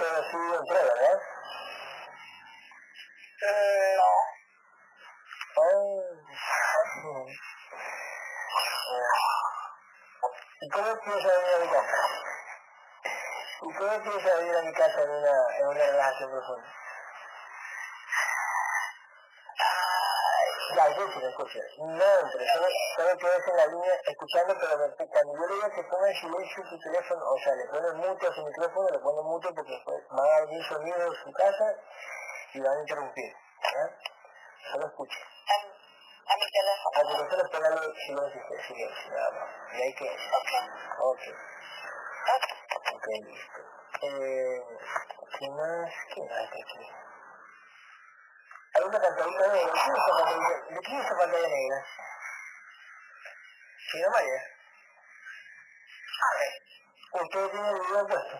Pero sí entró, ¿verdad? Mm, No. Oh. ¿Y cómo piensa venir a mi casa? ¿Y cómo piensa venir a mi casa en una, en una relación profunda? Escuchen, escuchen. No entre, solo, solo quedes en la línea escuchando, pero me- cuando yo le diga que ponga en silencio su teléfono, o sea, le pone mute a su micrófono, le pone mute porque después van a venir sonidos de su casa y van a interrumpir. ¿ya? Solo escuche. A, a mi A teléfono. tu teléfono póngale silencio, silencio, nada más. Y ahí que Ok. Ok, Ok. ok, listo. Eh, ¿Qué más? ¿Qué más aquí? Hay una pantallita negra. ¿De quién es esa pantallita? ¿De quién es esa pantalla negra? ¿Sí, no, María? A ver, ¿Usted tiene el video puesto?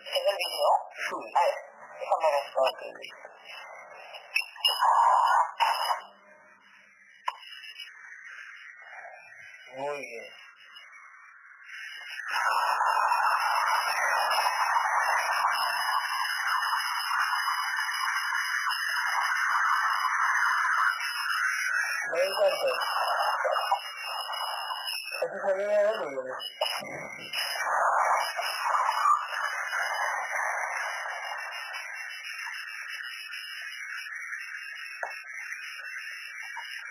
¿es el video? Sí. A ver, déjame ver. Ok, listo. Muy bien. Me encantó. Eso sería de dónde viene.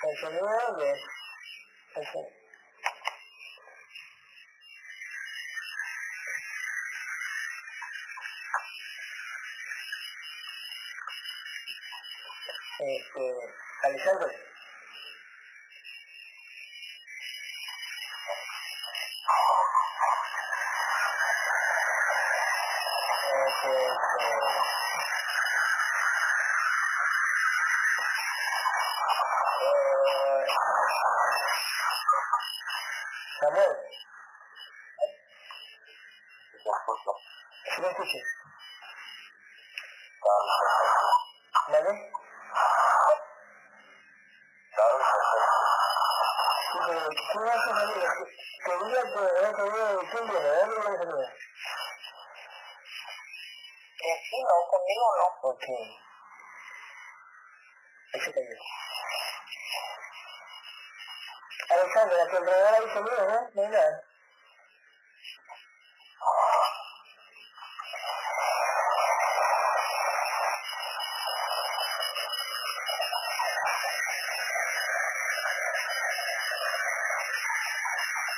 El sonido de dónde. Este, Alejandro. Este, este, eh, Samuel, ¿sí me escuchas? ¿Vale? Sí, pero ¿qué vas a salir? Que diga que no te veo quién viene, ¿de dónde viene ese número? De aquí no, conmigo no. Ok. Ahí se cayó. Alexandra, la que alrededor hay sonido, ¿no? No hay nada.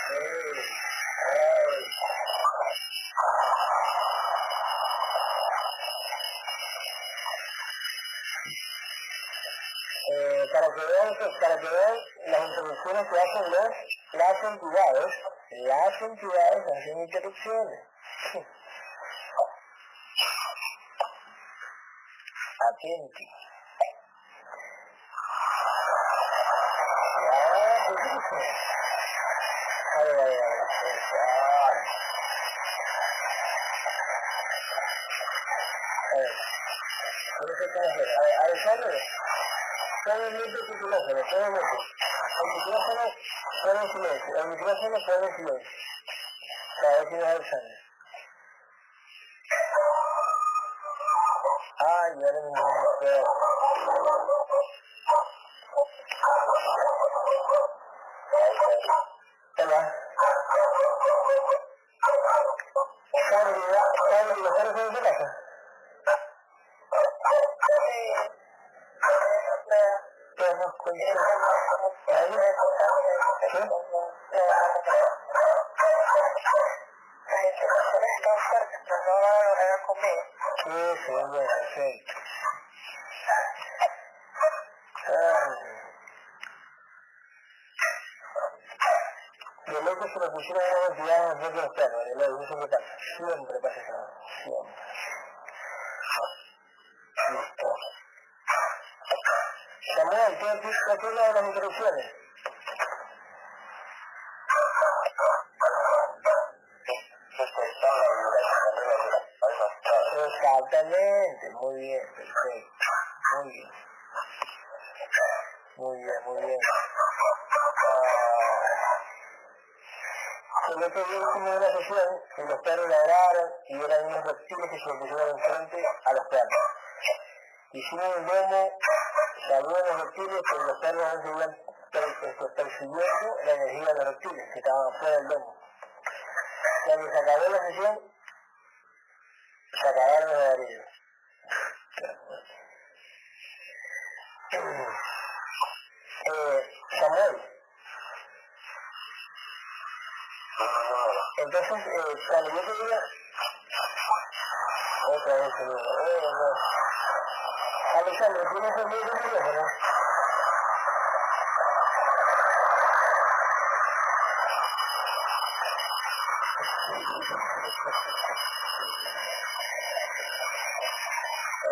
Ey, ey. Eh, para que vean que- para que vean las introducciones que hacen los las entidades hacen interrupciones pues a ver a ver a ver pues, ah. a ver ¿Cómo se puede hacer? A ver, el tu teléfono, el mute. El micrófono, silencio. El micrófono. Para ver si no es Alexander. Ay, ya eres mi mujer. Hola. Sandy, Sandy, ¿los perros en su casa? Perros con ¿Ahí? ¿Sí? Están fuertes, pero no van a lograr conmigo. Eso, bueno, perfecto. Ay. Siempre pasa. Eso, siempre. Listo. Samuel, ¿qué es una de las introducciones? Exactamente, muy bien, perfecto, muy bien. Otro hicimos una sesión y los perros ladraron y eran unos reptiles que se pusieron enfrente a los perros. Hicimos un demo, salieron los reptiles, pero los perros no seguían percibiendo la energía de los reptiles que estaban afuera del domo. Cuando se acabó la sesión, se acabaron los ladrillos. Eh, Samuel, entonces, eh, cuando yo te diga, otra vez, eh, no. Alexandre, ¿tienes el mismo teléfono?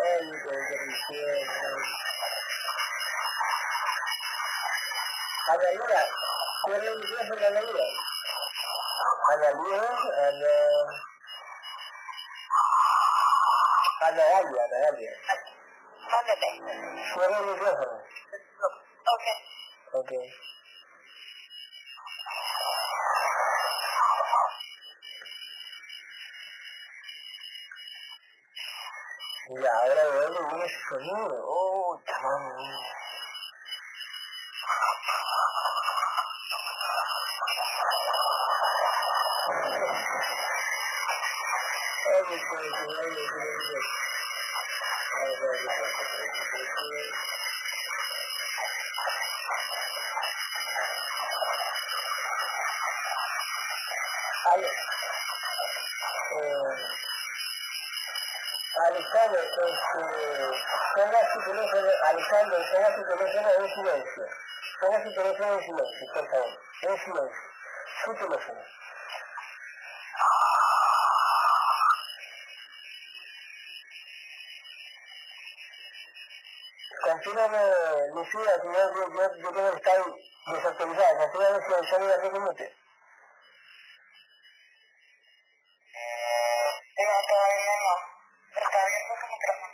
Ay, qué delicioso. Analia, ¿cuál es el teléfono de Analia? Analia, Ana... Ana Galia, Ana Galia. Ándale. ¿Cuál es el micrófono? Ok. Ok. Ya, ahora de dónde viene ese sonido. Oh, tamam. Ay, qué cosa, ay, qué cosa. Ale, eh, Alexander, este, su teléfono, Alexander, ponga su teléfono en silencio. Ponga su teléfono en silencio, por favor. En silencio. Su teléfono. canciones de Lucía, que yo, yo, yo creo que están desactualizadas, canciones de Lucía, yo le hace como usted.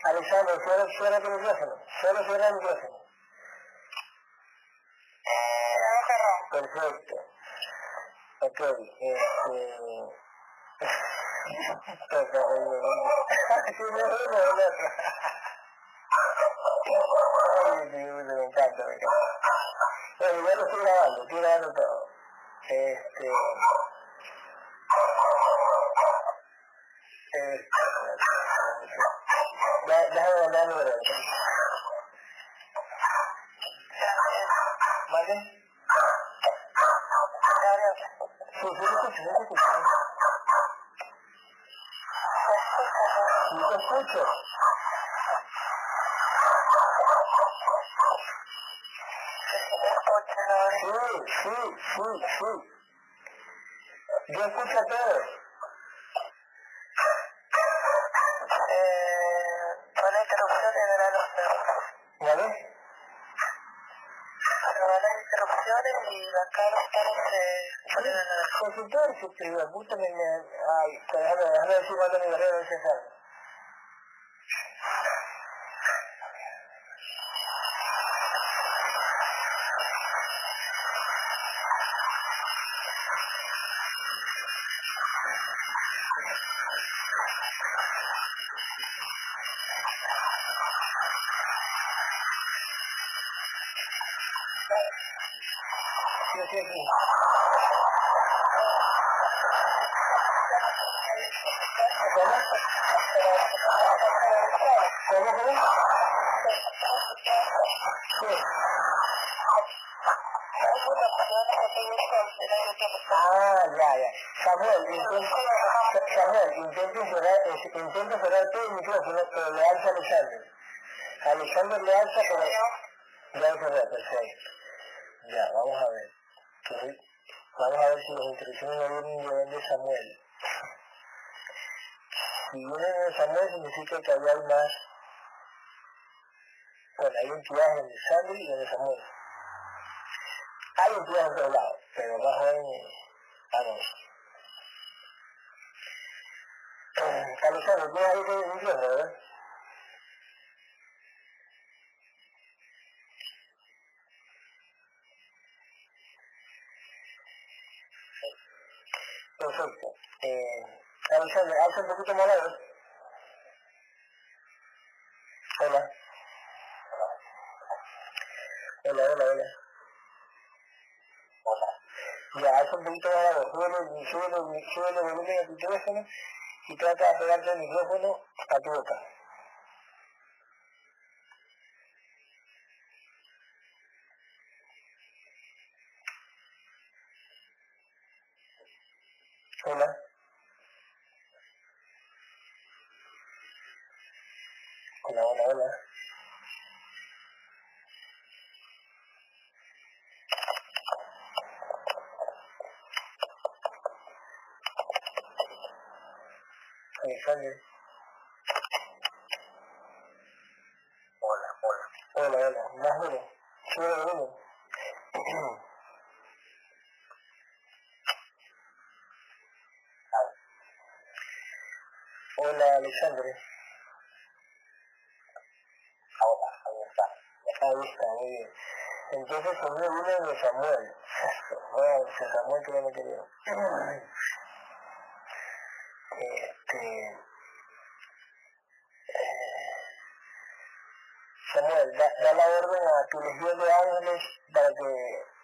Alexandra, suena, suena tu micrófono, solo suena el micrófono. Perfecto. Ok, este... Toca, no, no, no, no. 21 me encanta, me encanta. Bueno, igual lo estoy grabando, estoy grabando todo. Este... Este... Déjame mandar el número. ¿Vale? Sí, Sí, sí, sí, sí. Yo escucho a todos. Con la interrupción a los perros. ¿Vale? Y acá los perros se ponen a. Consultor, su de puta me... me ay, déjame, decir cuánto mi guerrero es César. Yo estoy aquí. ¿Cómo? ¿Cómo, cómo? Sí. Ah, ya, ya. Samuel, intenta, Samuel, intenta cerrar, eh, intenta cerrar todo el micrófono, pero le alza a Alexander. Alexander le alza, pero... Ya lo cerré, perfecto. Ya, vamos a ver. Entonces, vamos a ver si las instrucciones no vienen de de Samuel. Si vienen de Significa que había más bueno, hay entidades en Sandy y en Samuel. Hay entidades en todos lados, pero más en Anos. Alexander, ¿tienes ahí el micrófono, verdad? Alexander, alza un poquito más la vuelos, bisuelos, mixuelos, volúmenes y todo eso, y trata de pegarle el micrófono a tu boca. Alexander. Ahora, ahí está. Ahí está, muy bien. Entonces conmigo uno de Samuel. Bueno, ese Samuel que ya me quería. Este. eh, Samuel, da, da la orden a tu legión de ángeles para que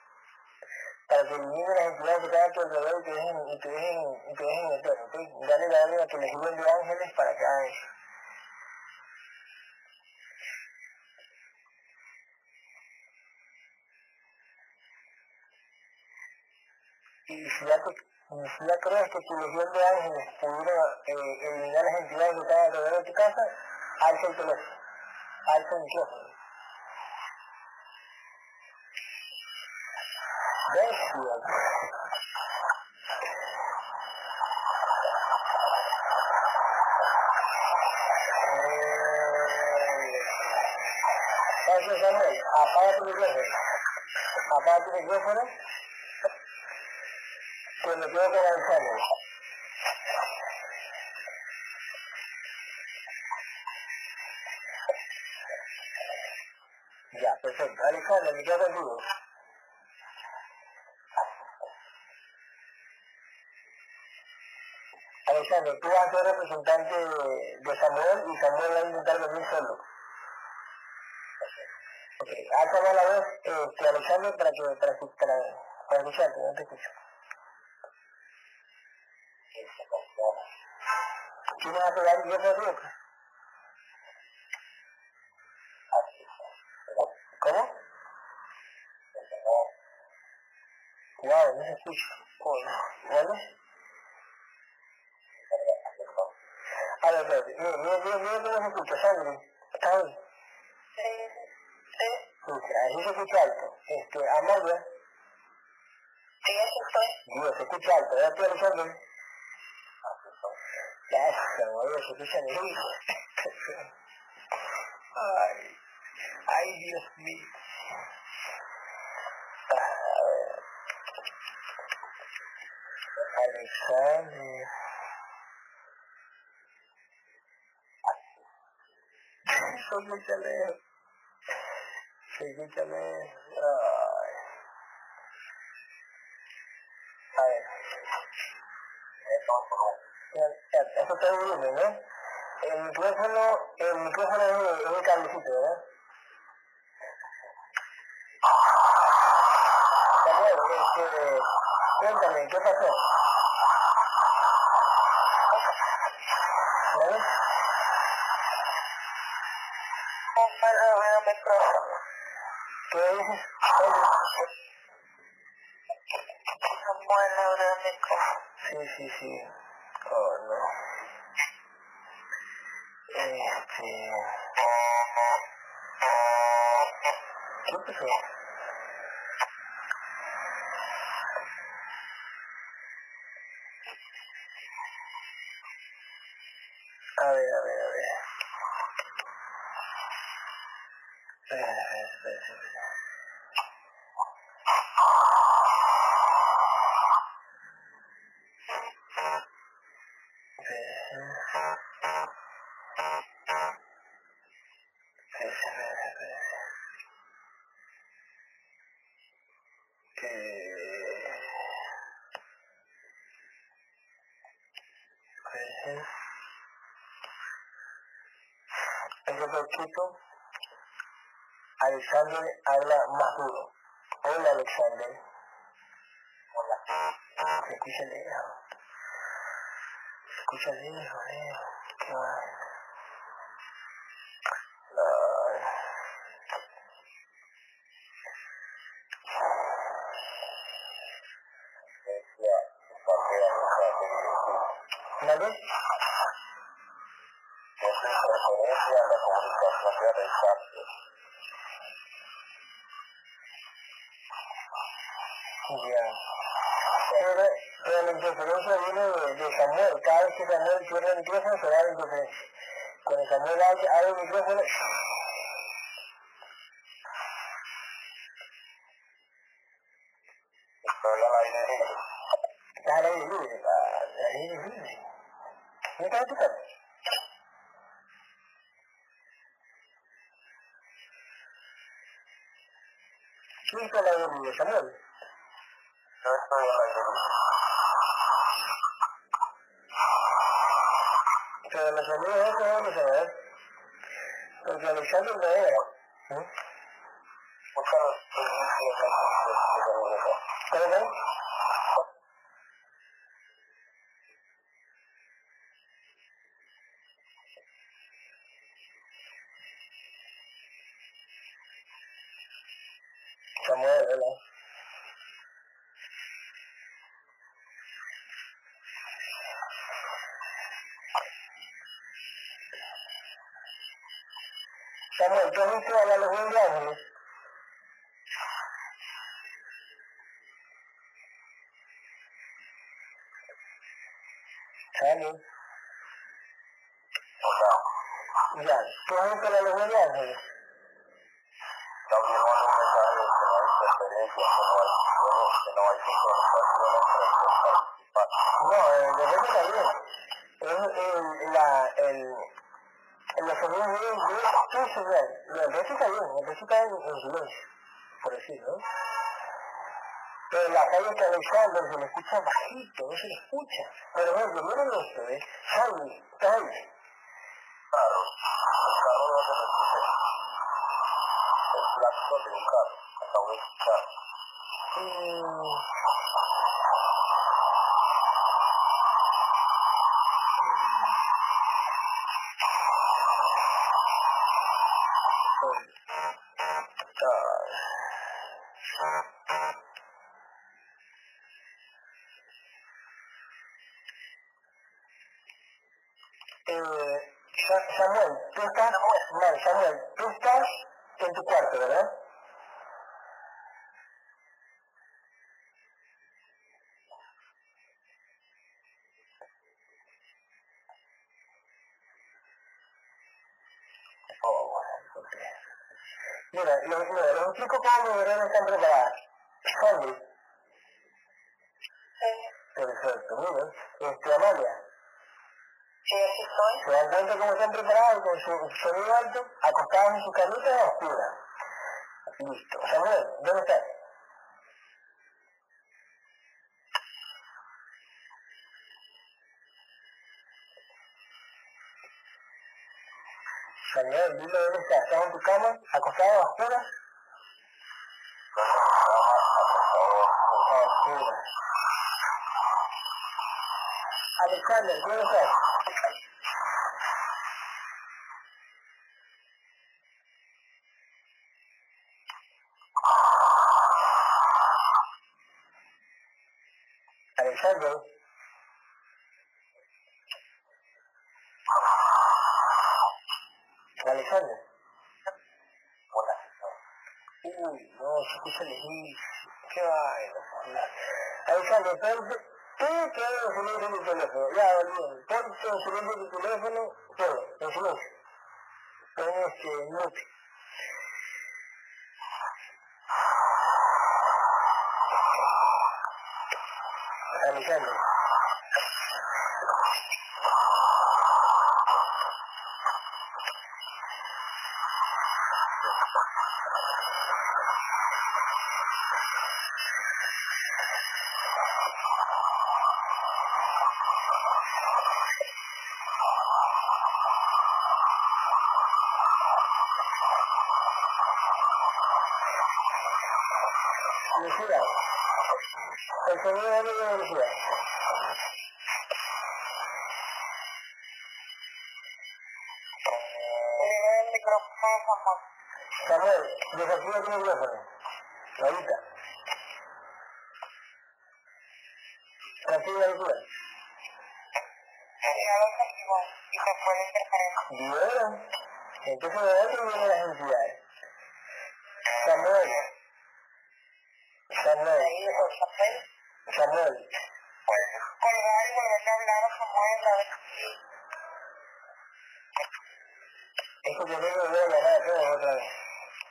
para que eliminen las entidades que a tu alrededor y te dejen, y te dejen, y te dejen eterno, ¿ok? Dale la orden a tu legión de ángeles para que hagan eso. Y si ya, te, si ya crees que tu legión de ángeles pudiera eh, eliminar las entidades que están alrededor de tu casa, alza el teléfono, alza el micrófono. Apaga tu micrófono. Apaga tu micrófono. Que me quedo con Alexander. Ya, perfecto. Alexander, me quedo contigo. Alexander, tú vas a ser representante de Samuel y Samuel va a intentar venir solo. Ok, alza la voz, este, Alexander, para que, para, que- para, para escucharte, no te escucho. Que funciona. ¿Tienes a pegar boca? Así es. ¿Cómo? Porque no, no se escucha. ¿Bueno? A ver, espérate, mira, mira, mira, cómo se escucha. ¿Está ahí? Sí, sí, Escucha, ahí se escucha alto. Este, Amalia, sí, eso estoy. digo, se escucha alto, ¿verdad tú, Alexander? así son. Ya, esa, boludo, se escucha en el hijo. Ay, ay, Dios mío. A ver. Alexander. Se lejos. Ay. A ver. Eso está en volumen, ¿no? El micrófono, el micrófono es es de cablecito, este, cuéntame, ¿qué pasó? ¿Vale? Un mal micrófono. Micrófono. Sí, sí, sí. Oh, no. Este... ¿Qué pasó? A ver, a ver, a ver. Espera, espera, espera, espera. Espera. Espera, espera, espera. Eh... Espera. ¿sí? Entonces, Quito, Alexander habla más duro. Hola, Alexander. Hola. Se escucha lejos. Se escucha lejos, lejos. Qué vaina. Ay. Decía, parte de la ¿Vale? que es referencia a la comunicación de rechazo. Ya. Pero, pero la interferencia viene de, de Samuel. Cada vez que Samuel cierra el micrófono se da la interferencia. Cuando Samuel abre, abre el micrófono, Estoy al aire libre. estás al aire libre. pa- Al aire libre. ¿No estás en tu casa? ¿Quién está al aire libre? Samuel. Yo estoy al aire libre. Pero los amigos de estos vamos a ver. Porque Alexander no era. ¿Mm? Busca los inicios de la comunicación. ¿Cómo ven? Samuel, hola. Samuel, ¿tú has visto a? Samuel. O sea, Ya, ¿tú has visto a de Ángeles? también de que no hay interferencia, que no hay, que no hay los. No, el de repente está bien. Es el, la, el, el los sonidos de, de tu señal. Está bien, resto está en, en silencio, por decirlo. ¿no? Pero en la calle que Alexander se le escucha bajito, no se le escucha. Por ejemplo, miren esto, ¿ves? Javi, ¿estás ahí? Claro, el carro no se escucha. El claxon de un carro, de escuchar. Mm. Eh, Sa- Samuel, tú estás, mal, Samuel, tú estás en tu cuarto, ¿verdad? Oh, bueno, ok. Mira, lo, mira, los explico cómo mi verano están preparadas. Sandy, Sí, perfecto, mira, este, Amalia, sí, aquí estoy. se dan cuenta cómo están preparadas con su sonido alto, acostadas en sus camitas a oscuras. Listo. Samuel, ¿dónde estás? Samuel, dime dónde estás. ¿Estás en tu cama, acostado? A oscuras. Alexander, ¿dónde estás? Alexander. Alexander. Hola. Uy, no, se escucha lejísimo. Qué vaina. joder. Alexander, ponte, tú que eres en silencio de tu teléfono. Ya, olvídalo. En silencio de teléfono, todo, en silencio. Pon este, mute. Alexander. velocidad. El sonido de la velocidad. Nivel del micrófono, Juan. Samuel, desactiva tu micrófono. Ahorita. Activa el altura. Ya lo activó y se fue la interferencia. Vieron. Entonces de dónde vienen las entidades. Samuel. Samuel. Ahí, por papel. Samuel. Colgar y volverle a hablar a Samuel a ver si... Es que yo tengo que volver a llamar a todos otra vez.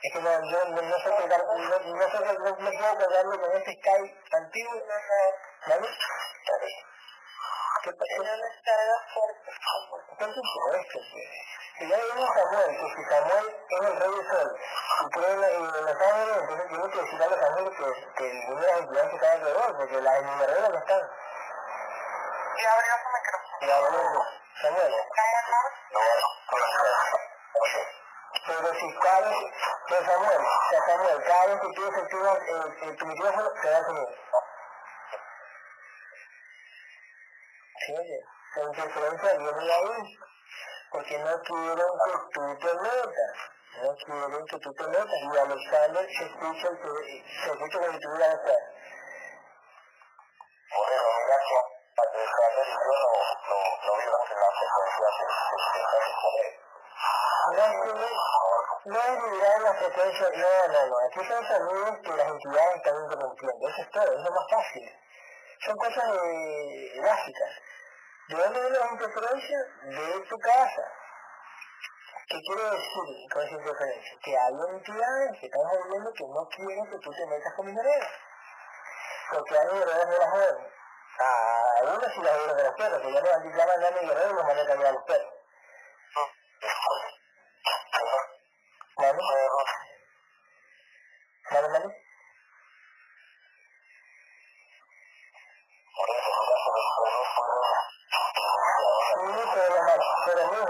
Es que no, yo no, no sé colgar, no, no sé, no, no puedo colgarlo con este Skype antiguo. ¿Vale? ¿Qué pasa? Una descarga fuerte. Por supuesto, pues. Si ya vimos a Samuel, que si Samuel es el rey del sol y cree en la- en los ángeles, entonces tiene que decir a los ángeles que, que el mundo de las entidades que están alrededor, porque las en mi guerrero no están. Y abrió su micrófono. Y ahora, Samuel, Samuel, pero si cada vez, que Samuel, que Samuel, cada vez que tú desactivas eh, eh, tu micrófono, te da sonido. ¿Sí oye? La viene de ahí, porque no quieren que tú te metas, no quieren que tú te metas, y Alexander se escucha, que- se escucha tuviera que estar. Bueno, mira que Alexander y yo no, no, no vivimos en la frecuencia que que está disponible. No es en la frecuencia, no, no, no, aquí son sonidos que las entidades están interrumpiendo, eso es todo, eso es lo más fácil. Son cosas eh, básicas. ¿De dónde viene la interferencia? De tu casa. ¿Qué quiere decir con esa interferencia? Que hay entidades que están jodiendo que no quieren que tú te metas con minería. Porque hay guerreros de las joven. A unos y las guerreros de los perros, que ya no llaman a mi guerrero y los mandan a los perros. ¿Vale? ¿Vale, vale? Por eso, mira que los perros fueron Sí, pero, la ma- pero mijo,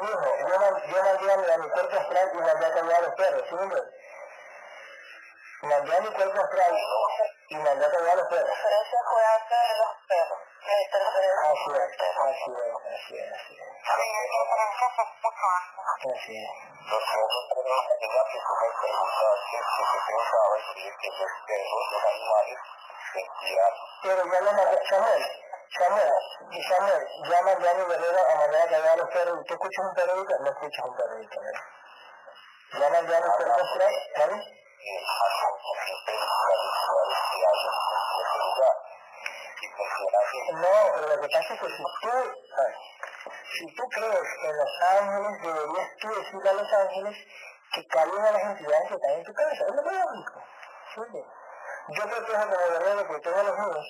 mijo, yo, man- yo mandé a mi, a mi cuerpo astral y mandé a cambiar a los perros, ¿sí me entiendes? Mandé a mi cuerpo astral y mandé a cambiar a los la perros. diferencia fue hacer los perros. La interferencia Así fue es, el perro. así es, así es, así es. Sí, la interferencia fue mucho antes. Así es. los otros tenemos que tener que comer preguntas que que se pensaba y que que los perros, los animales, entidades. Pero ya lo Samuel, Samuel, y Samuel, ya mandé a mi guerrero a mandar a cambiar a los perros. ¿Tú escuchas un? No escuchas un. Ya mandé a lugar. Y funciona así. No, pero lo que pasa es que si tú, si tú crees en los ángeles, deberías tú decirle a los ángeles que callen a las entidades que están en tu casa. Es lo más lógico. Yo protejo como guerrero, protejo a los míos,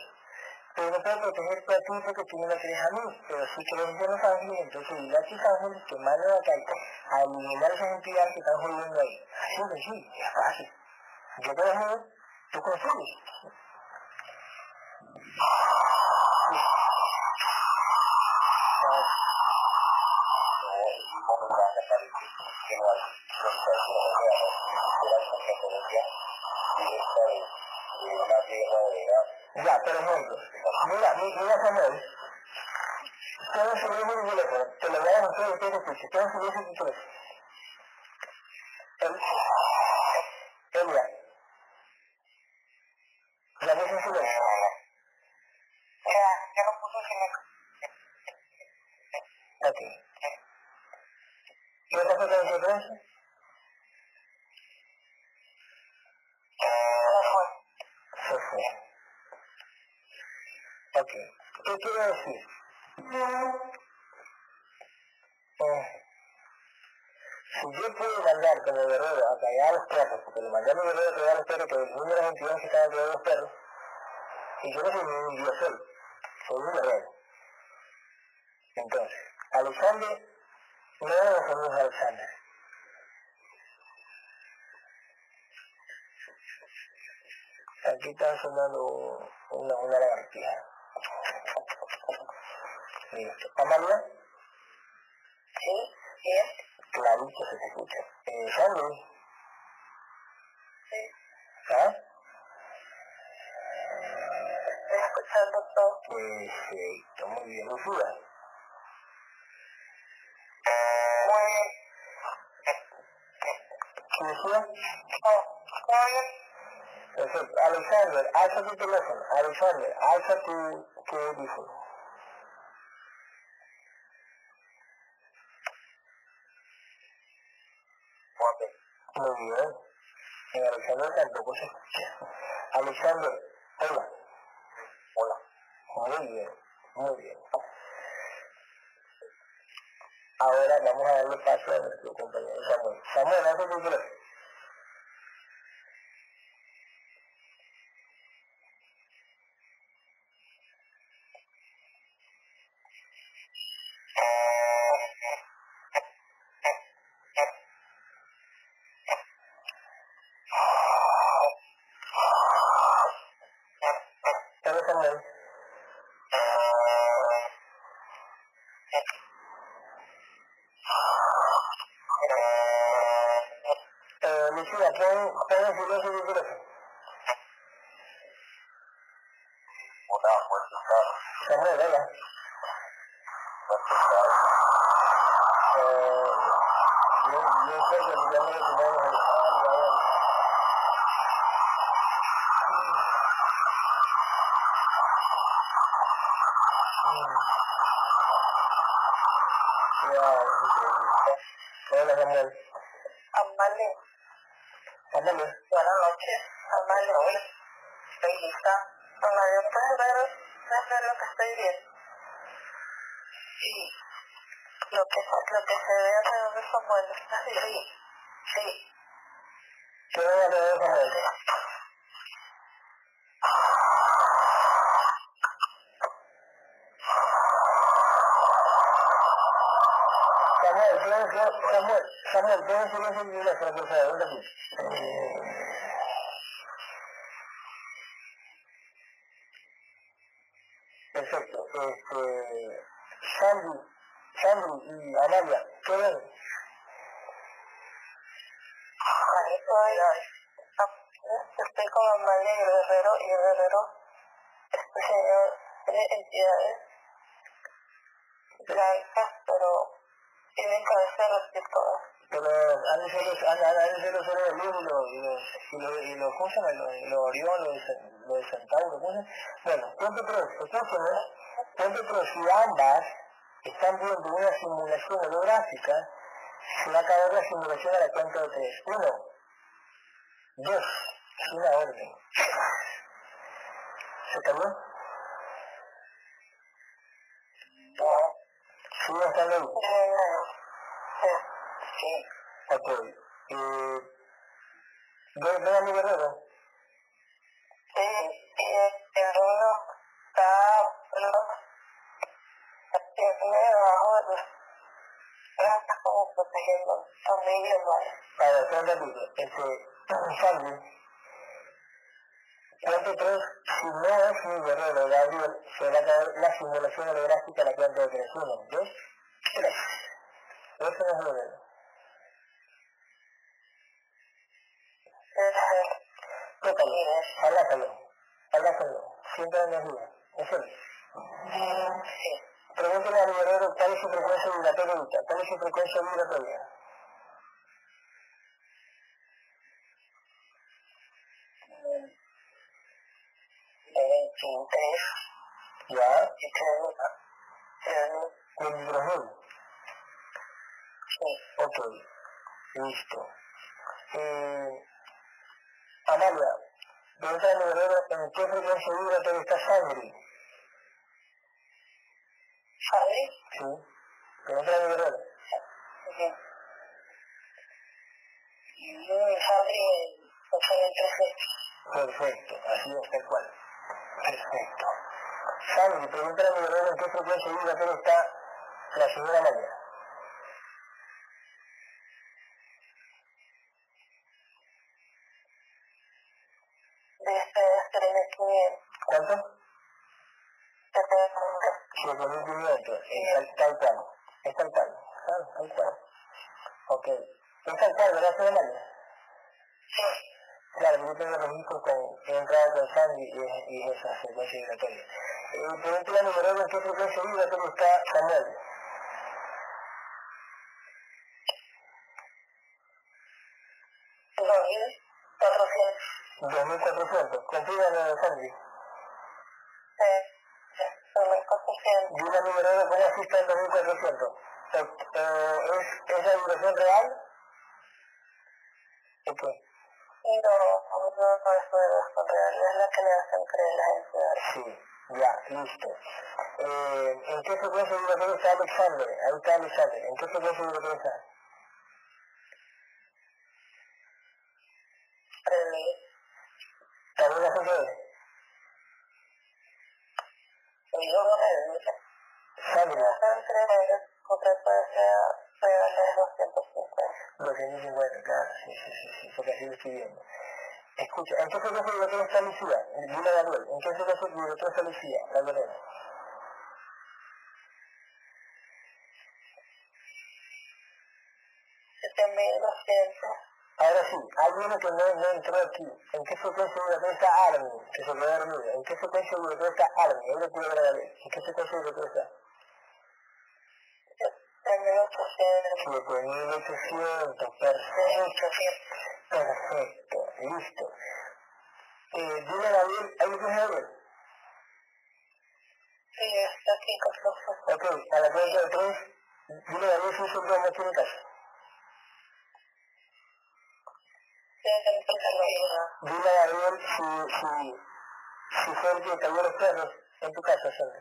pero no puedo protegerte a ti porque tú no me crees a mí. Pero si crees en los ángeles, entonces dile a tus ángeles que manden a calle a eliminar esas entidades que están jodiendo ahí. Así de sí, es fácil. Yo te dejo, tú consigues. Tu teléfono. Alexander, alza tu, tu audífono. Muy bien. En Alexander tampoco se escucha. Alexander, hola. Hola. Muy bien, muy bien. Ahora vamos a darle paso a nuestro compañero Samuel. Samuel, haz tu teléfono. Hola Samuel. Eh, Lucía, pon, pon en silencio tu teléfono. Hola, fuerte estar. Samuel, hola. Fuerte estar. Eh, bien, bien cerca, picándole tu mano en el espalda, Cuidado, increíble. Hola Samuel. Amalia, Ándale. buenas noches. Amalia, hoy estoy lista. Amalia, ¿puedes ver, ver lo que estoy viendo? Sí. Lo que, lo que se ve alrededor ¿estás bien? Sí. Sí. ¿Qué alrededor de Samuel? Samuel, Samuel, Samuel. Perfecto. Este, Sandy, Sandy y Amalia, ¿qué ven? Ahí estoy. Estoy con Amalia y el guerrero, y el guerrero, este señor, tiene entidades blancas, pero tienen cabeza respecto Pero han de ser los, han, han de ser los seres de luz y los, y los, y los, y los, ¿cómo se llama? Los, los Orión, los, de Cen- los de Centauro, ¿cómo se llama? Bueno, 3, escúchame, punto 3, si ambas están viendo una simulación holográfica, se va a acabar la simulación a la cuenta de 3. 1, 2, es una orden. ¿Se acabó? Sí, está bien. Sí. Ok. Eh, ¿Ve, a mi guerrero? Sí, y el uno está tiene debajo de los ratas como protegiendo familia vale. A ver, espera un ratito. Este, Sandy. Cuento 3, si no es mi guerrero, Gabriel, se va a caer la simulación holográfica a la cuenta de 3. 1, 2, 3. Ese no es guerrero. Tócalo, abrázalo, abrázalo, siente la energía. Eso es. Sí. Pregúntale al guerrero cuál es su frecuencia vibratoria ahorita, cuál es su frecuencia vibratoria. De 23 Ya, y tenemos 23.000. sí. Ok, listo. Eh, Amalia, guerrero en qué frecuencia vibratoria está Sangri. ¿Sabes? Sí, pregúntale al guerrero. Sí. Y Sabri en 83 Perfecto, así es, tal cual. Perfecto. Sangri, pregúntale al guerrero en qué frecuencia vibratoria está la señora Amalia. Claro, yo tengo registro con, con entrada con sangre y, y, y esa frecuencia vibratoria. Eh, por otro lado, ¿verdad? ¿en qué frecuencia vibratoria está Samuel? ¿2400? ¿Confía en la de Sandy? Sí, sí, 2400. ¿Y una numeradora 2400? Eh, eh, ¿Es, eh, ¿Es la duración real? No, no es la que le hacen creer las entidades. Sí, ya, listo. Eh, ¿En qué frecuencia vibratoria está. ¿En qué frecuencia vibratoria? Tres mil. ¿También la gente de Y yo no me dice. Sandy? Entre con frecuencia real de 250. 250, claro, sí, sí, sí, sí, porque así lo estoy viendo. ¿En qué frecuencia vibratoria está Lucía? Dile a Gabriel, ¿en vibratoria está Lucía? La Lorena. Ahora sí, hay uno que no, no entró aquí. ¿En qué frecuencia vibratoria está Armin? Que se quedó dormido. ¿En qué frecuencia vibratoria está Armin? Ahí lo quiero ver a Gabriel. ¿En qué frecuencia vibratoria está? Mil ochocientos. 7800, perfecto. Perfecto, listo. Eh, dile a Gabriel, ¿hay un Gabriel? Sí, está aquí con Ok, a la cuenta de tres, dile a Gabriel si aquí en mi casa. Dile a Gabriel si, si, si fue el que cayó los perros en tu casa, Sandra.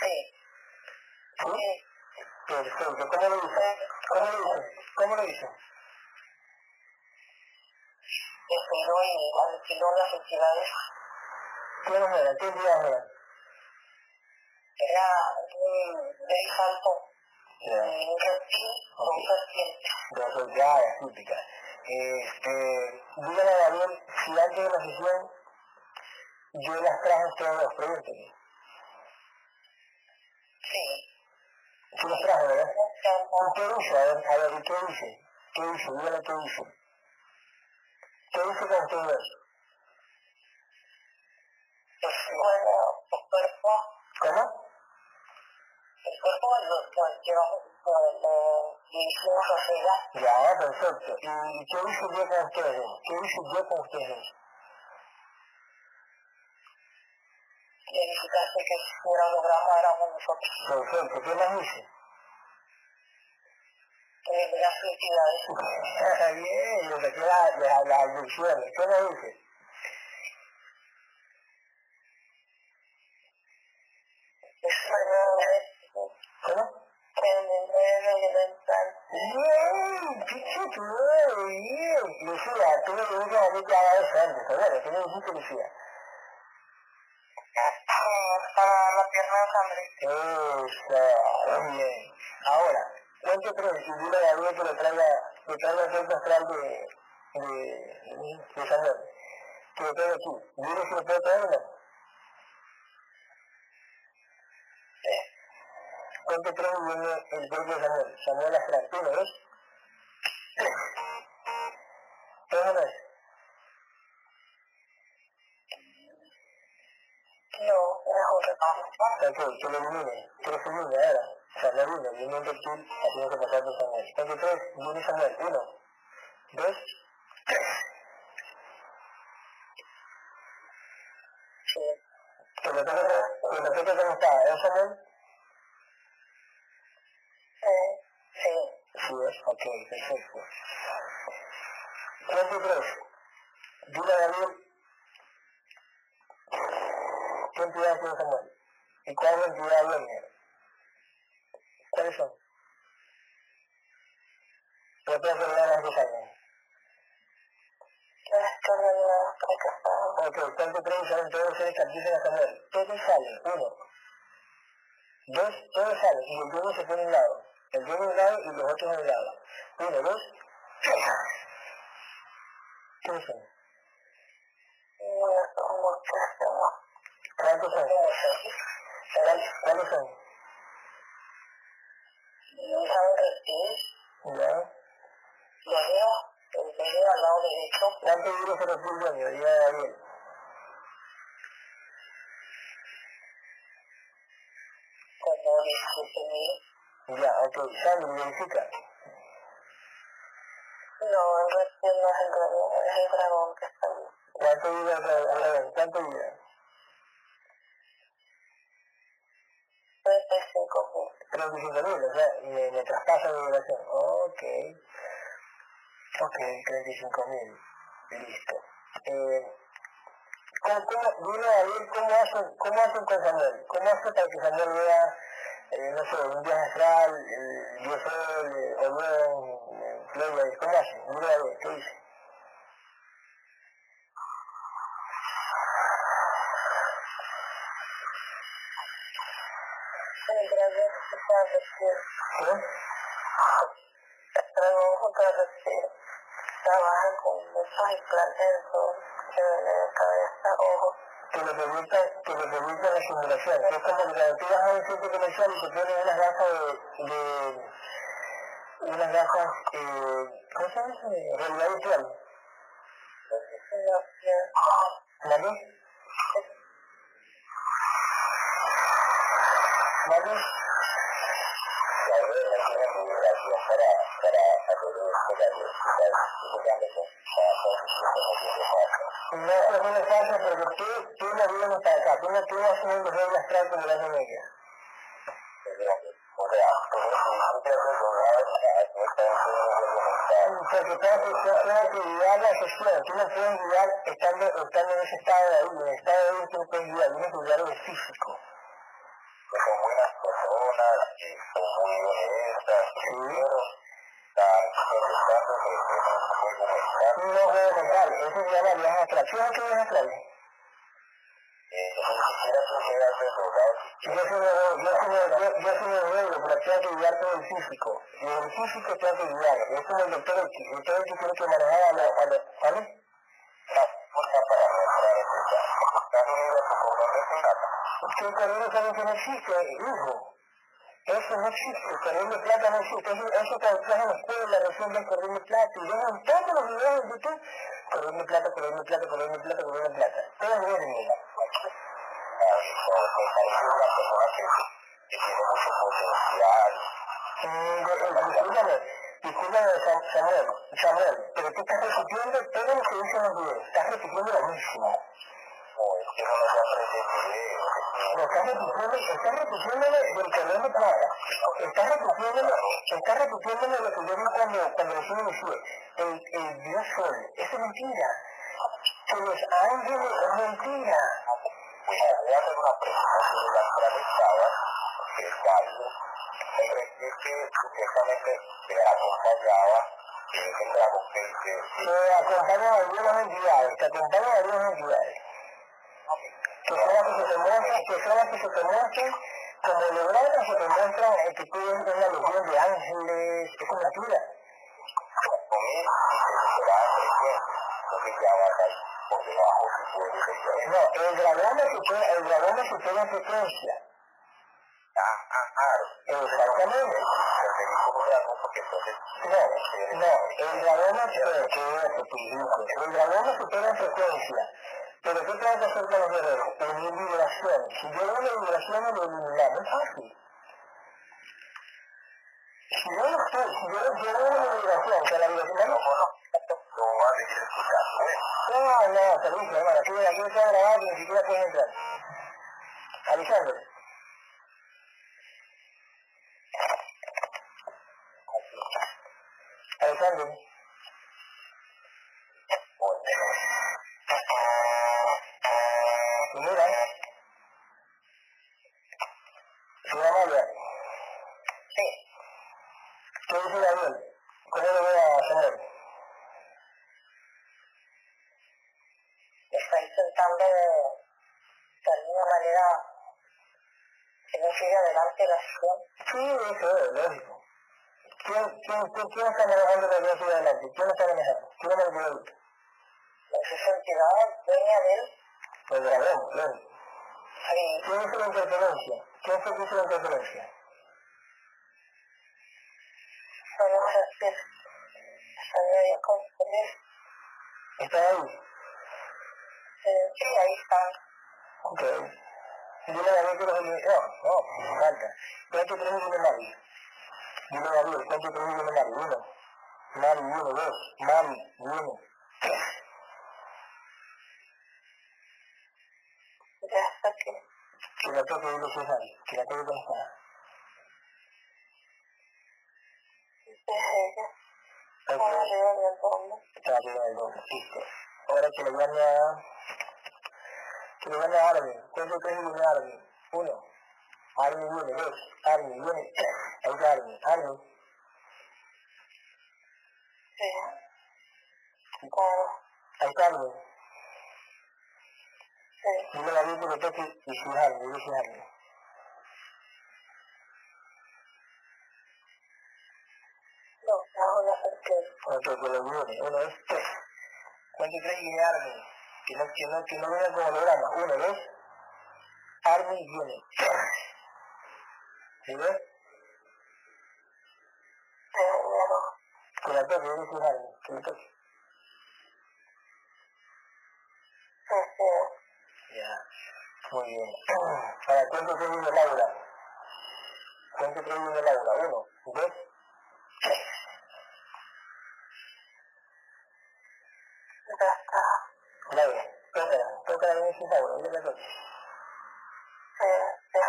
Sí. ¿Sí? Sí. Perfecto, ¿cómo lo hizo? ¿Cómo lo hizo? ¿Cómo lo hizo? Descuidó y alquiló las entidades. ¿Quiénes eran? ¿Qué entidades eran? Era un salto, un reptil con serpiente. dos soldadas típicas. Este, dígale a Gabriel si antes de la sesión yo las traje a ustedes dos, pregúntenme. Sí. Sí las traje, ¿verdad? ¿Y qué dice? A ver, a ver, ¿y qué dice? ¿Qué dice? Dígale qué dice. ¿Qué dice con ustedes? pues, bueno, el cuerpo, ¿Cómo? el cuerpo lo llevamos, así, Ya, perfecto. ¿Y qué dice yo con ustedes? ¿Qué dice yo con ustedes? que éramos nosotros. Perfecto. ¿Qué más dice? Que queda las. Bien. Lucía, tú me a mí que antes. ¿Qué me dijiste, Lucía? La de bien. Ahora, ¿cuánto crees? Y dile a Gabriel que le traiga, que traiga el cuerpo astral de, de, de Samuel. Que lo traiga aquí. Dile si lo puede traer o no. ¿Cuánto crees que viene el cuerpo de Samuel? Samuel astral, ¿tú lo ves? ¿Tres o no es? No, es un Ok, que lo elimine, que lo elimine ahora. Samuel viene un reptil, la tiene que pasar por Samuel. Cuánto tres, viene Samuel, uno, dos, tres. Sí. Que lo toque, que lo toque como está, ¿es Samuel? Eh, sí. Sí, es, ok, perfecto. Cuánto tres, dile a Gabriel, ¿qué entidad tiene Samuel? ¿Y cuál entidad dueña? ¿Cuáles son? Yo tengo que ver las ordenadas fracasadas. Ok, ¿cuánto creen salen todos los seres que admiten a Samuel? Todos salen, uno. Dos, todos salen, y el dueño se pone a un lado. El dueño a un lado y los otros a un lado. Uno, dos, tres. ¿Quiénes son? No, son. ¿Cuántos son? no saben. Ya. Lo el al lado derecho. ¿Cuánto duro se refugia mi de Daniel? Como 17 mil. Ya, ok. Sandy, verifica. No, el reptil no es el dragón, es el dragón que está ahí. ¿Cuánto el ¿Cuánto? Vive? 35 mil. 35 mil, o sea, me, me traspasa de vibración. Ok. Ok, 35 mil. Listo. Eh, ¿cómo, cómo, dime David, ¿cómo hacen, cómo hacen con Samuel? ¿Cómo hacen para que Samuel vea, eh, no sé, un viaje astral, el Dios Sol, eh, o luego en Playboy? ¿Cómo hacen? Dime David, ¿qué dice? El dragón junto ¿Qué? Reptil. Trabajan con muchos implantes en su de cabeza, ojos. que permita, que permita la simulación. Que es como que cuando tú vas a un centro comercial y te ponen unas gafas de, de unas gafas, eh, ¿cómo se? De realidad virtual. No, no. ¿Vale? ¿Vale? Y ahí él tiene vibración para, para hacer este cambio. Ese cambio que para hacer No es una falsa porque tú, tú no vienes para acá, tú no tú no un lo un recordado a esta Porque guiar la sesión, tú no puedes guiar estando, estando en ese estado de ahí, en el estado de ahí tú no puedes guiar, tienes que guiar el físico. Personas, que son muy pero están que un juego mental. No juego mental, eso se llama viaje astral. ¿Sí o qué viaje astral? Eh, ni siquiera tú drogar Yo soy yo soy pero tengo que guiar todo el físico. Y el físico tengo que guiar. Es como el doctor X. El doctor X tiene que manejar a los, a los, ¿vale? una puerta para entrar en ella. Estás unido a tu corriente sin nada. Que el correo sabe que no existe, hijo. Eso no existe, el de plata no existe. Eso, eso estás en la escuela, recién del correo de plata. Y ven en todos los videos de YouTube. Correo de plata, correo de plata, correo de plata, correo de plata. Mucho potencial. Mm, Discúlpame, discúlpame Sam- Samuel, Samuel, pero tú estás todo lo que dicen los videos, estás lo mismo. Lo estás repitiendo, estás repitiéndole del correo de plata, estás repitiéndole, estás repitiéndole lo que yo vi cuando, cuando recién inicié, el, el Dios Sol, eso es mentira, que los ángeles es mentira. Pues voy a hacer una pregunta sobre las planetadas, que está ahí. El reptil que supuestamente te acompañaba, que es el dragón que dice, Te acompañan algunas entidades, te acompañan algunas entidades. Que son que se te muestran, que son que se te muestran, como lograron se te muestran que tú eres una legión de ángeles, es puedes ver. No, el dragón me supera, el dragón me supera en frecuencia. Ah, ah, claro. Exactamente. No, no, el dragón me supera. El dragón me supera en frecuencia. Pero ¿qué tengo que hacer con los guerreros? Si yo doy la vibración, lo eliminamos. Es fácil. Si yo no estoy, si yo, la vibración, que la vibración no ¿Cómo no? ¿Cómo vas a seguir escuchando? Bueno, No, no, servicio, hermano. Aquí, aquí está grabado y ni siquiera puedes entrar. Alejandro. Mira. Señora María, Sí, ¿qué dice Gabriel? ¿Cómo lo ve a Samuel? está intentando de alguna manera que no siga adelante la acción. Sí, eso es, lógico. ¿Quién, quién, está manejando la vida hacia adelante? ¿Quién está manejando? ¿Quién es el que Esa entidad dueña de él, El dragón, lógico. sí, ¿Quién hizo la interferencia? ¿Quién fue que hizo la interferencia? podemos decir, está medio confundido. ¿Está ahí? Eh, Sí, ahí están. Ok. Dile a Gabriel que los elimine. No, no, falta. ¿Cuántos premios tiene Mari? Dile a Gabriel, ¿cuántos premios tiene Mari? Uno. Mari, uno, dos. Mari, uno. Ya está aquí. Que la toque dile que es Mari. Que la toque con esta. Es ella. Ok. Está arriba del fondo. Está arriba del doble. Listo. Ahora que le llame a... Que le llame a Armin. ¿Cuántos premios tiene Armin? Uno. Armin viene, dos. Armin viene. Ahí está Armin. Armin. Sí. Claro. Ahí está Armin. Sí. Dile a Gabriel que le toque y si es Armin. Dile si es Armin. No, bajo la certeza. Ok, que lo viene. Uno, dos, tres. ¿Cuántos tres viene Armin? Que no, que no, venga holograma. Uno, dos. Armin viene. ¿Sí ves? La toque. Ya. Muy bien. Ahora, ¿cuántos tres viene Laura? ¿Cuántos tres viene Laura? Uno, dos, tres. Ya está. Laura, tócala. Bien si es la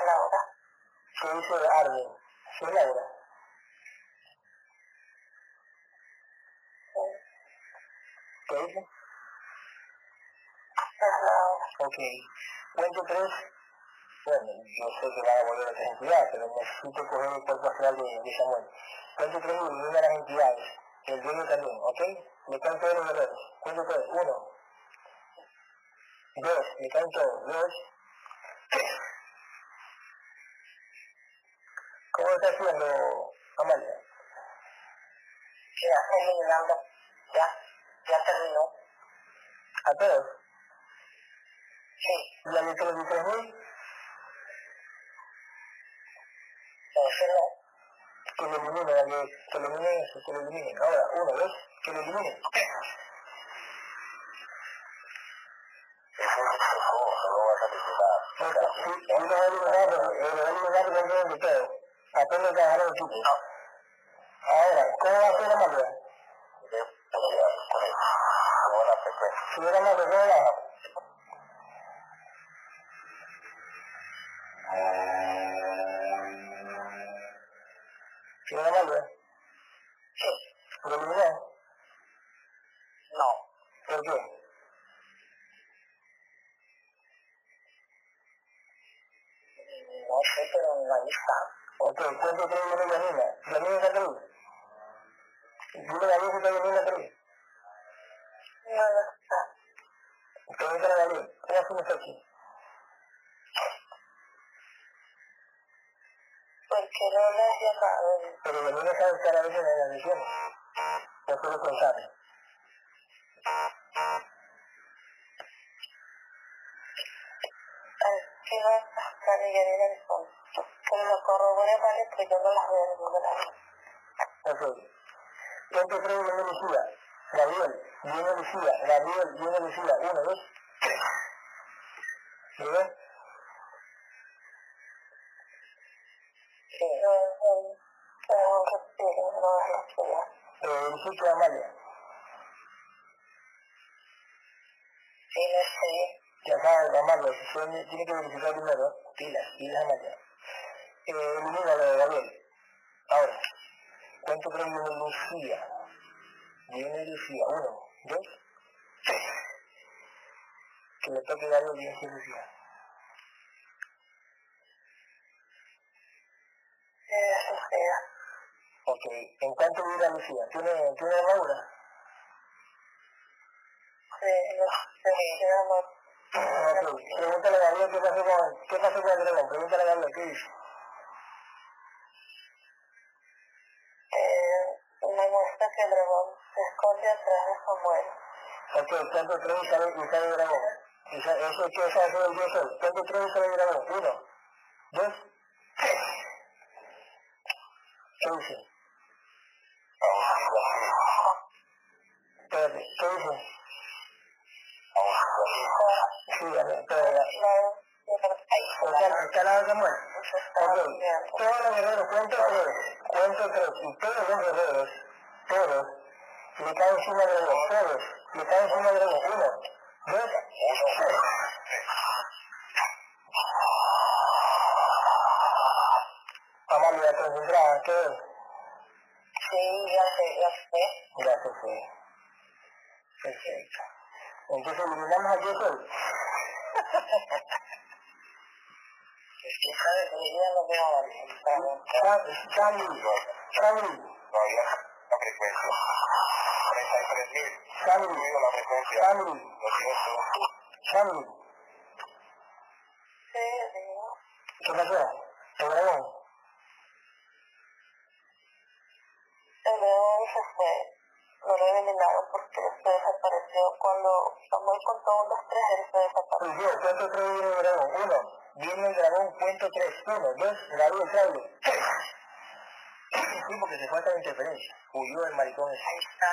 Laura. ¿Qué ¿Qué es Laura. Ok. Cuento. Bueno, yo sé que van a volver a otras entidades, pero necesito coger el cuerpo astral de, de Samuel. Cuento tres y elimina las entidades. El dueño también, ¿ok? Le caen todos los. Cuento tres. Uno. Dos. Le caen todos. Dos. Tres. ¿Cómo está haciendo Amalia? Ya, eliminando. Ya, ya terminó. ¿A todos? Sí, ¿Y a los 33.000? ese no. Que lo eliminen, que, que lo eliminen que lo eliminen. Ahora, uno, dos, que lo eliminen. Ese es el juego, no lo vas a eliminar. Sí, yo lo voy a eliminar, pero eh, lo voy a eliminar porque de todo. Apenas trabajar en equipo. Ahora, ¿cómo no. ¿Por qué? No la. Ok, ¿cuánto tres viene Yanina? ¿Yanina está Perú? Dile a Gabriel que está Yanina Perú. No lo está. ¿cómo hacemos aquí? Porque no le has llamado. Pero Yanina sabe estar a veces en las elecciones. Yo solo contarle. ¿Qué va a el fondo? Que me lo corrobore, vale, que yo no las veo en ningún lado. Ok. ¿Cuánto creo viene Lucía? Gabriel, viene Lucía. Gabriel, viene Lucía. Uno, dos, tres. ¿Sí ves? Sí. Eh, Amalia. Sí, no sé. Que acá Amalia, tiene que verificar primero. Pilas, pilas Amalia. Elimina lo de Gabriel. Ahora, ¿cuánto creo viene Lucía? Viene Lucía. Uno, dos, tres. Que le toque Gabriel, viene Lucía. Es Lucía. Ok, ¿en cuánto vive Lucía? ¿Tiene, ¿tiene armadura? Sí, no. Llama. Ok, pregúntale a Gabriel qué pasó con, qué pasó con el dragón. Pregúntale a Gabriel qué dice. Me muestra que el dragón se esconde atrás de Samuel. Ok, ¿cuánto tres y sabe, y sabe el dragón? Eso es que sabe hacer el dios hoy. ¿Cuánto tres y sabe el dragón? Uno, dos, tres. ¿Qué dice? Espérate, ¿qué dice? Sí, a ver, espérate. Está la Samuel. Ok, todos los guerreros, cuento tres, cuento tres, y todos los guerreros, todos, le caen encima de dragón, todos, le caen encima de dragón, uno, dos, tres. Amalia, concentrada, ¿qué es? Sí, ya sé, ya sé. Ya se fue. Perfecto. Entonces eliminamos a Jesús. Es que sabes, mi vida no veo a Charlie, Todavía la frecuencia. 33.000. Charlie, Subido la frecuencia. Charlie, 200. Charlie. Sí, digo. ¿Qué pasó? ¿El dragón? El león se fue. No lo eliminaron porque se desapareció. Cuando Samuel contó unos tres, él se desapareció. Pues yo, cuento tres viene el dragón. Uno, viene el dragón, cuento tres. Uno, dos, Gabriel, Charlie. Tres. Sí, porque se fue hasta la interferencia. Huyó el maricón ese. Ahí está.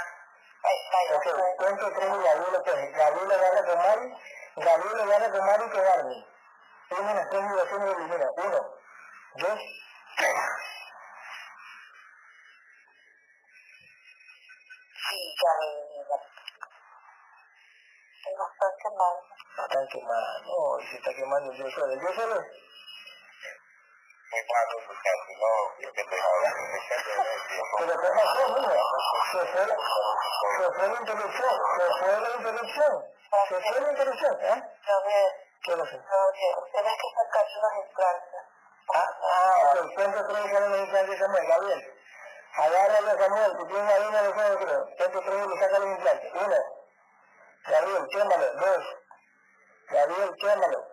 Ahí está, ya Ok, sé. cuento tres y Gabriel lo coge. Gabriel le gana con Mari, Gabriel le gana con Mari que Barney. Tiene las tres migraciones y elimina. Uno, dos, tres. Sí, ya me Es bastante mal. Están quemando, y se está quemando. No, yo que te ahora. Pero ¿qué? Se se interrupción, se interrupción, se interrupción, ¿eh? Gabriel, ¿Qué pasó? Gabriel, tienes que implantes. Ah, ah, que no que una de creo. Cuento tres y le saca los implantes. Uno. Gabriel, quémalo. Dos. Gabriel, quémalo.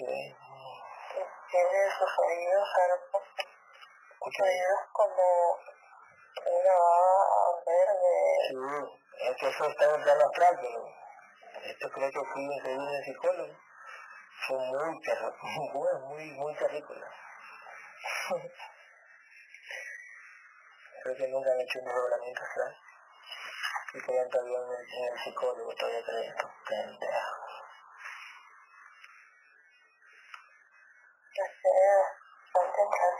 Ok. Tiene sus oídos, sus oídos como una baba verde. Sí, es que eso está en el plano pero esto creo que fui en seguir en psicólogo. Son muy terrícolas, muy, muy terrícolas. creo que nunca han hecho un doblamiento astral. Y creen todavía en el, en el psicólogo, todavía creen pendejos. Ya sé,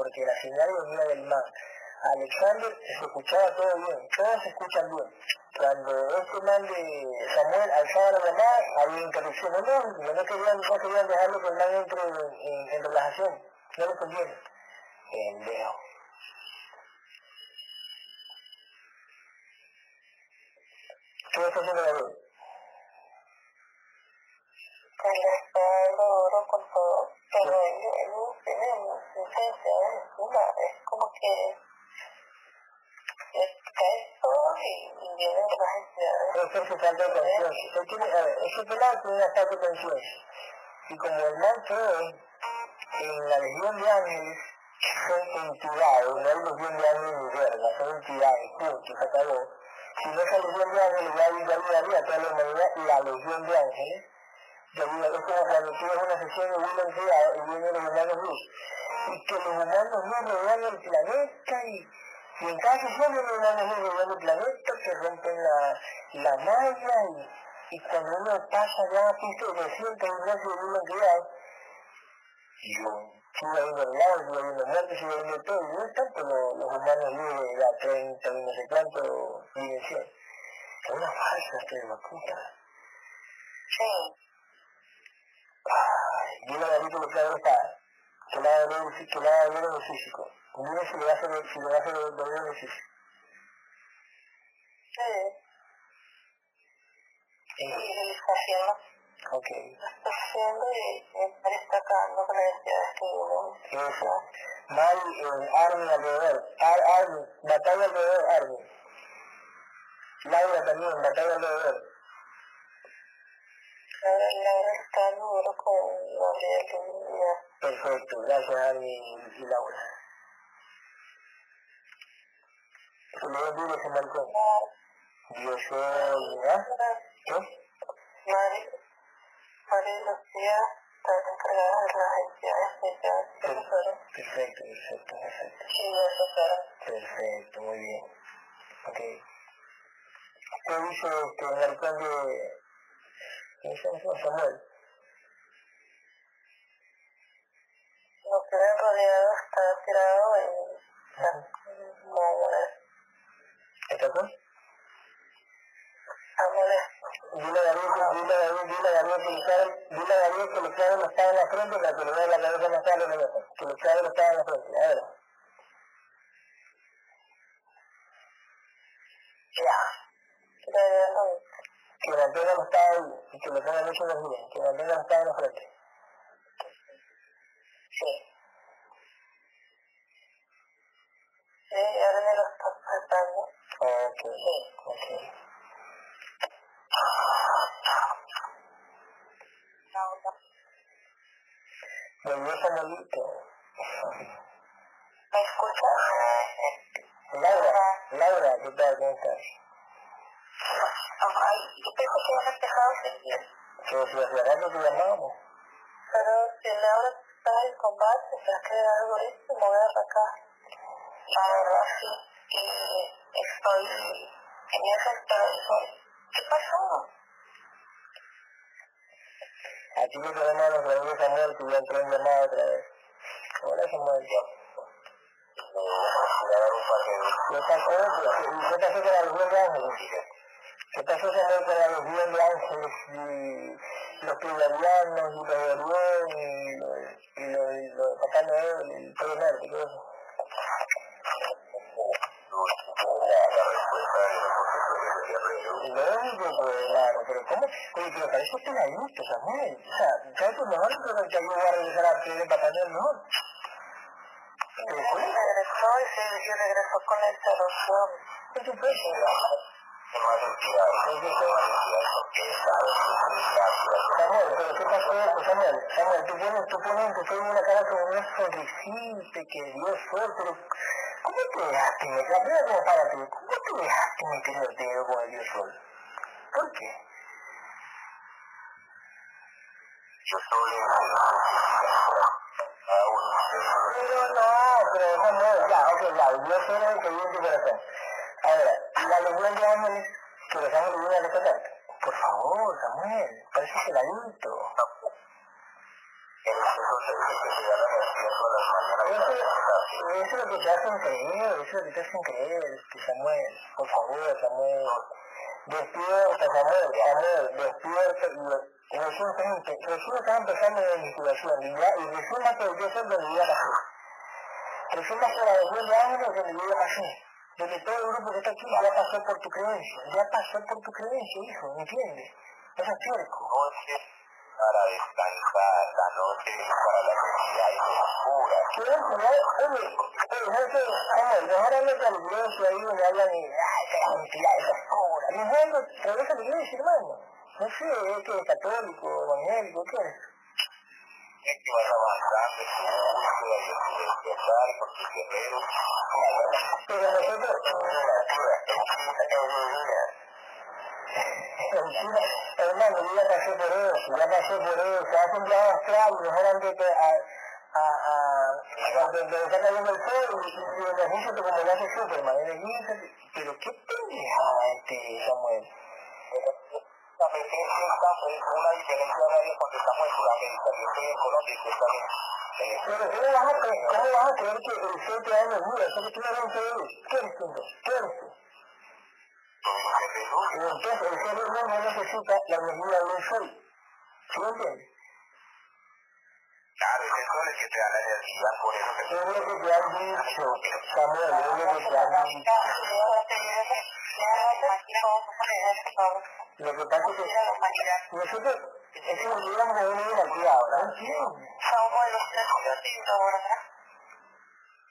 porque la señal venía del man. Alexander se escuchaba todo bien, todos se escuchan bien. Cuando este man de Samuel alzaba la llamada, había interrupción. No, no, no querían, no querían dejarlo que el man entre en, relajación. No le conviene. Pendejo. ¿Qué está haciendo la ley? que le está dando duro con todo, pero él, él tiene licencia encima, es como que cae todo y, y vienen las entidades. Eso es falta de conciencia. Tiene, a ver, ese pelado tiene una falta de conciencia. Y como el mal cree en la legión de ángeles, son entidades, no hay legión de ángeles ni verga, son entidades, punto, se acabó. Si no es la legión de ángeles, ya ayudaría a toda la humanidad la legión de ángeles, de vida. Es como cuando tienes una sesión de William Criado y vienen los humanos luz. Y que los humanos luz rodean el planeta y, y en cada sesión los humanos luz rodean el planeta que rompen la, la malla y, y cuando uno pasa ya piso de siente un brazo de Criado y yo sigue habiendo relatos, sigue habiendo muertes, sigue habiendo todo, y no es tanto los, los humanos luz de la 30 y no sé cuánto dimensión. Es una falsa, esto de puta. Sí. Yo la David lo que hago está, que la hago que la en lo físico. Dime si le hacer, si le dolor en lo físico. Sí. Sí, haciendo. Ok. Está haciendo y me está acabando con las necesidades que uno. Eso. Mal eh, Army alrededor. Ar, Army, batalla alrededor, Army. Laura también, batalla alrededor. Laura, Laura está duro con Gabriel Perfecto, gracias Army y Laura. Se me duro ese balcón. Dios soy, ¿ah? ¿Qué? Mari, Mari Lucía está encargada de las entidades especiales. Perfecto, perfecto, perfecto. Sí, eso. Perfecto, muy bien. Ok. ¿Qué dice este, el balcón ¿Qué dice Samuel? Está tirado en... como. ¿Está? Está molesto. Dile a que clave los en la frente que le la cabeza más tarde en el Que le clave los en la frente, a ver. Ya. No. Que mantenga los ahí y que le ponga mucha energía, que mantenga los en la frente. Sí. Sí, ahora me lo está faltando. Ok, Sí. ok. Volvió Samuelito. ¿Me escuchas? Laura, Laura, ¿qué tal? ¿Cómo estás? Ay, yo pensé que ya me dejado seguir. Que si hace rato te llamamos. Pero si Laura está en combate, se ha quedado algo esto, me voy a arrancar. La verdad, sí. Y estoy en ese estado. ¿Qué pasó? Aquí me tenemos a nuestro amigo Samuel que ya entró en llamada otra vez. Hola Samuel. ¿Qué pasó? ¿Qué pasó con la Legión de Ángeles? ¿Qué pasó Samuel con la Legión de Ángeles y los plurialianos y los Orión y los, y los, y los Papá Noel y el Polo Norte y todo eso? Lógico, pues, claro, pero ¿cómo? Oye, pero parece que la gusto, Samuel. O sea, ¿sabes que mejor creo que ayuda a regresar a pedir el Papá Noel mejor? Sí, regresó y sí, y regresó con la interrupción. Por supuesto. Samuel, pero ¿qué pasó? Pues, Samuel, Samuel, tú pones, tú pones tu Facebook una cara como una sonrisita, que Dios fue, pero ¿cómo te dejaste meter? La primera como para ti, ¿cómo te dejaste meter el dedo con el Dios sol? ¿Por qué? Yo soy el Pero no, pero Samuel, ya, ok, ya, yo soy el que vive en tu corazón. Ahora, la legión de ángeles que los ángeles vienen a rescatar. Por favor, Samuel, pareces el adulto. Eso, eso es lo que te hacen creer, eso es lo que te hacen creer, este Samuel. Por favor, Samuel. Despierta, Samuel, Samuel, despierta. Y recién están empezando la investigación y, ya, y recién va a yo ser donde ya pasé. Recién va a ser la legión de ángeles donde ya pasé. Donde todo el grupo que está aquí ya pasó por tu creencia, ya pasó por tu creencia, hijo, ¿entiendes? Eso es cierto para descansar, la noche para la necesidad oscura. Sí, oye, oye, no sé, Samuel, mejor anda a la iglesia ahí donde hablan y, ay, qué mentira, esa oscura. Mejor regresa a la iglesia, hermano. No sé, es que es católico, evangélico, ¿qué es? Es que vas avanzando en tu búsqueda y en tu despertar con tus guerreros. Pero nosotros... hermano, yo ya pasé por eso, ya pasé por eso, se hace un viaje astral, mejor antes que a, a, a, donde está cayendo el y como lo hace Superman, pero qué pendejada este Samuel. Una diferencia cuando estamos en Sudamérica, yo estoy en Colombia y tú estás en... Pero ¿cómo vas, a creer, ¿cómo vas a creer que el sol te da energía? Eso que tú no eres un ser ¿Qué eres tú? ¿Qué eres tú? Entonces el ser humano no necesita la energía del sol. ¿Sí entiendes? Claro, es el sol el que te da la energía, por eso te... Es lo que te han dicho, Samuel, es lo que te han dicho. Lo que pasa es que nosotros, es como si hubiéramos venido aquí ahora, ¿no entiendes?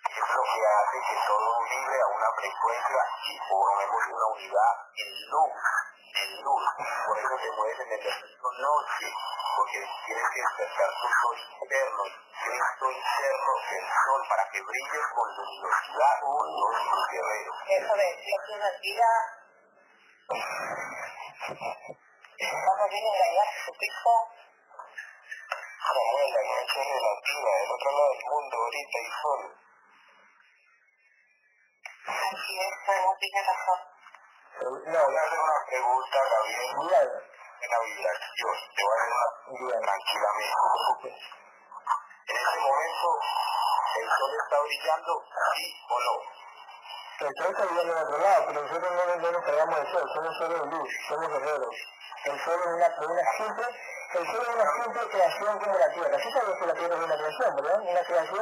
es lo que hace que todo vibre a una frecuencia y formemos una unidad en luz, en luz. Por eso te mueves en el efecto noche, porque tienes que despertar tu sol interno, Cristo interno, el sol, para que brilles con luminosidad con los tus guerreros. Eso de la vida. Vamos bien engañar su pico. Samuel, la noche es relativa, del otro lado del mundo ahorita hay sol. Así es, podemos tiene razón. No, Voy a hacer una pregunta, Gabriel, Bien, en la vibración. Te voy a hacer una tranquilamente. En este momento, ¿el sol está brillando, sí o no? El sol está viviendo en otro lado, pero nosotros no, no nos cargamos del sol, somos seres de luz, somos guerreros. El sol es una, una simple, el sol es una simple creación como la tierra. ¿Sí sabes que la tierra es una creación, verdad? Una creación.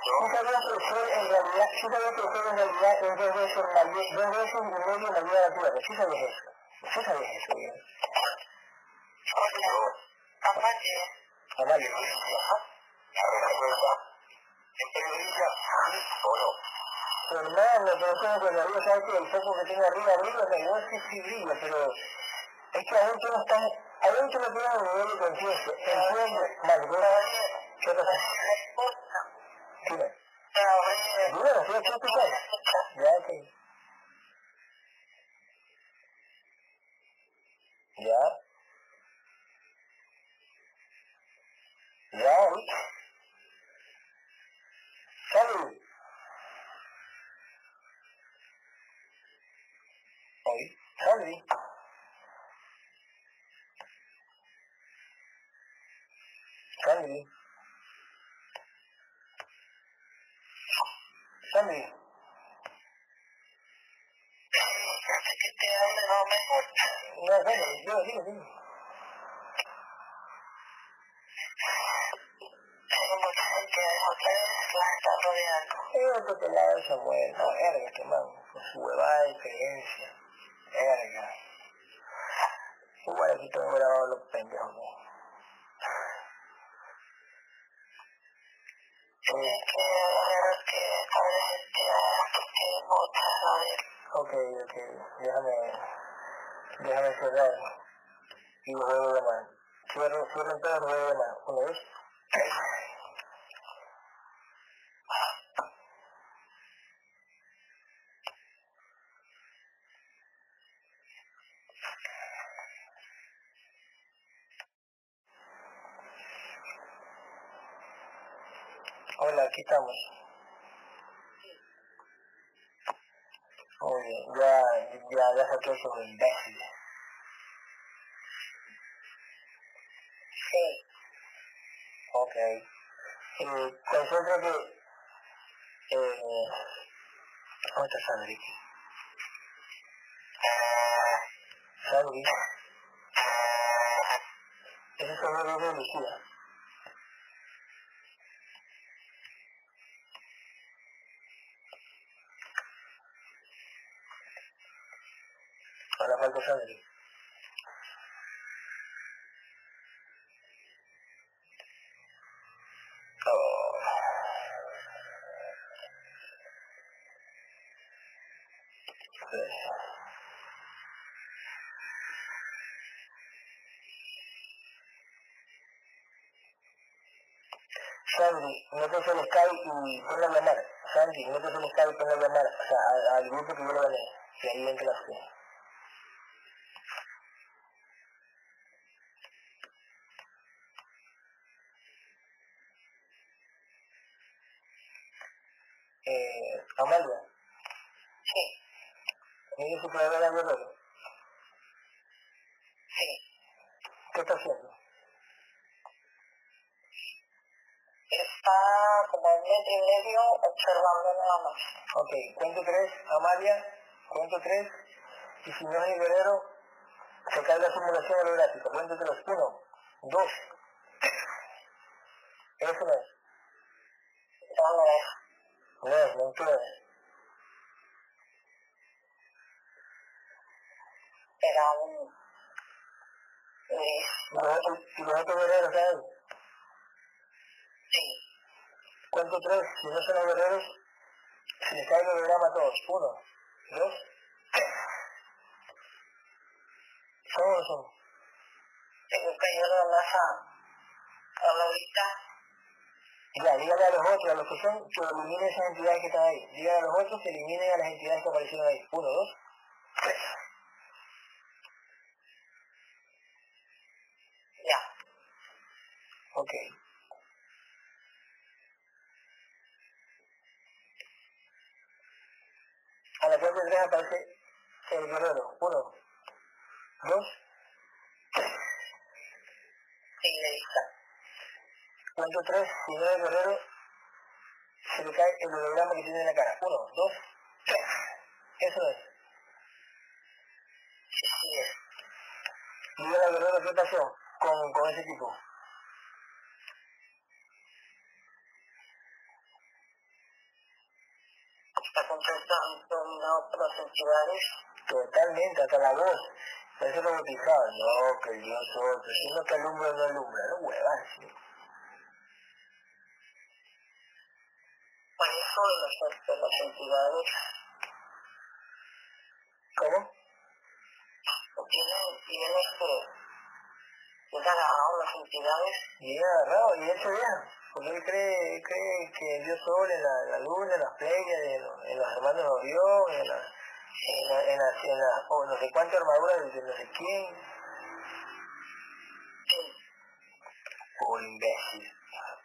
¿Sí sabías que el sol en realidad, sí sabías que el sol en realidad es dos veces mayor, dos veces y medio mayor a la tierra? ¿Sí sabías eso? ¿Sí sabías eso? Aparte, Amalia. La respuesta siempre brilla, sí o no. Pero eso es cuando arriba, sabes que el foco que tiene arriba, arriba, me igual sí, sí brilla, pero es que adentro no están, adentro no tienen un nivel de conciencia. Entiendo, vale, bueno, ¿qué pasa? Dime. Dime, no estoy aquí escuchando. Ya, ok. Ya. Ya, uy. Salud. Oye, Salud. Salud. Salud. que te hable no me gusta. No, bueno, yo, Hola, aquí estamos. Ya, ya, ya saqué sobre el Eh, concentra que... Eh, ¿Cómo está Sandri? Sandri. Ese es de Lucía. Ahora falta Sandri. Oh. Sandy, métese el Skype y ponla a llamar. Sandy, métese el Skype y ponla a llamar. O sea, al, al grupo que yo le gané. Y ahí en clase. Eh, Amalia, Sí. ¿mire si puede ver a Guerrero? Sí. ¿Qué está haciendo? Está como a un metro y medio Ok, cuento tres, Amalia, cuento tres, y si no es el guerrero, se cae la simulación holográfica. Cuento tres, uno, dos. Eso no es, No, no es. no es, no puede. Era un... Luis. Y los otros, y los otros guerreros saben. Sí. Cuento tres, si no son los guerreros, se les cae el holograma a todos. Uno, dos. ¿Son o no son? Tengo que ir nada más a, a Laurita. Ya, dígale a los otros, a los que son, que eliminen esas entidades que están ahí. Dígale a los otros que eliminen a las entidades que aparecieron ahí. Uno, dos, tres. Ya. Ok. A la cuenta de tres aparece el guerrero. Uno, dos, le está. cuento tres, si no el guerrero, se le cae el holograma que tiene en la cara. Uno, dos, tres. Eso es. Sí, sí es. Al guerrero qué pasó con, con ese tipo. Está una otras entidades. Totalmente, hasta la voz. Parece como pisado. No, que Dios otro. Si no te alumbra, no alumbra. No huevas. ¿sí? Por eso las, las entidades ¿Cómo? tienen, tienen este... Las entidades. Y agarrado, y él se Porque él cree, cree que Dios en la, la luna, en las playas, en, los- en los hermanos de Orión, en la, en la, en la, en la- o no sé cuánta armadura de, de no sé quién. Oh, imbécil.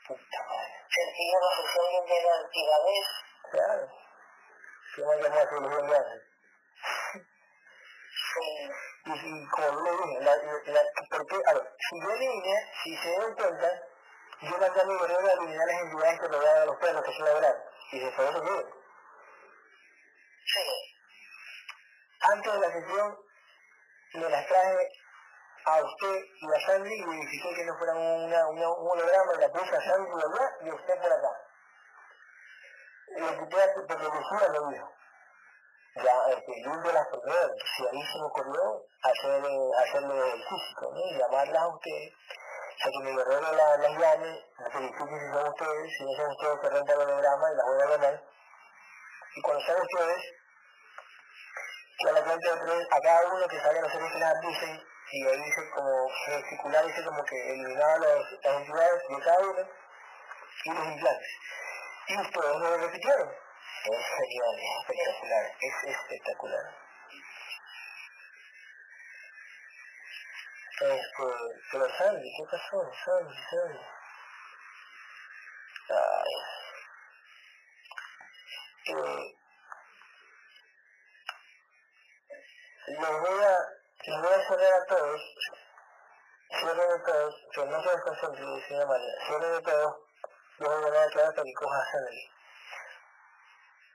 Puta madre. Sentido la sesión de las entidades. Claro. ¿Qué más llamó a solución de hace? Sí. Y, y como le dije, la, la, porque, a ver, si yo eliminé, si se dan cuenta, yo mandé a mi guerrero a eliminar las entidades que rodeaban a los perros, que son la verdad. Y se fue bien. Sí. Antes de la sesión, me las traje a usted y a Sandy y verifiqué que no fuera una, una, un holograma y la puse a Sandy por allá y a usted por acá. Lo quité porque Lucía lo dijo. Ya, este, lindo las primeras, si ahí se me ocurrió hacer, eh, hacerle el físico, ¿no? Y llamarlas a ustedes, o sea que mi guerrero la- las llame, me verifique si son ustedes, si no son ustedes que rentan el holograma y las voy a ganar. Y cuando sean ustedes, que a la cuenta de tres, a cada uno que salga seres que las dicen, y ahí dice como circular, dice como que eliminaba las entidades de cada uno y los implantes. Y ustedes no lo repitieron. Es genial, es espectacular, es espectacular. Este, pero Sandy, ¿qué pasó? Sandy, Sandy. Ay. Eh, les voy a, les voy a cerrar a todos, cierren a todos, que no se desconcentren de ninguna manera, cierren a todos, yo voy a ganar a todos hasta que coja a Sandy.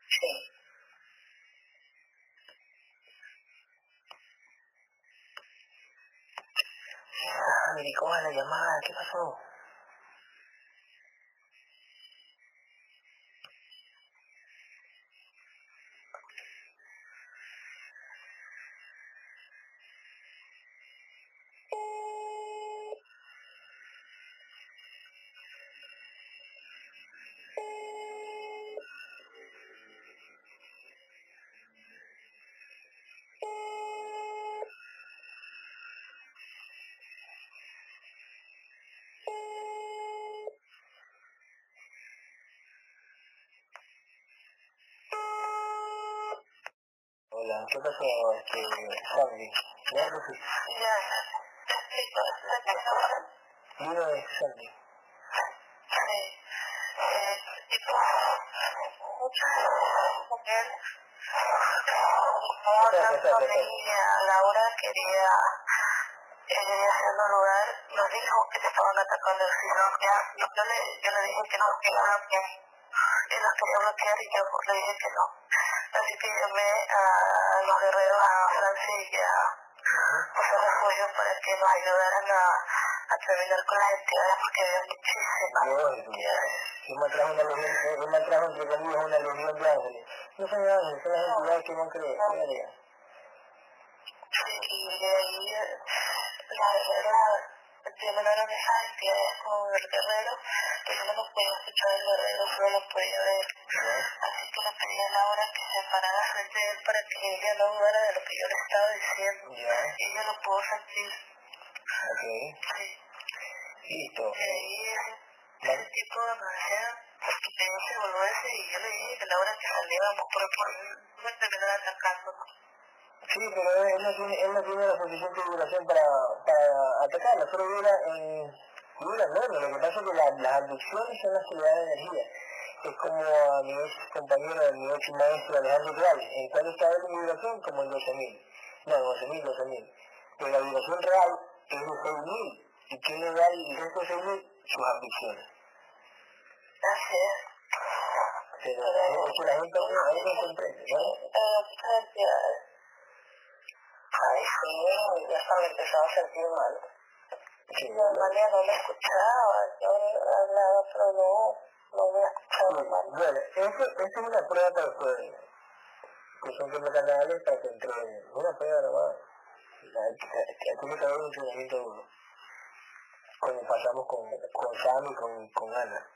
Sí. Me coja la llamada, ¿qué pasó? ¿Qué pasó, este, Sandy? ¿Ya te fuiste? Ya, explico, explico. Dime de Sandy. Sí. Eh, tipo, muchas mujeres Espérate, espérate, con ella, Laura quería, quería hacerlo lugar, nos dijo que te estaban atacando el ya, yo, yo le, yo le dije que no, que no bloquear, y los quería bloquear y yo le dije que no. Así que llamé a los guerreros, a Francia y a José Refugio para que nos ayudaran a, a terminar con las entidades porque había muchísimas entidades. Yo me trajo una legión, yo me trajo entre comillas una legión de ángeles. No son ángeles, son las entidades que no creen. Verga. Sí, y de ahí eh, la guerrera a esas entidades con el guerrero, pero yo no los podía escuchar el guerrero, solo los podía ver. Así que le pedí a Laura que se parara frente a él para que ella no dudara de lo que yo le estaba diciendo. Y ella lo pudo sentir. ok. Sí. Listo. Y ahí ese, ese tipo de energía, porque volvió ese y yo le dije que Laura que saliéramos, pero por no me terminó atacando. Sí, pero él no tiene, él no tiene la suficiente duración para, para atacarla, solo dura en... Dura, no, no, lo que pasa es que la- las abducciones son las que le dan energía. Es como a mi ex compañero, a mi ex maestro Alejandro Real, en cuál estado de vibración, como en 12.000. No, 12.000, 12.000. Pero la vibración real es de 6.000. ¿Y quién le da el resto de 6.000? Sus abducciones. Así es. Pero es que la gente no comprende, ¿no? Entidades. Ay, sí, ya hasta me empezaba a sentir mal. Sí, Yo Amalia no me escuchaba, yo hablaba, pero no, no me escuchaba mal. Bueno, esto es una prueba para ustedes, que son como canales para que entren. Una prueba nomás. Tiene que haber un entrenamiento duro. Como pasamos con, con Sam y con, con Ana.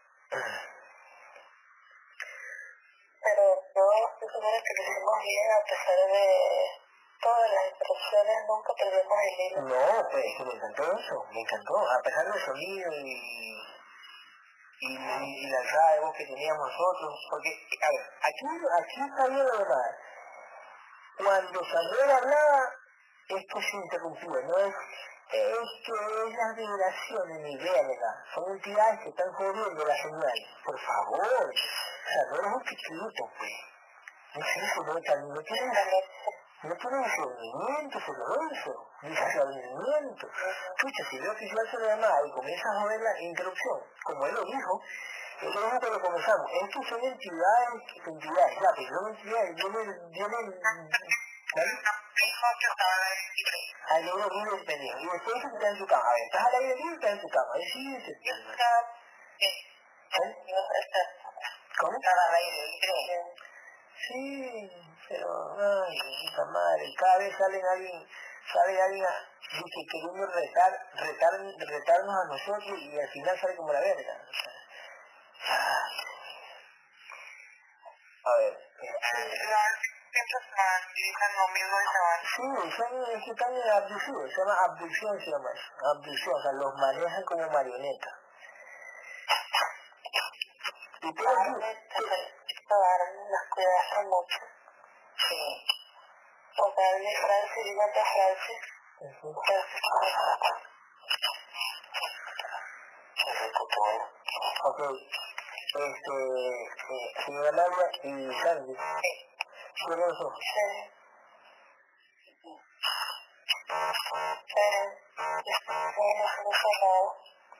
Pero yo estoy segura que lo hicimos bien a pesar de todas las interrupciones, nunca perdemos el hilo. No, pues es que me encantó eso, me encantó. A pesar del sonido y, y, y, la alzada de voz que teníamos nosotros, porque, a ver, aquí, aquí está bien la verdad. Cuando Samuel hablaba, esto se interrumpía, no es, es que es la vibración en idea, ¿verdad? Son entidades que están jodiendo la señal. Por favor, o sea, no eres un pues. No es eso, no, no tienes no tiene discernimiento sobre eso, discernimiento. Escucha, si veo que yo alzo la llamada y comienza a joder la interrupción, como él lo dijo, él lo dijo cuando comenzamos, estos son entidades, entidades, ya, pues son entidades, vienen, vienen, ¿vale? Al uno vive el pendejo, y después dice que está en su cama, a ver, estás al aire libre, estás en tu cama, ahí sí, se ¿Eh? ¿Cómo? Sí, pero, ay, puta madre, cada vez sale alguien, sale alguien a- dice, queriendo retar, retar, retarnos a nosotros y al final sale como la verga. o sea. A ver, este, sí, son, es que están abducidos, se llama abducción, se llama eso, abducción, o sea, los manejan como marionetas. Y. Sí. Francia, yo iba a Francia. Ujú. ok, este, eh, y Sandy. Sí.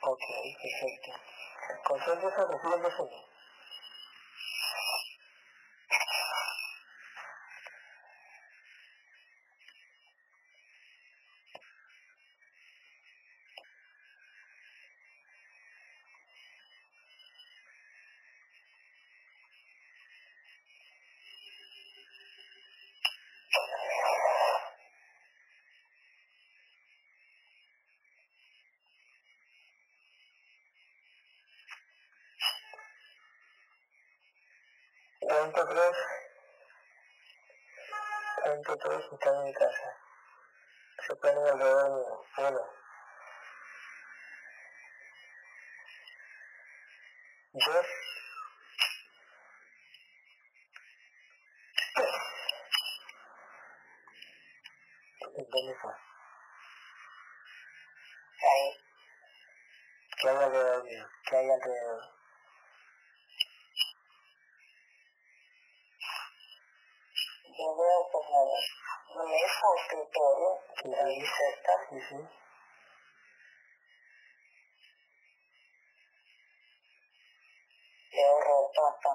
Ok, perfecto. Concéntrese en recibir el sueño. Cuento tres y están en mi casa. Se ponen alrededor mío. Uno. Dos. ¿Dónde fue? Ahí. ¿Qué hay alrededor mío? ¿Qué hay alrededor? Yo veo como un mismo escritorio Sí, ahí sí. cerca. Sí, sí. Veo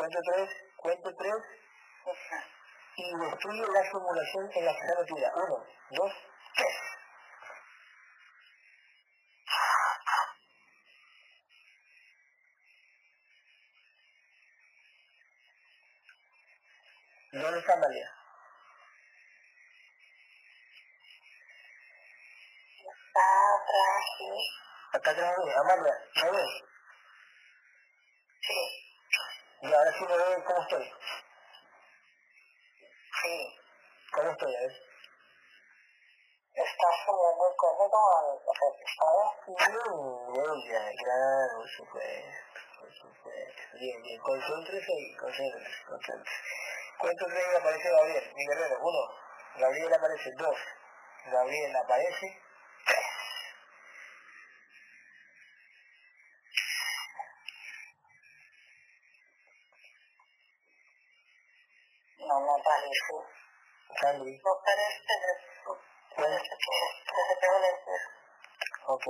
cuento tres, cuento tres y destruye la simulación en la que metida. Uno, dos, tres. ¿Dónde está Amalia? Está atrás aquí. Acá atrás de mí. Amalia, ¿me ves? Sí. Y ahora sí me ve cómo estoy. Sí. ¿Cómo estoy? A ver. Está muy cómodo al recostado. Mm, Muy bien, claro, por supuesto, por supuesto. Bien, bien, concéntrese y concéntrese, concéntrese. Cuento tres y aparece Gabriel, mi guerrero. Uno, Gabriel aparece. Dos, Gabriel aparece. Tres. No me parece. Sandy, No parece. Parece que parece que un espejo. ok.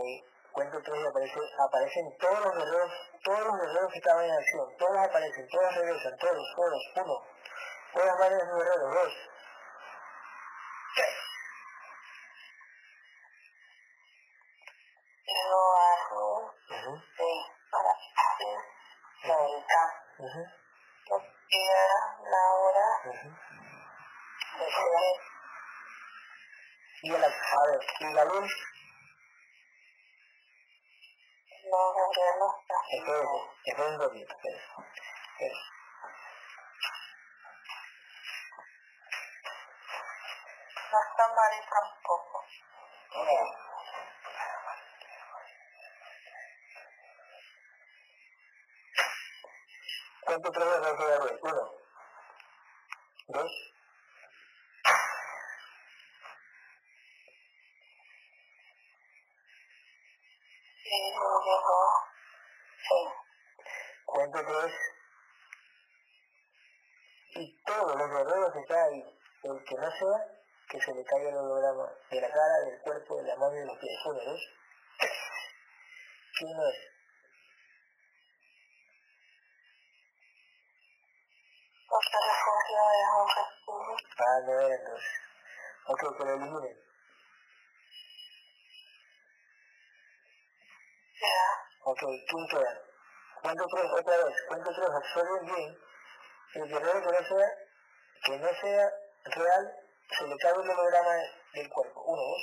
Cuento tres y aparece, aparecen todos los guerreros, todos los guerreros que estaban en acción. Todos aparecen, todos regresan, todos, todos. Uno, buenas manos mi guerrero. Dos, tres. Luego algo Ujú, de para ahorita. días, la hora, ujú. después Y la, a ver, y Gabriel, no Gabriel está. No está Mari tampoco. ¿Cuánto traes Gabriel? Uno, dos, Sí, llegó. Sí. cuánto traes y todos los guerreros que están ahí, el que no sea, que se le caiga el holograma de la cara, del cuerpo, de la mano y de los pies. Uno, dos, tres. ¿Quién no es? Un. Ah, no era entonces. Ok, que lo eliminen. Ya. Ok, ¿quién queda? Cuento tres otra vez, cuento tres, observen bien. El guerrero que no sea, que no sea real, sobre cada uno de los del cuerpo. Uno, dos.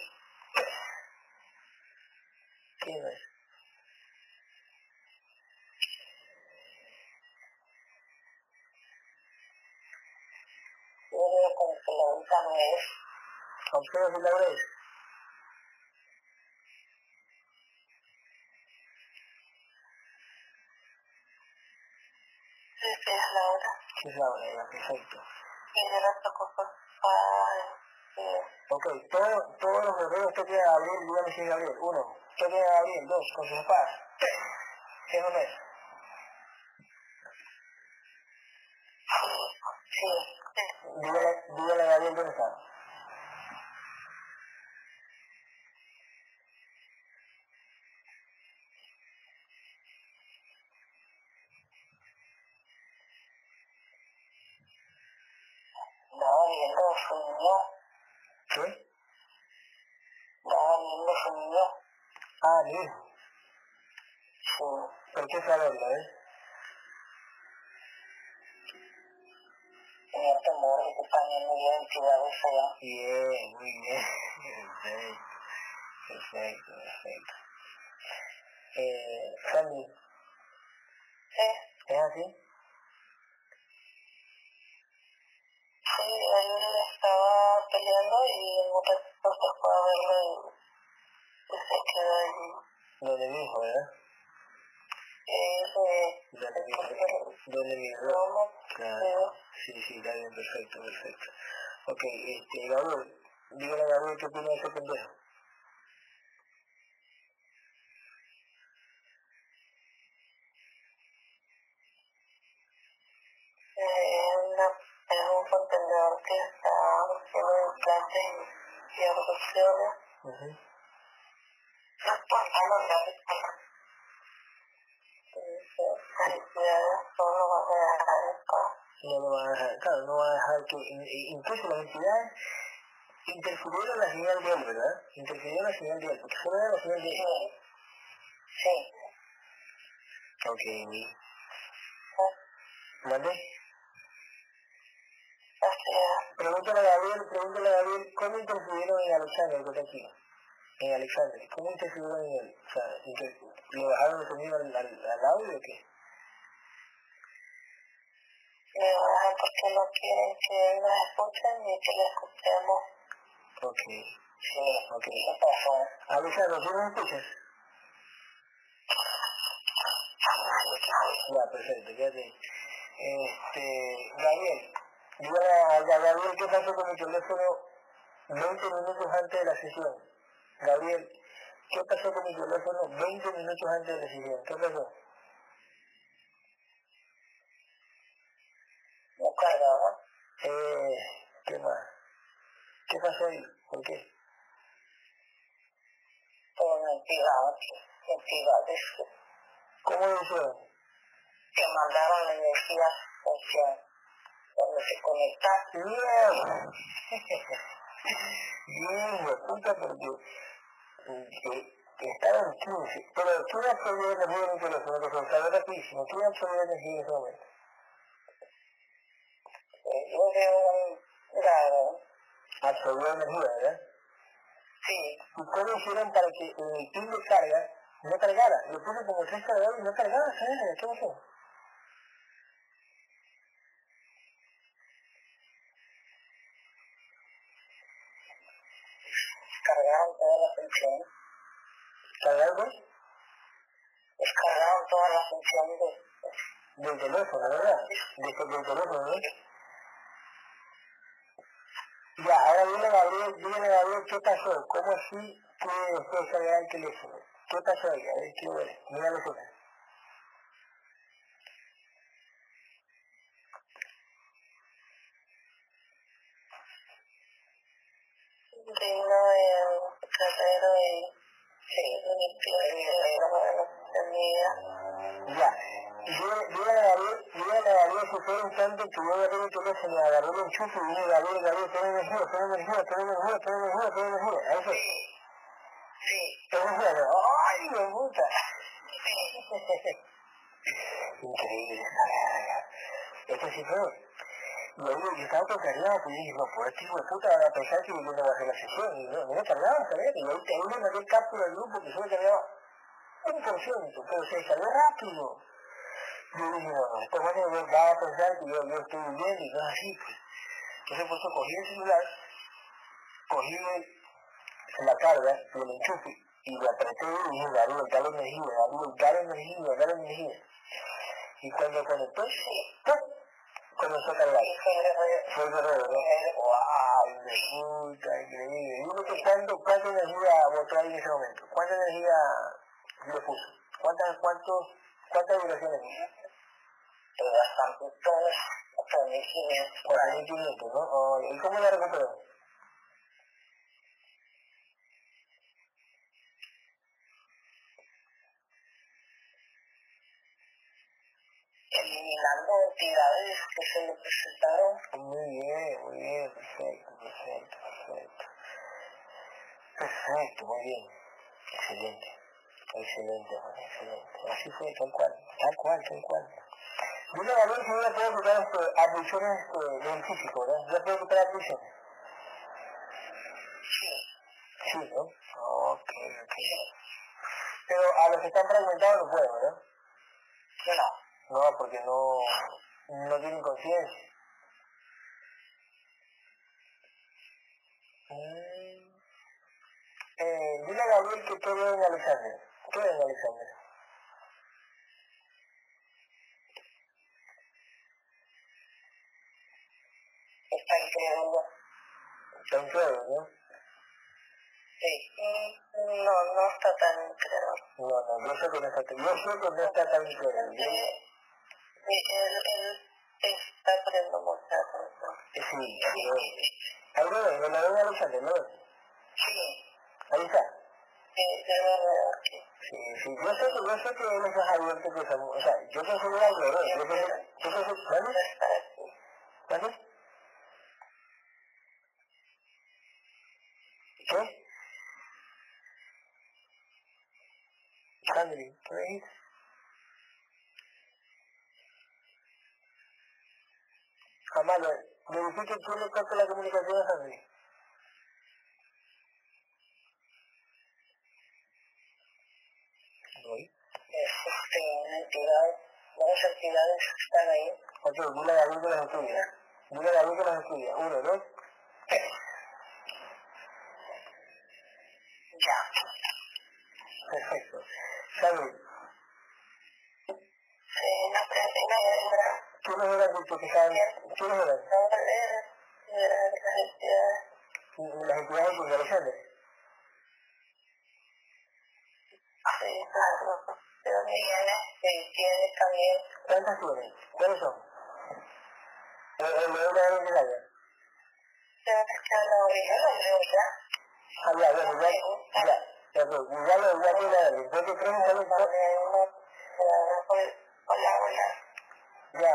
¿Qué no es? Yo veo como que la vista no es. ¿Observas la vez? Es la hora. Es la hora, perfecto. Y de las. Ah, sí. Ok, todo, todos los guerreros que tiene Gabriel, dígame si es Gabriel. Uno, ¿qué tiene Gabriel? Dos, con sus espadas. Tres. ¿Qué no es? Sí, sí. Dígale, dígale a Gabriel dónde está. Estaba viendo su niño. ¿Qué? Estaba viendo su niño. Ah, mi hijo. Sí. ¿Por qué saberlo, eh? Tenía temor de que también me diera entidades allá. Bien, muy bien. Perfecto. Perfecto, perfecto. Eh, Sandy, Sí. ¿es así? Sí, ayer estaba peleando y en un ratito se fue a verlo y, y se quedó allí. Donde mi hijo, ¿verdad? Y dice, Donde mi hijo. Donde mi hijo. ¿cómo? Claro. Sí, sí, está bien, perfecto, perfecto. Ok, este, Gabriel, dígale a Gabriel qué opina de ese pendejo. Eh, una, es un contenedor que está haciendo implantes y, y abducciones. Ujú. No importa, no me Felicidades, solo vas a dejar esto. No lo van a dejar, claro, no van a dejar que, in- in- incluso las entidades interfirieron en la señal de él, ¿verdad? Interfirieron en la señal de él, porque solo era la señal de él. Sí. Sí. Ok. ¿Mande? Así es. Pregúntale a Gabriel, pregúntale a Gabriel, ¿cómo interfirieron en Alexander, que aquí? En Alexander, ¿cómo interfirieron en él? O sea, ¿le bajaron el sonido al, al, al audio o qué? Me bajan porque no quieren que nos escuchen ni que les escuchemos. Ok, Sí. ok. ¿Qué pasó? Alexander, ¿tú me escuchas? Ya, perfecto, quédate. Este, Gabriel, dígale a Gabriel qué pasó con mi teléfono 20 minutos antes de la sesión. Gabriel, ¿qué pasó con mi teléfono 20 minutos antes de la sesión? ¿Qué pasó? No cargaba. Eh, ¿qué más? ¿Qué pasó ahí? ¿Por qué? De. ¿Cómo lo hicieron? Que mandaron la energía hacia donde se conecta. Bien. Bien, me puta porque eh, que estaba en 15. Pero tú no energía en mi teléfono, que rapidísimo. Tú no absorbió energía en ese momento. Eh, Yo veo un raro. Absorbió energía, ¿verdad? Sí. ¿Y cómo hicieron para que el pin de carga no cargara? Lo puse como tres cargadores y no cargaba, ¿sabes? ¿Qué pasó? Descargaron toda la función. ¿Cargar qué? Descargaron toda la función de... Del teléfono, ¿verdad? Desde del teléfono, ¿no? Ya, ahora dile a Gabriel, dile a Gabriel qué pasó, cómo así pude después cargar el teléfono. ¿Qué pasó ahí? A ver, quiero ver, mira la escena. Vino el carrero y... Sí, el guerrero de la. Ya, dile dile a Gabriel, dile a Gabriel si fue un tanto que yo agarré mi teléfono agarré el enchufe y dije, Gabriel, Gabriel, ten energía, ten energía, ten energía, ten energía, ten energía. Eso, Sí. energía, ¡ay, me puta! Increíble, Esto sí fue. Yo estaba todo cargado, pues dije, no, pues este hijo de puta van a pensar que yo no hacer la sesión. Y no, no me cargaba, ¿sabes? Y ahí, me mandé cápsula del grupo que solo cargaba un por ciento, pero se salió rápido. Yo dije, no, esto bueno, va a pensar que yo, yo estoy bien y no es así, pues. Entonces, por eso cogí el celular, cogí la carga y el enchufe y le apreté y dije, Gabriel, dale energía, Gabriel, dale energía, dale energía. Y cuando conectó, Sí. ¡pum! comenzó a cargar. Fue guerrero. ¿no? ¡Wow! Puta, increíble. Dime que cuánto, cuánta energía botó ahí en ese momento. ¿Cuánta energía le puso? ¿Cuántas, cuántos, cuántas vibraciones puso? Pues bastante, todos, hasta 1500 por ahí. 4.500, ¿no? Oh, ¿Y cómo la recuperó? eliminando entidades que se le presentaron. Muy bien, muy bien, perfecto, perfecto, perfecto. Perfecto, muy bien. Excelente. Excelente, excelente. Así fue, tal cual, tal cual, tal cual. Yo le valor que ya puedo quitar este, abducciones este, del físico, ¿verdad? Ya puedo quitar abducciones. Sí, Sí, ¿no? Ok, ok. Pero a los que están fragmentados no puedo, ¿verdad? no. No, porque no, no tienen conciencia. Mm. Eh, dile a Gabriel que ve en Alexander. ¿Qué ve en Alexander? Está increíble. Está increíble, ¿no? Sí. No, no está tan increíble. No, no, yo sé que no está, yo sé que no está tan Sí, él, él está poniendo mucha atención. Sí, sí, sí. Ahí lo ven, lo ven a Alexander, ¿no? Sí, Ahí está. sí, veo aquí. Sí, sí, yo sé yo sé que él es abierto o sea, yo al revés, yo pensé, yo pensé, ¿vale? ¿Vale? ¿Qué? Sandri, ¿qué me dijiste? Que tú le la comunicación a Sandri. ¿Voy? Este, una entidad, varias entidades que están ahí. Ok, dile a David que las estudia. Dile a David que las estudia. Uno, dos. Ya. Perfecto. Sandri, Sí, no aprende nada. ¿quiénes eran tus que estaban? ¿Quiénes eran? Vamos a leer eh, las entidades. Las entidades de Alexander. Sí, claro. ¿Cuántas? ¿Cuáles son? El, el de de la área. Pero es que a la orilla veo ya. Ah, ya, ya, ya, ya, ok, y ya lo, ya tiene la área. Entonces, tres por hola, hola. Ya,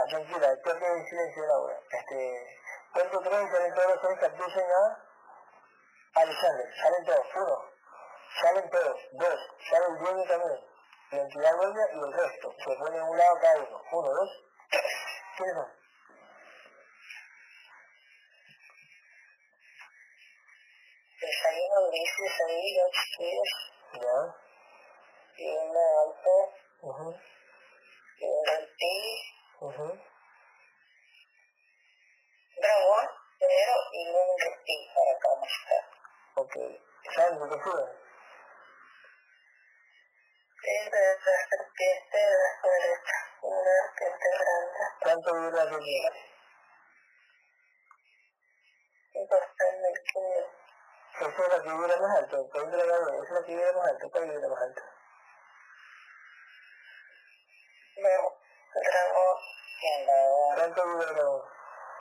en. Este, cuento tres, salen todos los que abducen a Alexander. Salen todos, uno. Salen todos, dos. Sale el dueño también. La entidad dueña y el resto. Se ponen a un lado cada uno. Uno, dos. Unos grises ahí, chiquillos, Ya. y uno alto, mhm y un reptil, mhm dragón, pero y un reptil para acá mostrar. Ok. ¿Saben de qué suben? Es de la serpiente de la derecha, una serpiente grande, ¿Cuánto la y dos tres mil quinientos. Esa es la vibra más alto. Pregúntale a Gabriel, esa es la vibra más alto. ¿Cuál vibra más alto? Luego, dragón, y el ¿Cuánto vibra el dragón?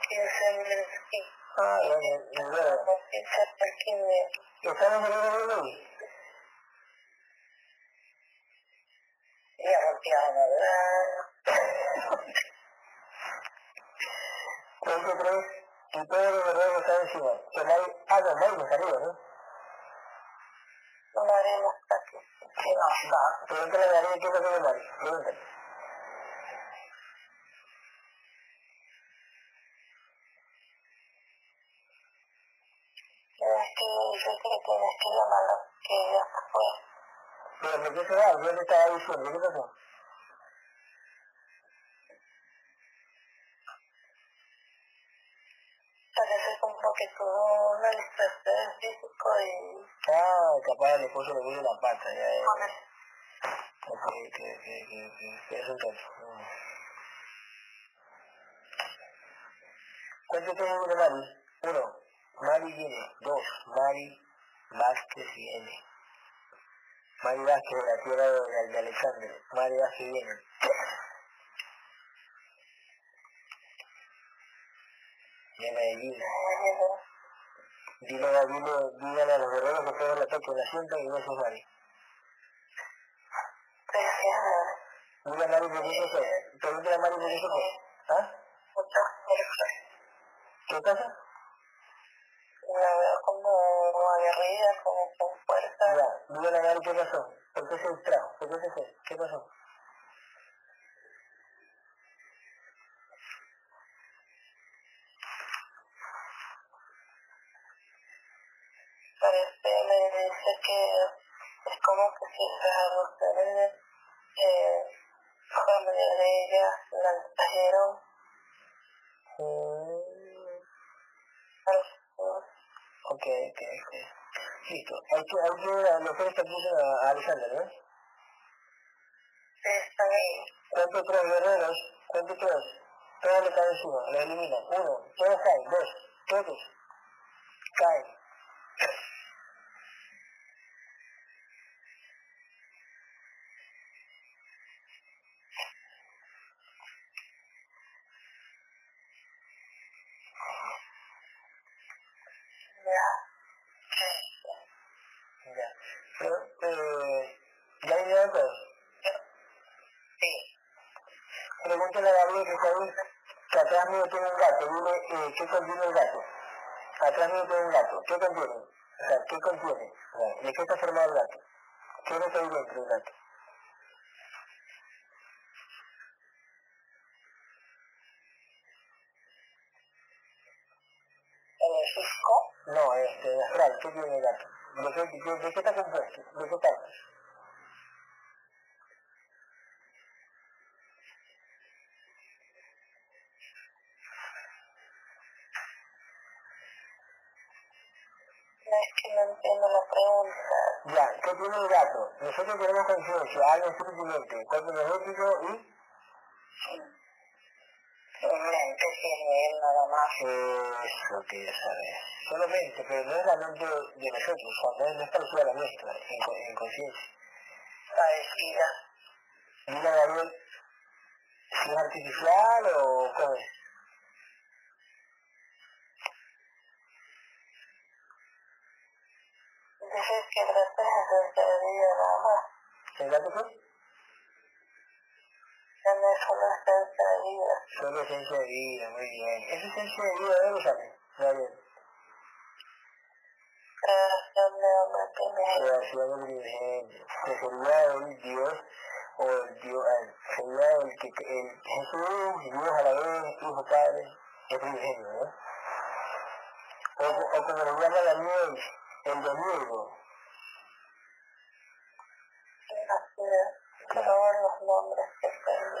quince mil quinientos. Ah, bueno, y. Quince mil quinientos. ¿Están en el dragón? Y arropeado, ¿verdad? ¿Cuánto crees? Y todos los guerreros están encima. Que no hay... Ah, no hay más ¿no? No lo haremos. Sí, no, no. Pregúntale a qué es lo que le vale. Pregúntale. Es que yo creo que tienes que llamarlo, que ya se fue. Bueno, ¿qué será? Yo le estaba diciendo, ¿qué pasó? Parece como que tuvo una distracción físico y... Ah, capaz el esposo le puso la pata, ya, ya. Ok, ok, ok, ok, ok. Eso entonces. Ah. ¿Cuánto tengo de Mari? Uno. Mari viene. Dos. Mari Vázquez viene. Mari Vázquez de la tierra de, de Alexander. Mari Vázquez viene. De Medellín. Dile, dile, dígale a los guerreros que todos la toquen, la sientan y no se Mari. Dile a Mari por qué se fue. Pregúntale a Mari por qué se fue. ¿Ah? ¿Qué pasa? La veo como aguerrida, como con fuerza. Ya, dígale a Mari qué pasó. ¿Por qué se distrajo? ¿Por qué se fue? ¿Qué pasó? Parece, me dice que es como que siempre algo ustedes, eh, familia de ella, la trajeron. Ok, ok, ok. Listo. Hay que, hay que, los tres apuntan a, a Alexander, ¿no? Sí, están ahí. ¿Cuántos tres guerreros? ¿Cuántos tres? Todos le caen encima, lo eliminan. Uno, todos caen, dos, todos caen. Ya. Ya. Pero, eh, ¿ya vinieron todos? Sí. Pregúntale a Gabriel que está ahí, que atrás mío tiene un gato. Dile, eh, ¿qué contiene el gato? Atrás mío tiene un gato. ¿Qué contiene? O sea, ¿qué contiene? ¿De qué está formado el gato? ¿Qué no está ahí dentro del gato? ¿En el fisco? No, este, astral, ¿qué tiene el gato? ¿De qué, de, de qué está compuesto? ¿De qué está? No es que no entiendo la pregunta. Ya, ¿qué tiene el gato? Nosotros tenemos conciencia, algo espiritualmente, cuerpo energético y Un mente tiene él nada más. eso quería saber. Solamente, pero no es la mente de nosotros, cuando es, no es parecida a la nuestra, en, en conciencia. Parecida. Mira, Gabriel, si es artificial o cómo es. Dices que tratas de hacer vida nada más. ¿El gato qué? Ya no es solo esencia de vida. Solo esencia de vida, muy bien. ¿Esa esencia de vida de dónde sale? Gabriel. Creación de hombre primero. creación del primigenio, que sería el Dios, o el Dios, sería el que, el Jesús, Dios a la vez, Hijo Padre, el primigenio, ¿no? O, o como lo llama la miel, el domingo, Así es. Que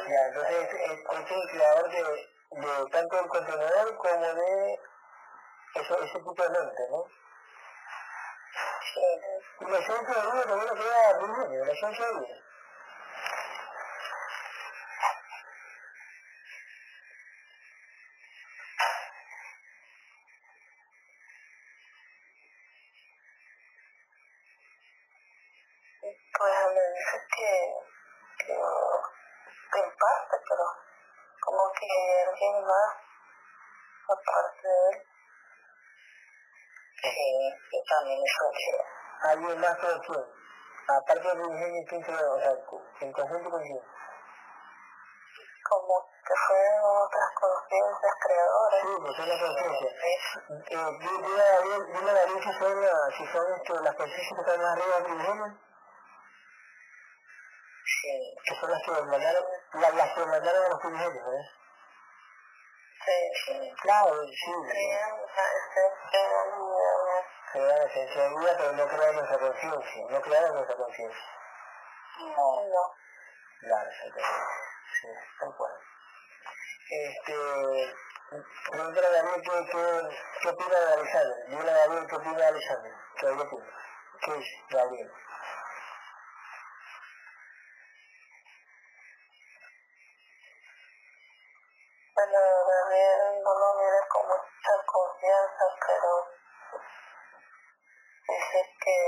ya, entonces es, es, el creador de, tanto el contenedor como de eso, ese tipo de mente, ¿no? Sí. La esencia lo. Pues me dice que, que, que en parte, pero como que hay alguien más aparte de él. Sí, yo también escuché. Alguien más que aparte del primigenio, ¿quién creó? O sea, en conjunto con quién. Como que fueron otras conciencias creadoras. Sí, pues son las conciencias. Sí. Eh, dile a dile si son, si son este, las conciencias que están más arriba del primigenio, Sí. que son las que mandaron, las, las que mandaron a los primigenios, ¿verdad? Sí, sí. Claro, sí, la esencia de la esencia de vida, pero no crearon nuestra conciencia, no crearon nuestra conciencia. No, no. Claro. Sí, tal cual. Este, pregúntale a Gabriel qué, qué, qué opina de Alexander. Dile a Gabriel qué opina de Alexander. ¿Qué opina? ¿Qué dice Gabriel? Bueno, Gabriel no lo mira como mucha confianza, pero que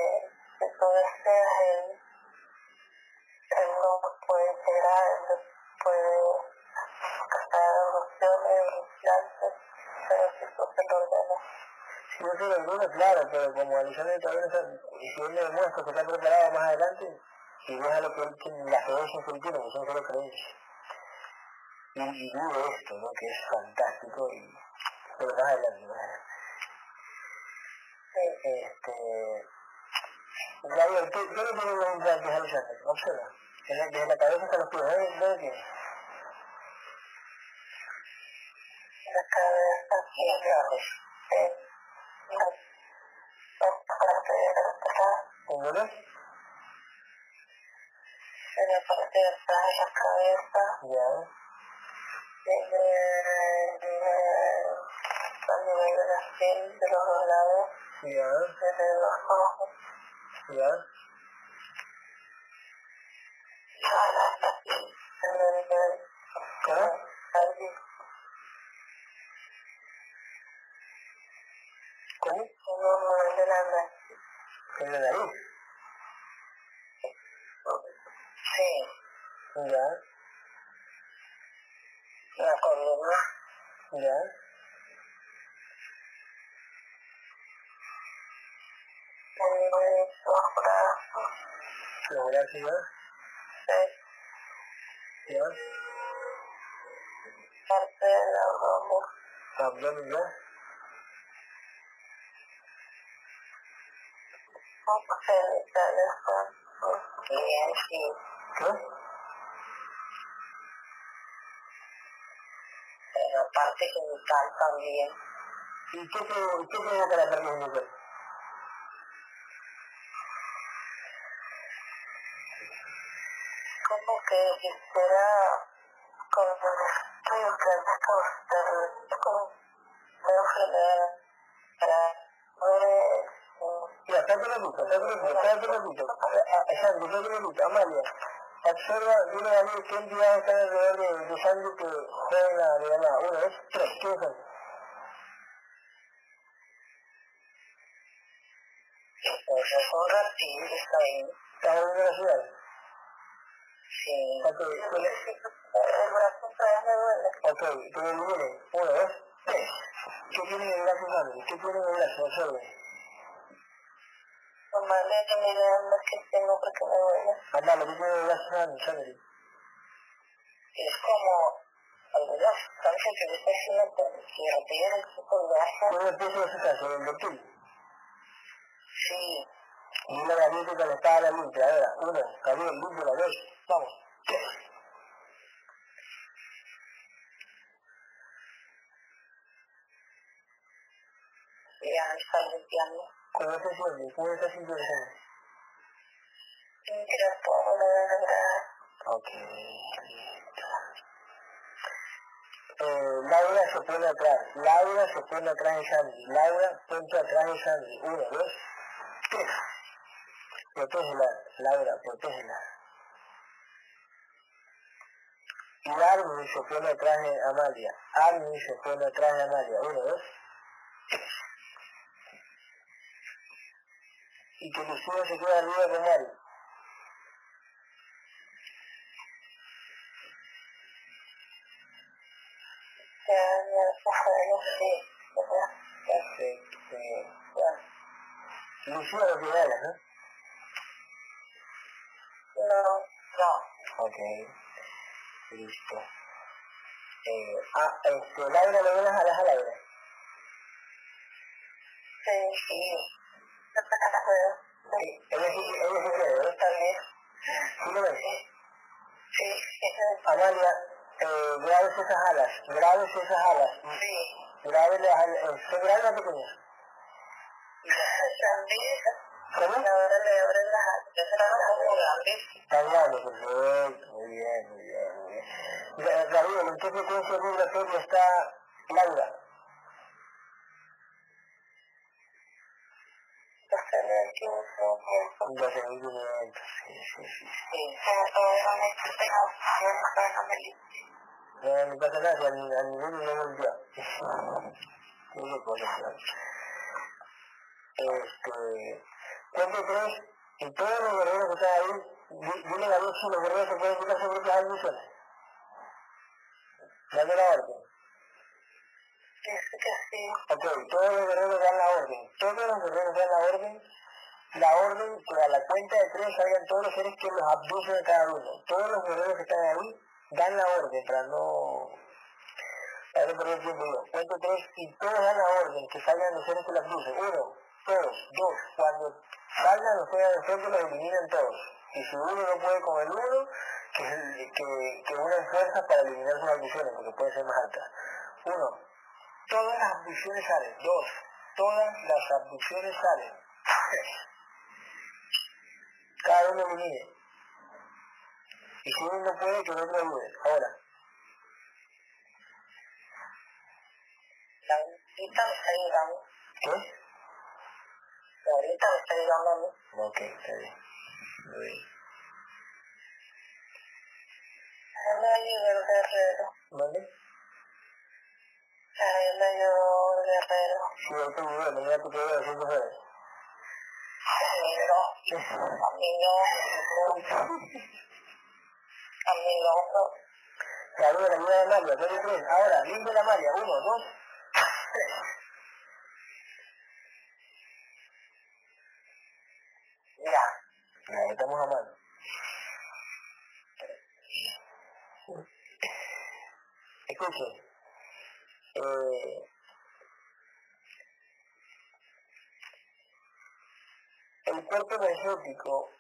si tú deseas él, él no puede integrar, él puede casar adopciones, implantes, pero si tú se lo ordenas. Si yo se lo ordeno, claro, pero como Alexander todavía no si él le demuestra que está preparado más adelante, y deja lo que él tiene, las que él tiene, que son solo creencias. Y, y dudo esto, ¿no? Que es fantástico, y, pero más adelante, más adelante. Este, Gabriel, ¿qué, qué le tiene los implantes a? Observa. Desde la, desde la cabeza hasta los pies, ¿dónde, dónde tiene? La cabeza y los eh, la, la parte de atrás, ¿En dónde? en la parte de atrás de la cabeza, Ya, en el, a nivel de la piel de los dos lados, ya, desde los ojos, ya. en el nivel ¿Cómo? allí, ¿Cómo? en el nivel de la nariz. En la nariz. Sí, Ya, la columna, ya. el nivel de los brazos, Los brazos ya, sí, ya. parte del abdomen, Abdomen ya. sí. ¿Qué? parte genital también. ¿Y qué, pro- qué genital? Como que quisiera con estoy implantes por como una enfermedad Ya, un un ratito, espérate un ratito. Ah, Sandro, espérate un ratito. Amalia, observa, dile a mí qué entidades están alrededor de, de Sandro que juegan la de. Uno, dos, tres. Pues es un que está ahí. ¿Estás volviendo a la ciudad? Sí. Ok, ¿quién es? El brazo vez me duele. Ok, pero vienen. Uno, dos, tres. ¿Qué tienen en el brazo Sandro? ¿Qué tienen en el brazo? Observe. Normalmente mirando que tengo porque me duele. Amala, ¿qué tienen en el brazo Sandro? Sandro? Es como alguna sustancia que me está haciendo que retira el poco el brazo. ¿Tiene el peso de su caso? ¿El reptil? Sí. Y una galleta que le está a la limpia. Ahora, uno, Gabriel, limpia la dos. Vamos. Ya está limpiando. ¿Cómo se siente? ¿Cómo está sintiendo Sandro? Mira todo lo de verdad. Ok. Eh, Laura se pone atrás. Laura se pone atrás de Sandy. Laura, ponte atrás de Sandy. Uno, dos, tres. Protégela, Laura, protégela. Y Armin se pone atrás de Amalia. Armin se pone atrás de Amalia. Uno, dos. Y que Lucía se quede arriba con Mari. Ya, sí. ¿verdad? Perfecto. Lucía lo tiene alas, ¿no? No, no. Ok. Listo. Eh, ah, este, Laura, ¿le ve las alas a Laura? Sí, sí. No te las veo. Sí, ella sí, ella sí quiere, ¿verdad? También. ¿Sí lo ves? Sí. Amalia, eh, grabes esas alas, grabes esas alas, Sí. las alas, eh, ¿son grandes o pequeñas? También. ¿Cómo? Ahora le abren las alas. grandes. Grande, perfecto, muy bien, muy bien, Gabriel, ¿en qué frecuencia vibratoria está Laura? Entonces le digo tiempo. 12.500, sí, sí, sí. sí. Sí. Pero todavía no me tengo pero no me limpio. No, no pasa nada, si no volvió. Este, cuento tres, y todos los guerreros que están ahí, dile a si los guerreros se pueden quitar ambiciones. Dame la orden. que sí. Ok, todos los guerreros dan la orden. Todos los guerreros dan la orden la orden que a la cuenta de tres salgan todos los seres que los abducen de cada uno. Todos los guerreros que están ahí dan la orden para no, para no perder tiempo yo. Cuento tres y todos dan la orden que salgan los seres que los abducen. Uno, todos, dos, cuando salgan los seres frente los eliminan todos. Y si uno no puede con el uno, que, que, que unan fuerzas para eliminar sus abducciones, porque puede ser más alta. Uno, todas las abducciones salen. Dos, todas las abducciones salen cada uno elimine. Y si uno no puede, que no otro ayude. Ahora. Ahorita me está ayudando. ¿Qué? Ahorita me está ayudando a mí. Ok, está bien. Muy bien. A me ayudó el guerrero. A mí ayudó el guerrero. Sí, mañana te quedo haciendo jueves. Amigo, amigo, amigo. Saluda la ayuda de María, dos y tres. Ahora, limpia la María, uno, dos, tres. Ya. Ahí estamos a mano. Escuchen. Eh, el cuerpo energético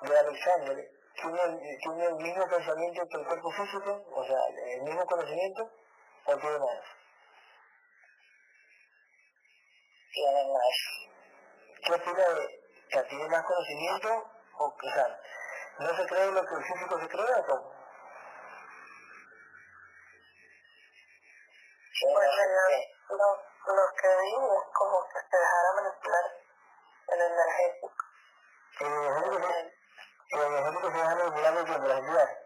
de Alexandre tiene, tiene el mismo pensamiento que el cuerpo físico, o sea, el mismo conocimiento, o tiene más. ¿Qué opina de, sea, tiene más conocimiento, o, o sea, no se cree lo que el físico se cree o cómo? Pues lo, lo, lo que digo es como que se dejara manipular el energético. El energético se, el energético se deja manipular por las entidades.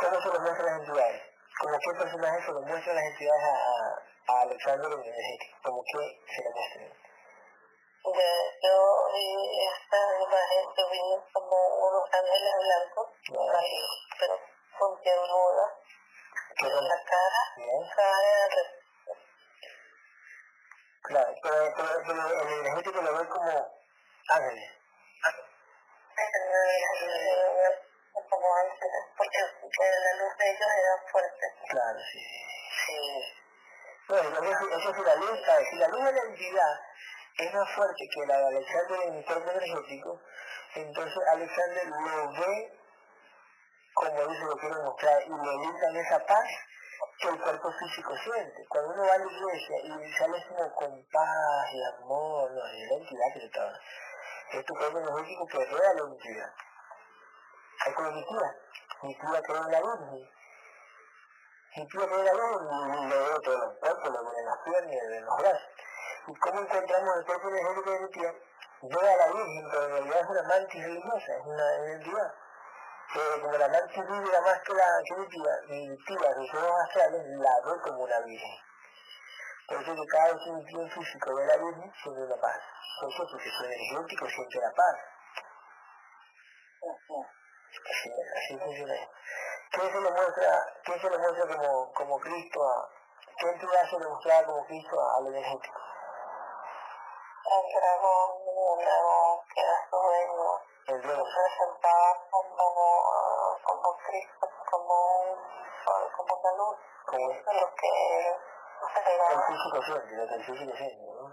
¿Cómo se lo muestran las entidades? ¿Cómo qué personaje se lo muestran las entidades a, a, Alexander en el energético? ¿Cómo qué se lo muestran? De, yo vi esta imagen, yo vi como unos ángeles blancos, pero con piel muda, ¿Qué en son? la cara, Ya. cara Claro, pero, pero, pero el energético lo ve como ángeles. como ángeles, porque la luz de ellos era fuerte. Claro, sí. Sí. Bueno, eso, eso si la luz, si la luz de la entidad es más fuerte que la de Alexander en el cuerpo energético, entonces Alexander lo ve como dice lo quiere mostrar y le brindan esa paz que el cuerpo físico siente. Cuando uno va a la iglesia y sale como con paz y amor, no, es la entidad que. Es tu cuerpo que rodea la entidad. Es como mi tía. Mi tía cree en la Virgen. Mi tía cree en la Virgen y le veo todos los cuerpos, le veo en las piernas y en los brazos. ¿Y cómo encontramos el cuerpo energético de mi tía? Ve a la Virgen, pero en realidad es una mantis religiosa, es una entidad. Pero como la más que, la, mi tía, mi tía, los ojos astrales, la ve como una Virgen. Por eso que cada vez que tío físico ve la Virgen, siente una paz. ¿Por qué? Porque su energético siente la paz. Así, así funciona. ¿Qué se le muestra, qué se le muestra como, como Cristo a, qué entidad se le mostraba como Cristo al energético? El dragón, un dragón que era su Presentaba como, como Cristo, como como una luz. Como Eso es lo que se le el llama. físico siente, lo que el físico siente, ¿no?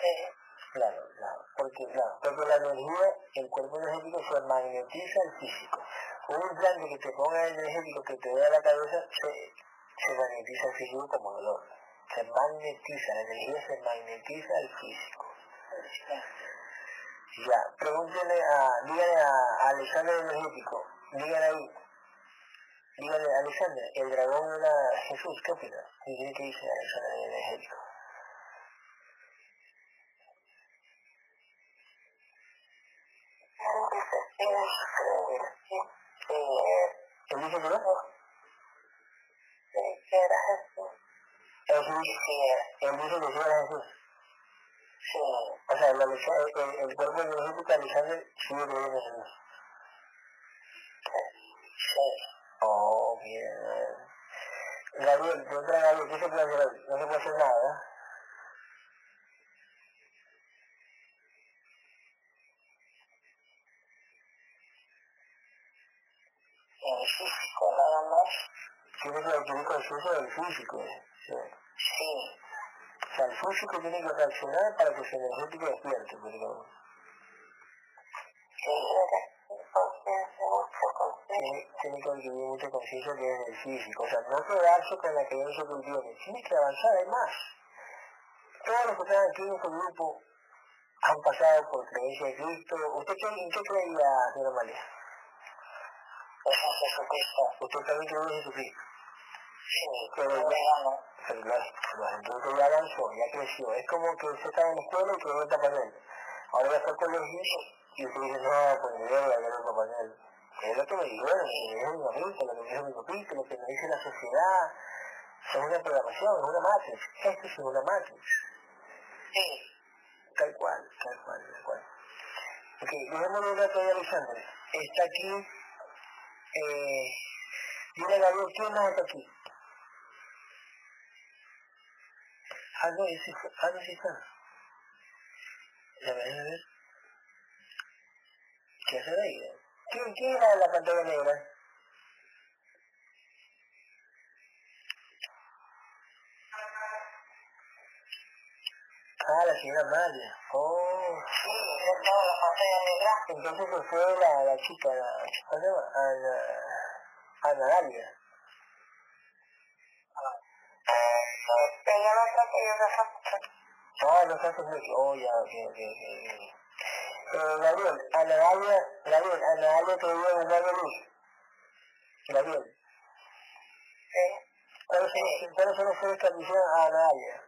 eh, Claro, claro, porque, claro, porque la energía, el cuerpo energético se magnetiza al físico. Un implante que te ponga energético que te vea la cabeza, se, se magnetiza al físico como dolor. Se magnetiza, la energía se magnetiza al físico. Ya, pregúntenle a, díganle a Alexander energético, díganle ahí, díganle Alexander, el dragón era Jesús, ¿qué opina? ¿Y qué dice Alexander sí, eh, ¿Él dice que no? que era Jesús. él dice que era Jesús. Sí. O sea, la lucha, el, el cuerpo de Alexander. Sí. Oh, bien. Gabriel, otra Gabriel, ¿qué se puede hacer hoy? No se puede hacer nada. En el físico nada más. Tiene que adquirir conciencia del físico. ¿eh? Sí. Sí. O sea, el físico tiene que reaccionar para que su energético despierte. Pero Sí, tiene, tiene que adquirir mucha conciencia que es el físico. O sea, no quedarse con la creencia que tiene. Tiene que avanzar, hay más. Todos los que están aquí en este grupo han pasado por creencia de Cristo. ¿Usted qué, en qué creía, señora María? Es en Jesucristo. Usted también cree en Jesucristo. Sí. Pero ya-. Pero lógico, lógico, entonces ya avanzó, ya creció. Es como que usted estaba en la escuela y quedó en Papá Noel. Ahora ya está al colegio y usted dice, no, pues mi deuda, ya es Papá Noel. Es lo que me dijeron, lo que me dijo mi mamita, lo que me dijo mi papito, lo que me dice la sociedad. Es una programación, es una matrix. Esto es una matrix. Sí. Tal cual, tal cual, tal cual. Ok, dejémosle un rato de Alexander. Está aquí, eh, dile a Gabriel, ¿quién más está aquí? Fue, ah, no, sí está. A ver, a ver. ¿Qué hacer ahí? ¿Quién, quién era la pantalla negra? Ah, la señora Amalia. Oh, Sí, yo estaba en la pantalla negra. entonces pues fue la, la chica, la, ¿cómo se llama? Ana, Ana Dalia. Ella no que la mucho. Ah, no sabes mucho. Oh, ya, ok, ok, ok. Gabriel, Ana Dalia, Gabriel, Dalia te dio un rayo luz. Gabriel, Sí. ¿cuáles son, los- cuáles son los seres que anuncian a Ana Dalia?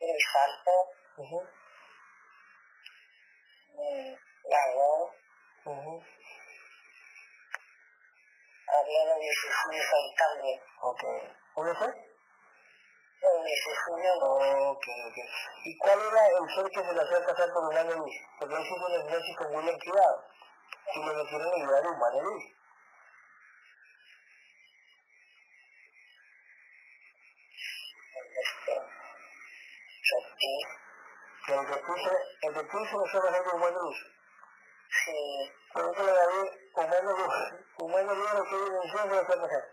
El salto, la voz, ujú. Ariana 16 ahí también. Ok. ¿Uno fue? El 16 no. Ok, ok. ¿Y cuál era el ser que se le hacía pasar por un año luz? Porque él hizo una hipnosis con William Cuidado. Y le a ayudar a un año luz. Este, El que puso, el que puso los ojos de un año sí, Por le daré humano. Humano luz lo que viene en se lo hacía pasar.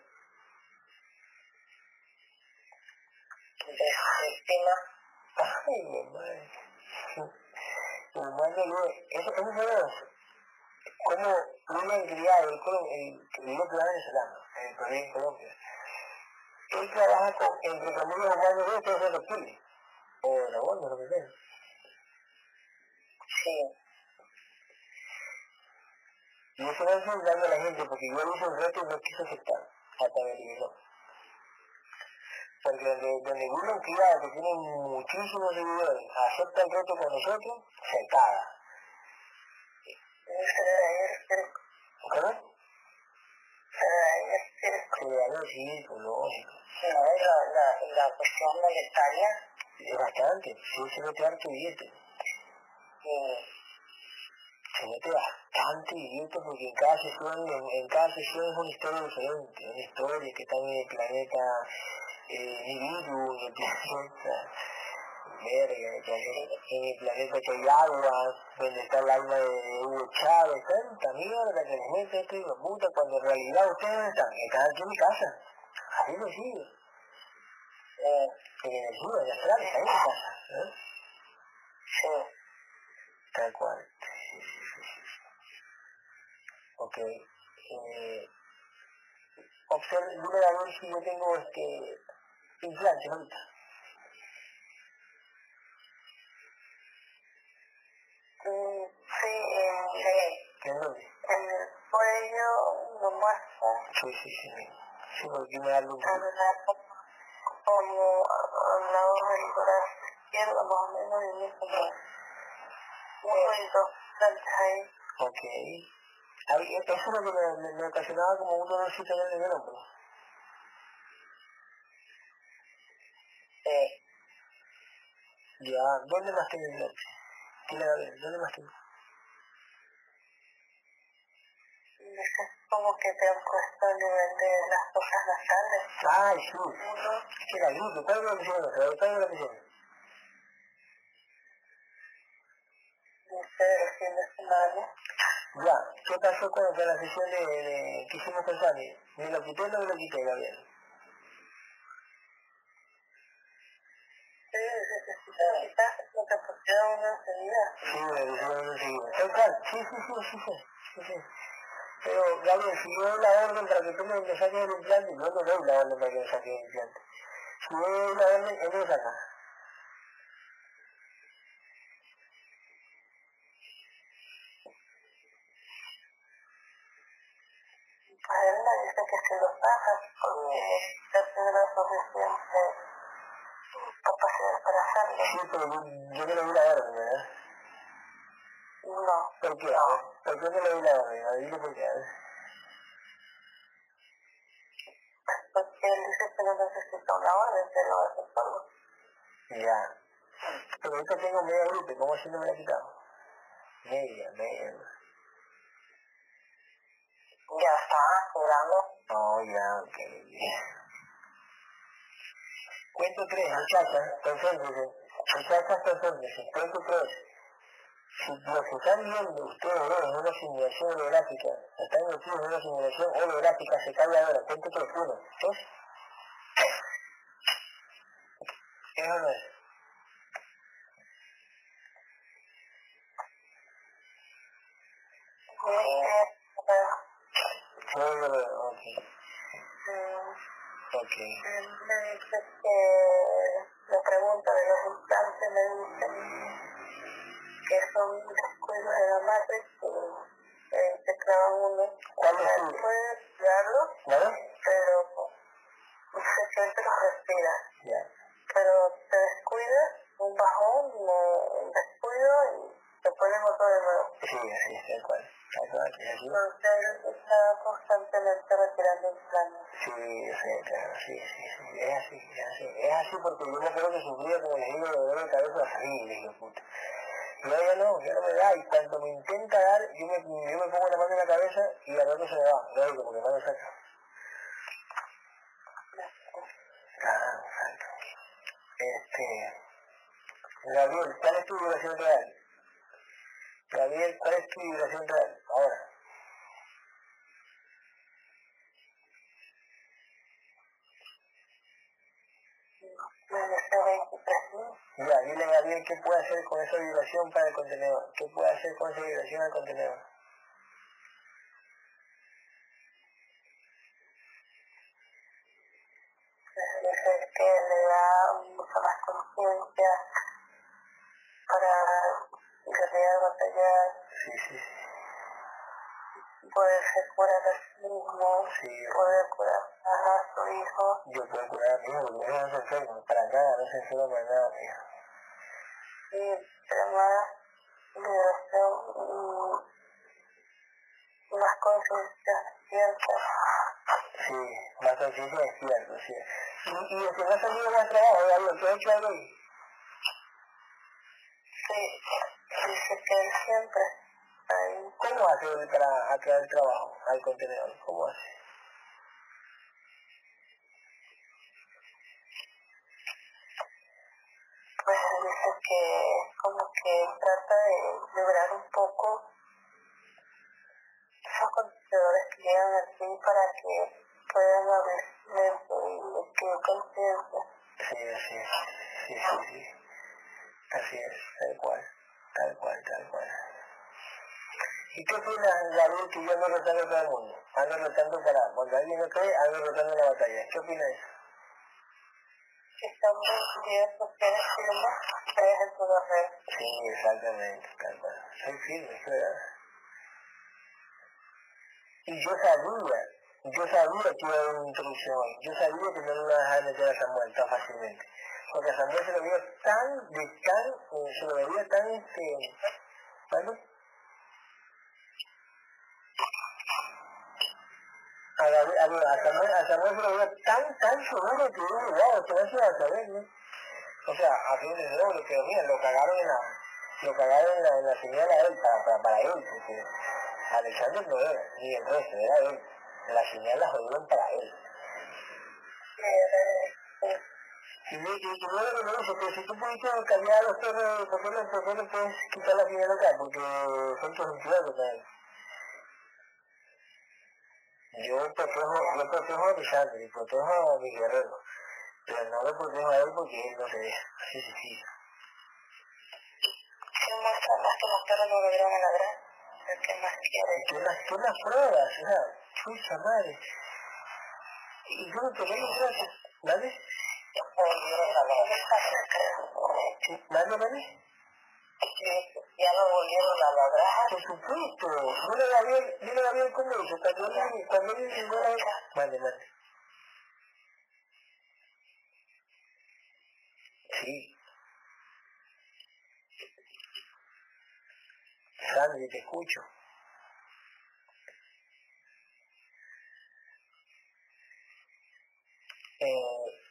de víctima, Ay, madre. Humano luz. Eso, eso los- como William Criado, el, el, el que venezolano, el provincia en Colombia. Él trabaja con, entre comillas, humano luz, todos los reptiles. O dragones, lo que sea. sí, Y eso no es engaño a la gente, porque yo le hice un reto y no quiso aceptar, hasta me eliminó. Porque donde, donde William Criado, que tiene muchísimos seguidores, acepta el reto con nosotros, se caga. ¿Cómo? el circo, lógico. No, y la, la, la cuestión monetaria, Es bastante, sí se mete harto billete. y Se mete bastante billete porque en cada sesión, en, en cada sesión es una historia diferente, una historia que está en el planeta eh, Nibiru, en el planeta verga, en el planeta, en el que hay agua, donde está el alma de Hugo Chávez, tanta mierda que les mete hijo de puta, cuando en realidad ustedes están, están aquí en mi casa, ahí lo sigue, en energía, en astrales, ahí en casa, ¿eh? sí, Tal cual. Ok. Eh, observe, dime a ver si yo tengo este implantes ahorita. Mm, sí, en, de- ¿En dónde? en el cuello lo muestra, Sí, sí, sí. Sí, sí porque me da algo. en la, como al lado del brazo izquierdo, más o menos, y mismo, uno y dos plantas ahí, Ok. Eso es lo que me, me, ocasionaba como un dolorcito en el hombro. Sí. Ya, ¿dónde más tiene el norte? La ¿dónde más tiene? Es como que te han puesto el nivel de las cosas nasales. Ay, sí. ¿Qué era gripe? ¿Cuál es la presión? ¿Cuál es la presión? No sé, el fin de semana. Ya, ¿qué pasó con, la sesión de, de, que hicimos con Sani? ¿Me lo quité o no me lo quité, Gabriel? Sí, sí, sí, sí. Sí. Sí, sí, sí, sí, sí, sí, sí. Pero, Gabriel, si yo doy la orden para que tú me, saques el implante, yo no doy la orden para que me saques el implante. Si yo doy la orden, él me saca. A él le dice que se los bajas porque él la suficiente capacidad para hacerlo. Sí, pero yo, no le doy la orden, ¿verdad? No. ¿Por qué? No. ¿Por qué no le doy la orden? Dile por qué. Porque él dice que no necesita una orden, que lo hace solo. Ya. Pero ahorita tengo media gripe, ¿cómo así no me la he quitado? Media, media. Ya está curando. Oh, ya, ok. Cuento tres, muchachas, concéntrense. Muchachas, concéntrense. Cuento tres. Si lo que están viendo ustedes ven en una simulación holográfica, están metidos en una simulación holográfica, se cae ahora. Cuento tres, uno, dos. Eso no es. Sí, ok. Ok. Me dice que la pregunta de los implantes me dicen que son descuidos de la matriz y eh, te clavan uno. ¿Cuál es tu? Puedes estudiarlo, ¿Vale? pero se siente los respiras. Ya. Pero te descuidas, un bajón, un descuido y te ponen otro de nuevo. Sí, así es, tal cual. Entonces está constantemente retirando implantes. Sí, sí, claro, sí, sí, sí, es así, es así, es así porque yo me acuerdo que sufría como les digo dolor de cabeza horrible, hijo puta. Ahora ya no, ya no me da, y cuando me intenta dar, yo me, yo me pongo la mano en la cabeza y al rato se me va, lógico, porque me lo saca. Claro, exacto. Este, Gabriel, ¿cuál es tu vibración real? Gabriel, ¿cuál es tu vibración real? Ahora. Ya, dile a Gabriel qué puede hacer con esa vibración para el contenedor. ¿Qué puede hacer con esa vibración al contenedor? Que le da mucha más conciencia para guerrear, batallar, Sí, sí, sí. poderse curar a sí mismo, Sí, poder curar a su hijo. yo puedo curar a mi hijo, mi hijo no se enferma, para nada, no se enferma para nada, mi hijo. y más liberación y más conciencia despierta. Sí, más conciencia despierto, sí. Y, y el que no ha salido más trabajo, Gabriel, ¿qué ha hecho algo Sí, dice que él siempre ahí ¿Cómo hace él para atraer trabajo al contenedor? ¿Cómo hace? pues dice que como que trata de lograr un poco esos contenedores que llegan aquí para que puedan abrir mente y adquirir conciencia. Sí, así es. Sí, sí, sí. Así es, tal cual. Tal cual, tal cual. ¿Y qué opinas, Gabriel, que yo ando rotando todo el mundo? Ando rotando para, cuando alguien no cree, ando rotando la batalla. ¿Qué opinas de eso? Que están bien sociales firmes, crees en tu red. Sí, exactamente, tal cual. Soy firme, es verdad. Y yo sabía, yo sabía que iba a haber una introducción hoy. Yo sabía que no le iba a dejar meter a Samuel tan fácilmente. Porque a Samuel se lo veía tan, de tan, eh, se lo veía tan, este, ¿vale? a, a, a, se lo veo tan, tan seguro que digo, wow, esto no se va a saber, ¿no? O sea, a fin de doble, pero mira, lo cagaron en la, lo cagaron en la, señal a él, para, para, para él, porque Alexander no era, ni el resto, era él. La señal la jodieron para él. Y, y, y no lo que me dice, que si tú pudiste cambiar a los perros, ¿por qué no, por qué no puedes quitar la acá? Porque son tus empleados también. Yo protejo, yo protejo a y protejo a mi guerrero, pero no lo protejo a él porque él no se deja, así sencillo. ¿Qué más que los perros no lograron ladrar? ¿Qué más? ¿Qué más, qué más pruebas? O sea, chucha madre. Y yo no te doy gracias. ¿Vale? ¿Vale, vale? Ya no volvieron a ladrar. Por supuesto. Mira Gabriel, mira Gabriel cómo. Cuando él, llegó a... Vale, vale. Sí. Sandy, te escucho. Eh,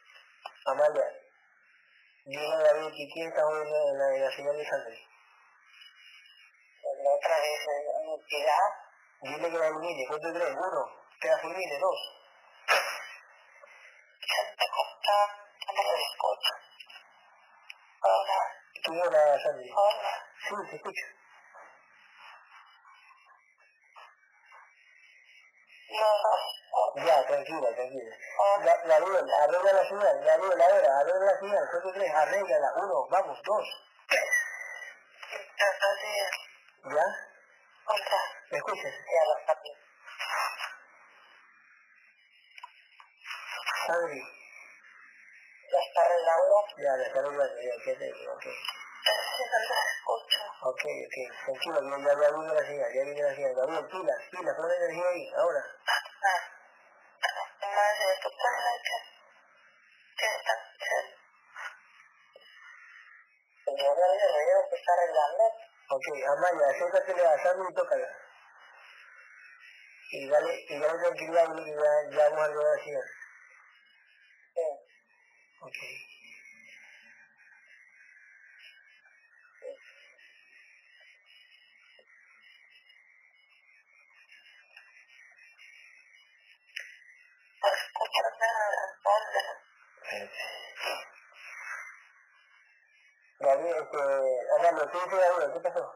Amalia, a David que quién está hoy en la, la, señal de Sandy. La otra vez en entidad. Dile que la ilumine, cuento tres, uno, que la fulmine, dos. Santa Costa, no lo escucho. Hola, ¿Quién era Sandy? hola. Sí, te escucho. No, Ya, tranquila, tranquila. hola. La, Gabriel, arregla la señal, Gabriel, ahora, arregla la señal, cuento tres, arréglala, uno, vamos, dos. ¿Ya? ¿Me escuchas? Ya. Sandy, ¿La está arreglando? ya, la está arreglando, ya. Ok, la escucho. ok, ok, tranquilo, ya, ya, ya vino la señal, ya vino la señal. Gabriel, pilas, pilas, pon energía ahí, ahora. Ah, Yo veo el ruido que está arreglando. Ok, Amaya, acércatele a Sandy y tócala. Y dale, y dale tranquilidad, porque ya, ya vamos a arreglar la señal. Sí. Ok. No escucho nada. Hola. Gabriel, este, ¿qué dice Gabriel? ¿Qué pasó?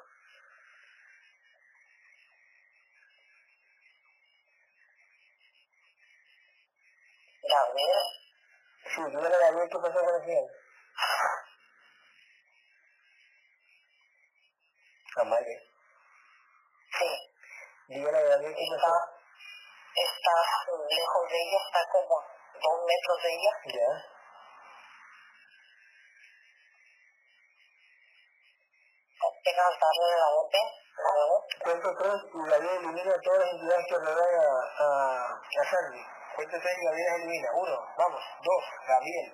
Gabriel. Sí, dígale a Gabriel qué pasó con la señal. Amalia, Sí. dígale a Gabriel qué Está, pasó. está lejos de ella, está como dos metros de ella. Ya. Que cantarle la orden. La elimina todas las entidades que a, a, a tres y Gabriel las elimina. Uno, vamos. Dos, Gabriel.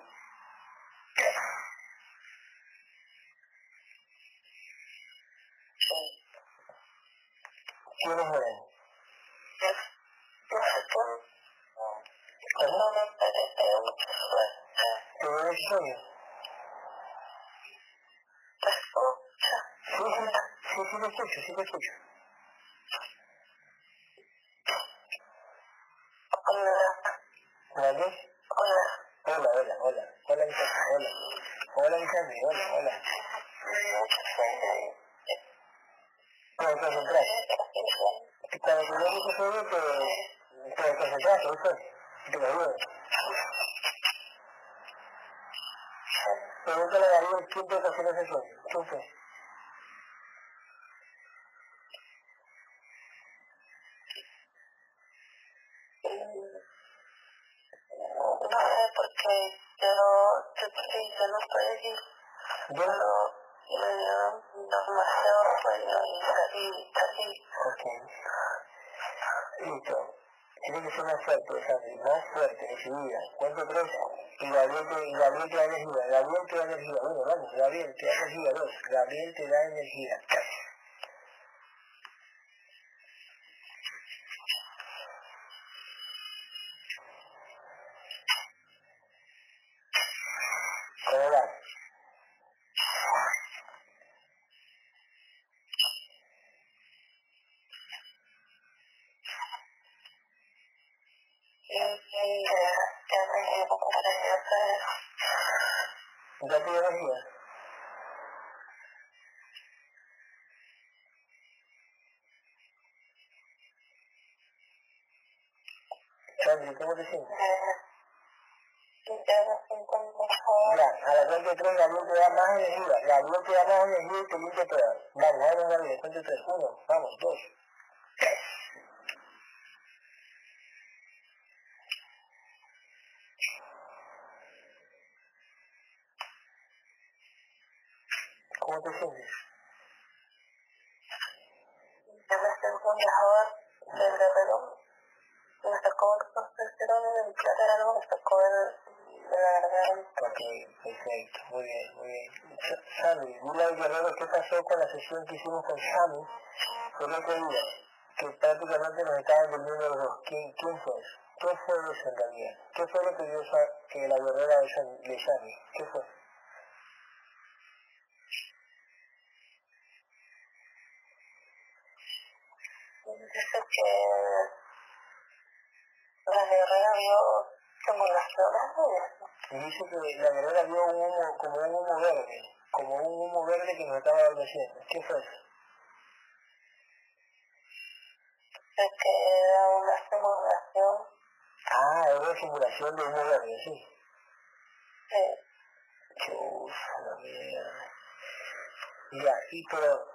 Dios, Gabriel te da energía. ¿Cómo? Más energía, la luz te da más energía y vamos, vamos, cuenta de tres. Uno, vamos, dos, tres. ¿Cómo te sientes? Ya me siento mejor del guerrero. Me tocó el testosterona del plátano, me tocó el de la garganta. Ok, perfecto, muy bien, muy bien. Sa- Sammy, dile al guerrero qué que hicimos con Sammy el otro día, que prácticamente nos estaban durmiendo los dos. ¿Quién, quién fue eso? ¿Qué fue eso en realidad? ¿Qué fue lo que dio que la guerrera de Sam- de Sammy? ¿Qué fue? Dice que la guerrera vio de eso. Y dice que la guerrera vio un humo, como un humo verde, como un humo verde que nos estaba adormeciendo. ¿Qué fue eso? De que era una simulación Ah, era una simulación de humo verde, sí. de Chusa, la mierda. Ya, y pero,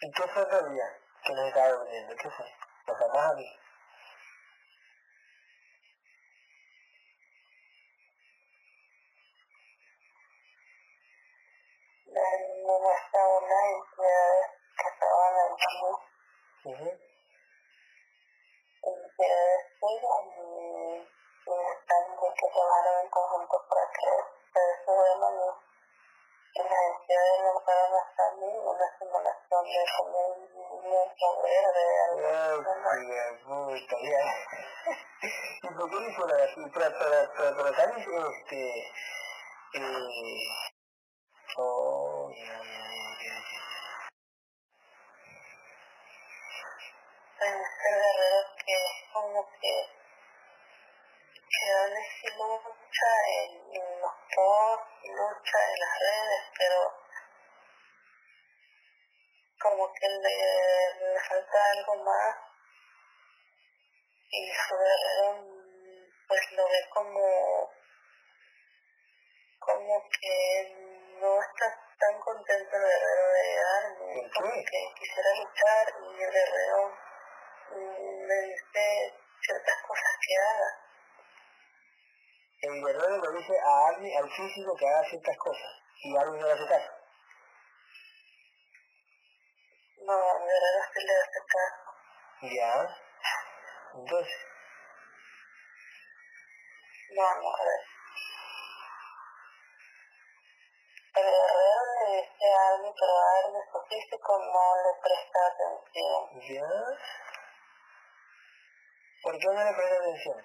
¿y qué fue en realidad que nos estaba durmiendo? ¿Qué fue? Los demás a mí. de nuestra una entidades que estaban allí, Y, y están de que trabajaron en conjunto para que se desarrollen y entidades lograron hasta mí una simulación de mundo verde, de puta, ya. ¿Y por qué hizo la? Pero, pero, pero, pero también, este, eh, como que él sí lucha en, en los posts, lucha en las redes, pero como que le, le falta algo más. Y su guerrero pues lo ve como como que no está tan contento el guerrero de ¿Por como que quisiera luchar y el guerrero le dice ciertas cosas que haga. El guerrero le dice a Army, al físico, que haga ciertas cosas, y Army no le hace caso. No, el guerrero sí le hace caso. Ya. Entonces, No, no, a ver. El guerrero le dice a Army, pero a Army su físico no le presta atención. ya. ¿Por qué no le presta atención?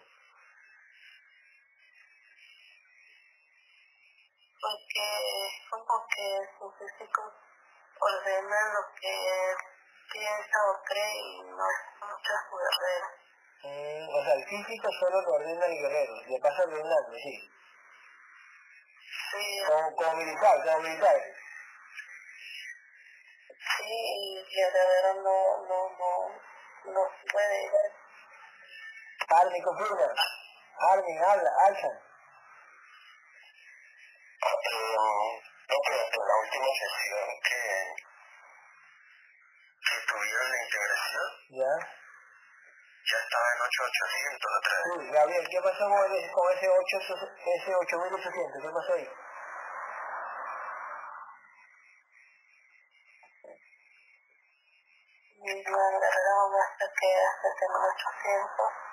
Porque es como que su físico ordena lo que piensa o cree y no escucha a su guerrero. Mm, o sea, el físico solo lo ordena el guerrero, le pasa ordenando, sí. Sí, Como, como militar, como militar. sí, y el guerrero no, no, no, no puede. Army confirma. Army, habla, alza. Eh, no, pero la última sesión que, que tuvieron la integración, Ya. ya estaba en 8800 otra vez. Sí, Gabriel, ¿qué pasó con ese, con ese, 8, ese 8800? ¿Qué pasó ahí? Y el guerrero muestra que hace 7800.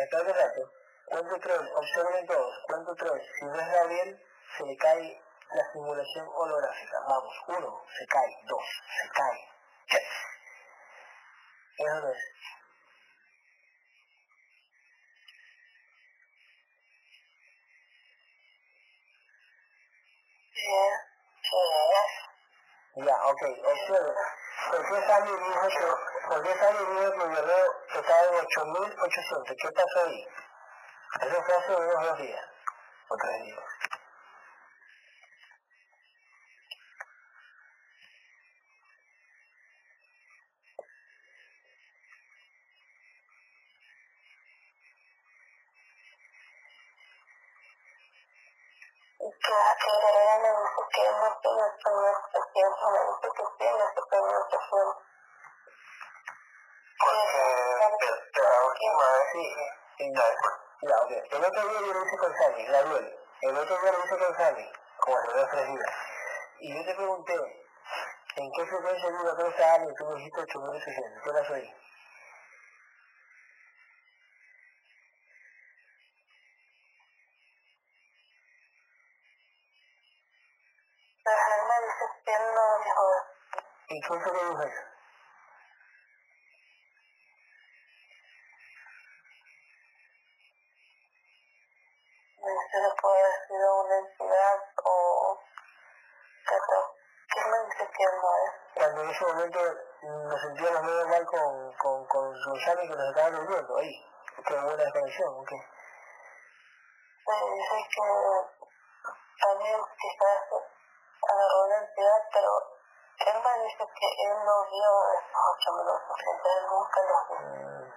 Hasta el rato. Cuento tres, observen todos. Cuento tres. Si no es Gabriel, se le cae la simulación holográfica. Vamos, uno, se cae. Dos, se cae. Tres. Eso no es. Ya, ok, observen. ¿Por qué Sally dijo que, por qué Sally dijo que guerrero estaba en 8800? ¿Qué pasó ahí? Eso fue hace unos dos días. O tres días. que ella me dice que no tiene pronunciación, me dice que tiene su pronunciación. Porque la última vez Sí, sí, ya, ya, ok. El otro día yo lo hice con Sammy, Gabriel. El otro día lo hice con como lo. Y yo te pregunté, ¿en qué frecuencia vive todo área? Y tú me dijiste 8800. ¿Qué él me dice que él no dijo ¿Y quién fue que dijo eso? me dice que puede haber sido una entidad o que no. ¿Quién me dice que no es? Cuando en ese momento nos sentíamos medio mal con, con, con los Sammy que nos estaban durmiendo ahí. Que una desconexión, ¿ok? Me dice que también quizás agarró una entidad, pero él me dice que él no vio esos ocho minutos, que él nunca los vio. Mm.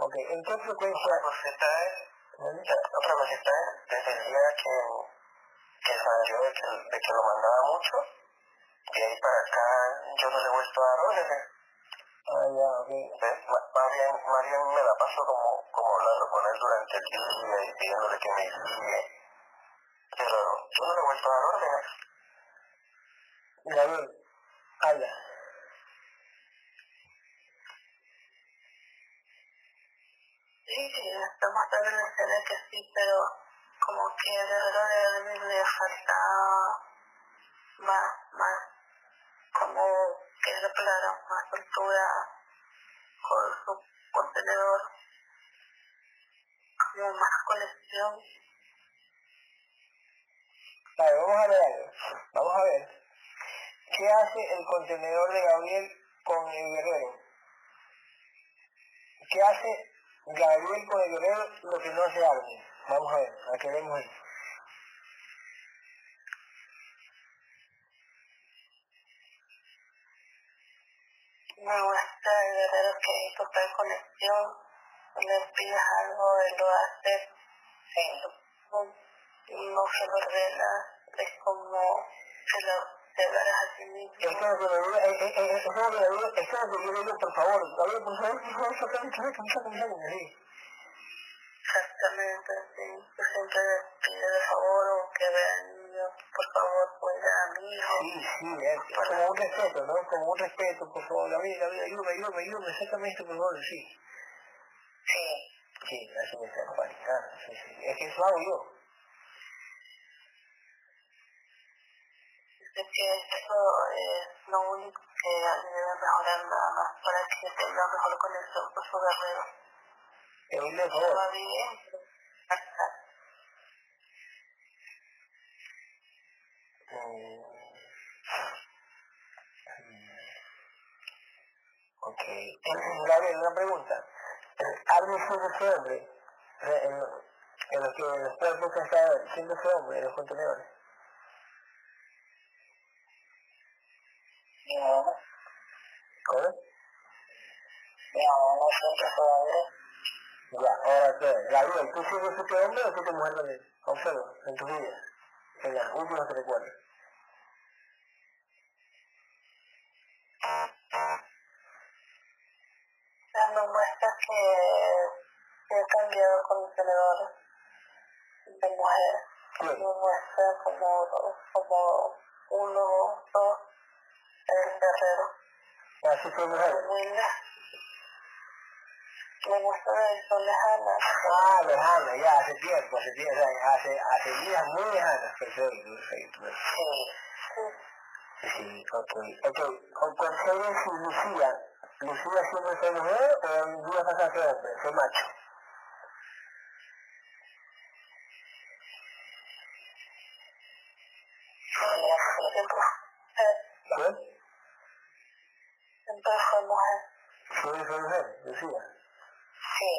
Ok, ¿en qué frecuencia? otra cosita es, otra cosita es, desde el día que, que salió de que, de que lo mandaba mucho, de ahí para acá yo no le he vuelto a dar órdenes. Ah, ya, ok. ¿Ves? Ma- Más bien, más bien me la paso como, como hablando con él durante el día y pidiéndole que me guíe. Pero yo no le he vuelto a dar órdenes. Gabriel, habla. Sí, sí, estamos dando la escena que sí, pero como que de verdad de mí le falta más, más, como que es la palabra, más altura con su contenedor, como más conexión. Vale, vamos a ver algo. Vamos a ver. ¿Qué hace el contenedor de Gabriel con el guerrero? ¿Qué hace Gabriel con el guerrero lo que no hace Armin? Vamos a ver, a qué vemos ahí. Me muestra el guerrero que hay total conexión, le pides algo, él lo hace, no, no se lo ordena, es como se lo darás a sí mismo. Por favor, por favor, sí. Exactamente, sí. Yo siempre le pido de favor o que vea al niño, por favor, cuida a mi hijo. Sí, sí, es, es como un respeto, ¿no? Como un respeto, por favor, Gabriel, Gabriel, ayúdame, ayúdame, ayúdame, sácame esto, por favor, sí. Sí. Sí, así me está panicando, sí, sí. Es que eso hago yo. Dice que eso es lo único que debe mejorar nada más para que tenga mejor conexión con su guerrero. Va bien. Hasta Mm. Mm. Ok. Gabriel, una pregunta. ¿Armin siempre fue hombre? En, en los que en los cuerpos que está siempre fue hombre en los contenedores. No, ¿Cómo? no, no siempre fue hombre. Ya, ahora qué. Gabriel, ¿tú siempre fuiste hombre o fuiste mujer también? Observa, en tu vida. En las últimas que recuerdas. Contenedor de mujer. Sí. Me muestra como, como uno, dos, el guerrero. Así fue mujer. Me muestra el sol lejana. Ah, lejana, ya, hace tiempo, hace tiempo, hace, hace días muy lejanas. Perfecto, perfecto. perfecto. Sí. Sí. Sí, ok. Ok, ¿con Concedes y Lucía? ¿Lucía siempre fue mujer o en días pasados fue hombre? Fue macho. Sí, siempre, ¿Qué? siempre fue mujer. ¿Siempre fue mujer? Lucía. Sí.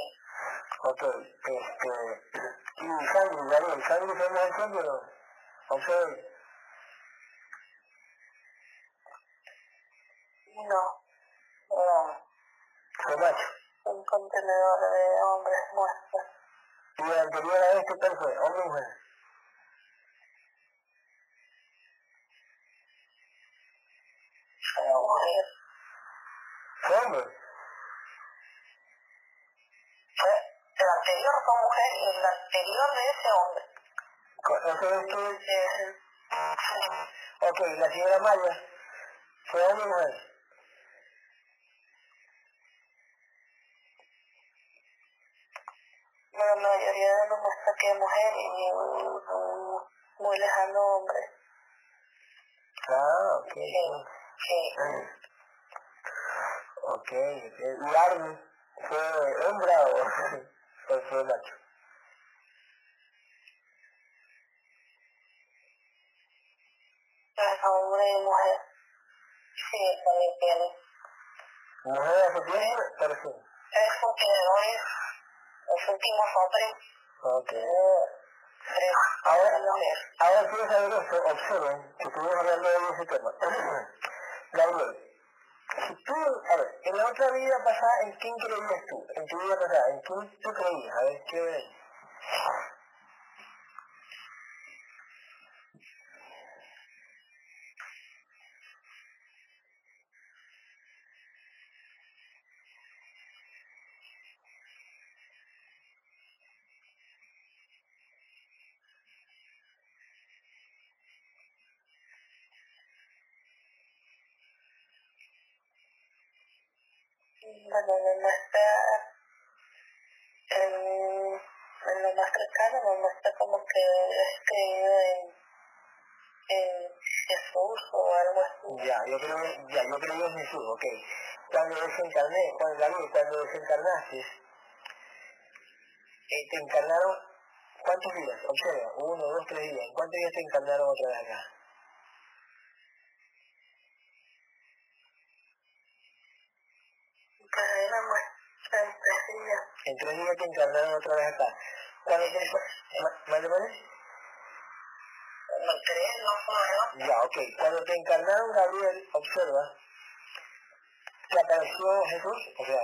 Ok, este... ¿Y Sangre, Gabriel? ¿Sangre fue mujer siempre o no? Ok, No. No. fue macho. Un contenedor de hombres muestra. ¿Y la anterior a este cuál fue? ¿Hombre o mujer? Mujer. ¿Fue hombre? Fue, el anterior fue mujer y el anterior de ese hombre. ¿Eso es. Eh, Ok, la señora Maya, ¿fue hombre o mujer? la mayoría de los muestra que es mujer y un, un muy lejano hombre. Ah, ok. Sí, sí. Ok. ¿Y Army fue hembra o fue, macho? Es hombre y mujer. Sí, también tiene. ¿Mujer hace tiempo? Pero sí. Es un tenedores, los últimos hombres, Ok. Ahora, ahora quiero saber observen, que estuvimos hablando de ese tema. Gabriel, si tú, a ver, en la otra vida pasada, ¿en quién creías tú? En tu vida pasada, ¿en quién tú creías? A ver, ¿qué ves? Bueno, me muestra en, en lo más cercano, me muestra como que es creído en, en Jesús o algo así. Ya, yo creo, ya, yo creo en Jesús, ok. Cuando desencarné, cuando, Gabriel, eh, te encarnaron, ¿cuántos días? Observa, uno, dos, tres días. ¿En cuántos días te encarnaron otra vez acá? En tres días. En tres días te encarnaron otra vez acá. Cuando te... Ma- ¿Mande, mande? Como tres, no. Ya, ok. Cuando te encarnaron, Gabriel, observa, te apareció Jesús, o sea,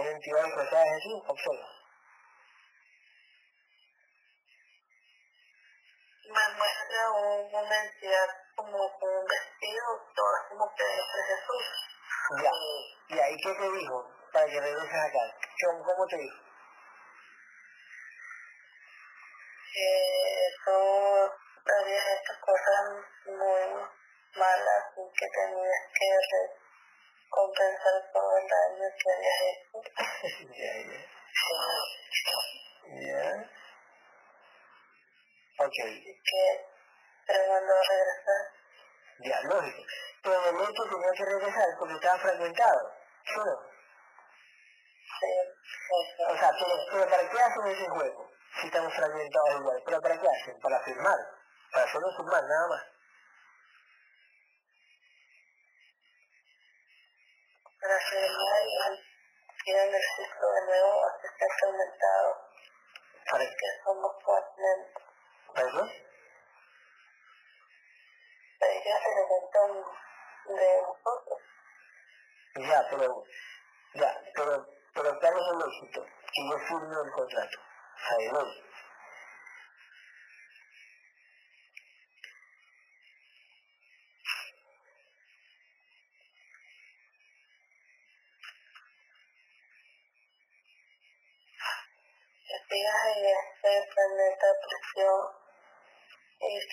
una entidad disfrazada de Jesús, observa. Me muestra un- una entidad como con un vestido, todo como que de Jesús. Ya, Y ¿y qué te dijo para que regreses acá? ¿Cómo, cómo te dijo? que eso había hecho cosas muy malas y que tenías que compensar todo el daño que habías hecho. ya, ya. Ya. Ok, Y que mandó a regresar. ya, lógico. Pero de momento tenía que regresar porque estaba fragmentado. ¿Sí o no? Sí. O sea, pero, pero ¿para qué hacen ese juego? Si estamos fragmentados igual. ¿Pero para qué hacen? Para firmar. Para solo firmar, nada más. Para firmar y ir en el ciclo de nuevo hasta estar fermentado. ¿Para Que somos. ¿Para qué? Ellos se alimentan de nosotros. Ya, pero, ya, pero, pero ¿cuál es el éxito? Que yo firme el contrato. ¿Sabes?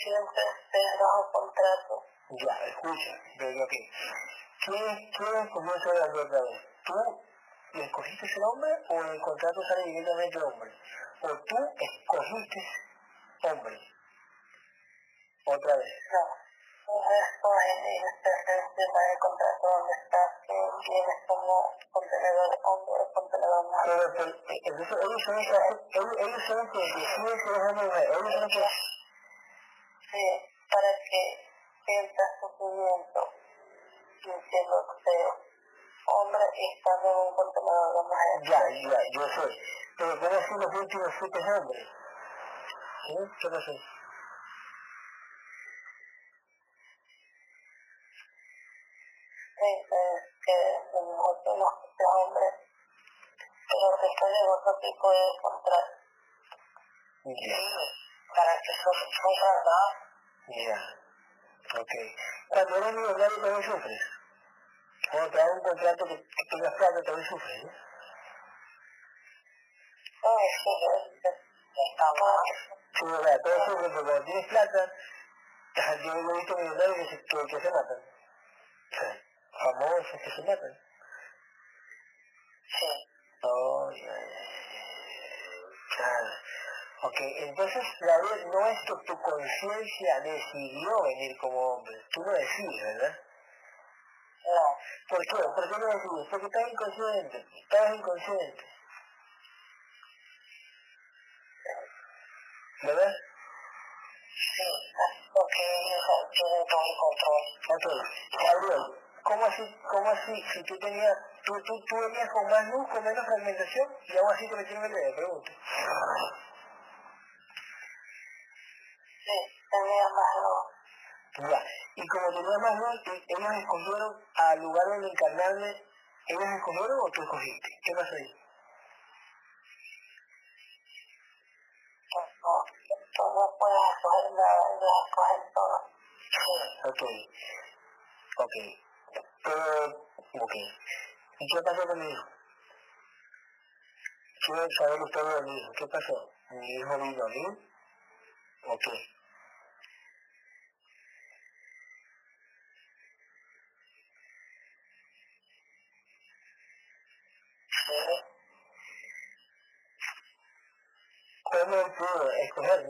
Siempre estés bajo contrato. Ya, escucha, pero ok. ¿Quién, quién escogió hombre otra vez? ¿Tú le escogiste ese hombre o en el contrato sale directamente hombre? ¿O tú escogiste hombre? Otra vez. No, no escoges y estés encima del contrato donde estás, que vienes como contenedor hombre o contenedor mujer. Pero, pero, eh, entonces ellos son los que hacen- ellos, ellos son los que deciden si es hombre o mujer. Ellos son los que... Sí, para que sientas sufrimiento sintiéndote hombre y estando en un contenedor de mujer. Ya, ya, yo soy. Pero ¿cómo así los últimos siete hombres? ¿Sí? ¿Qué pasó? Sí, es que los hombres, pero que están en otro tipo de contrato. Ya, para que eso sea verdad. Ya. Ok. Cuando eres millonario también sufres. cuando te dan un contrato que, que tengas plata también sufres, ¿no? Sí, mal. Sí, verdad, todo sufre, pero cuando tienes plata, yo he visto millonarios que se, que, que se matan. Sí. Famosos que se matan. Sí. Oh, ya, ya, ya. Claro. Ok, entonces la verdad no es que tu conciencia decidió venir como hombre, tú no decides, ¿verdad? No. ¿Por qué? ¿Por qué no decides? Porque estás inconsciente, estás inconsciente. ¿Verdad? Sí, porque ellos tienen todo el control. Ok, Gabriel, ¿cómo así, cómo así, si tú tenías, tú, tú, tú venías con más luz, con menos fragmentación, y aún así te metieron el dedo, pregunto. Tenía más luz. Y como tenías más luz, ellos escogieron al lugar donde encarnarme, ¿ellos escogieron o tú escogiste? ¿Qué pasó ahí? Tú no puedes escoger nada, ellos escogen todo. Ok, ok, pero, ok, ¿y qué pasó con mi hijo? Quiero saber usted de mi hijo, ¿qué pasó? ¿Mi hijo vino a mí? ¿O qué? ¿Cómo pudo escoger?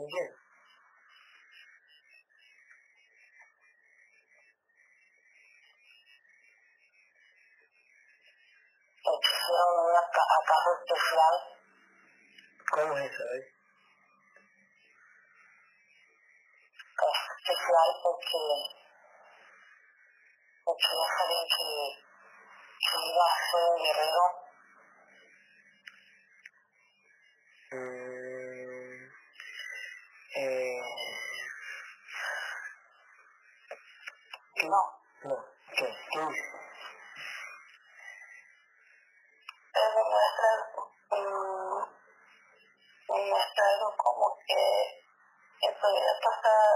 Caja especial. ¿Cómo es eso? eh? Especial porque... Porque ya sabía que, que iba a ser un guerrero. Mm, eh. No. No, ¿qué? ¿Qué dice? Me muestra, mm, me muestra algo como que en tu vida pasada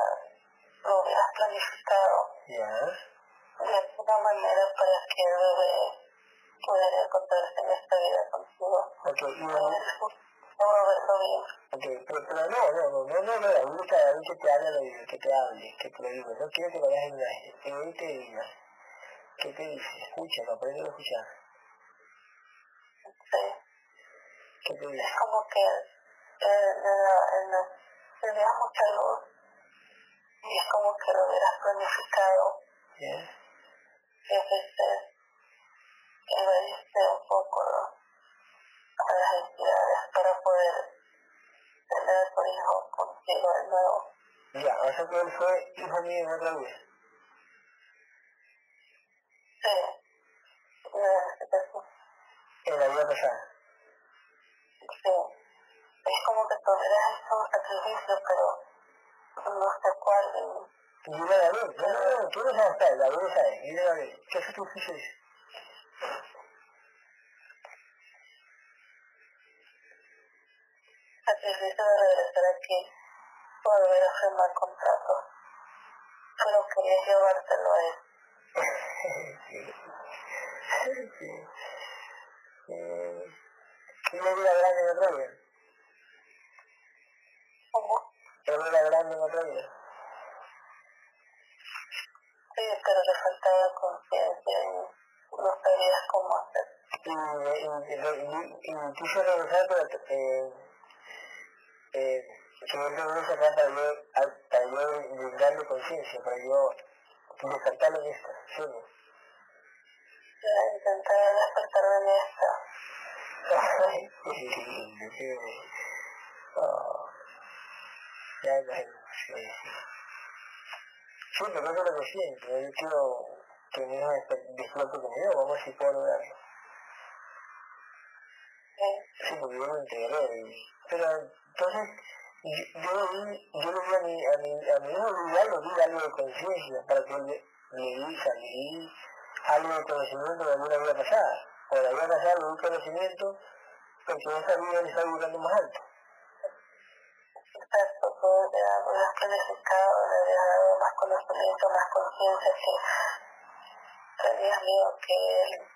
lo hubieras planificado Ya, de alguna manera para que el bebé pudiera encontrarse en esta vida contigo. ok, y Seguro verlo bien. ok, pero, pero no, no, no, no, no, no, a gusta a mí que te hable que te hable, que te lo digo, no quiero que dejes en viaje, que él te diga, ¿qué te dice? Escúchalo, aprende a escuchar, Sí. ¿qué te dice? Es como que eh, me- le da mucha luz y es como que lo hubieras planificado ¿Ya? y a veces evadiste un poco ¿no? Entidades para poder tener a tu hijo contigo de nuevo. Ya, o sea que él fue hijo mío en otra vida. Sí. En la vida pasada. sí. Es como que tú hubieras hecho un sacrificio, pero no sé cuál. y- dile a Gabriel, no, no, no, tú no sabes Gabriel sabe, dile a Gabriel, ¿qué sacrificio sacrificio de regresar aquí, volver a firmar contratos. Pero quería llevártelo a él. sí. sí. Eh, ¿Y él era grande en otra vida? ¿Cómo? Él era grande en otra vida. Sí, pero le faltaba conciencia y no sabías cómo hacer. Y, y, y, y, y pero eh, eh, que él regrese acá para yo, brindarle conciencia, para yo descartarlo en esta, ¿sí no? Intentar despertar en esta. Ay, qué lindo, qué bonito. Oh, ya imagino, sí, sí. Sí, pero es lo que siento. Yo quiero que mi hijo conmigo, vamos a ver si puedo lograrlo. Sí, porque yo lo integré. y- Pero entonces, yo, le di- yo le di a mi, a mi, a mi hijo, algo, le di algo de conciencia para que le, le di, o sea, le algo de conocimiento de alguna vida pasada. O de la vida pasada le di conocimiento porque esa vida le estaba buscando más alto. exacto, tú le habías planificado, le habías dado más conocimiento, más conciencia que, tenías miedo que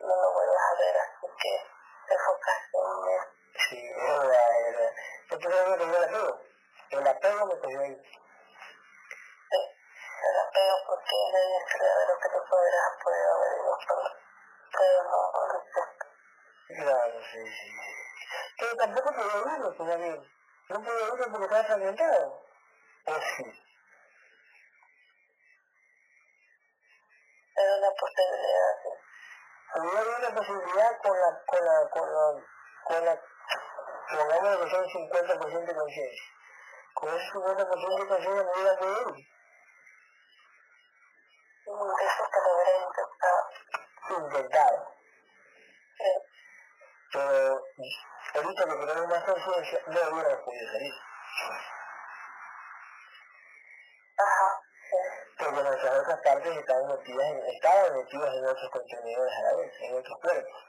no lo vuelvas a ver, así que te que me el apego. El me ahí. El apego porque de lo que tú podrás poder haber ido solo. Pero no, Claro, sí, sí. Pero tampoco todavía. No irlo porque estaba fragmentado. ¿O sí? Era una posibilidad, sí. Había una posibilidad con la, con la, con la, con la, pongamos que son 50% de conciencia. Con ese 50% de conciencia me iba a creer. Eso te lo hubiera intentado. Intentado. Sí. Pero ahorita que tenemos más conciencia, no hubiera podido salir. Ajá, Porque nuestras otras partes estaban metidas en, estaban metidas en otros contenedores a la en otros cuerpos.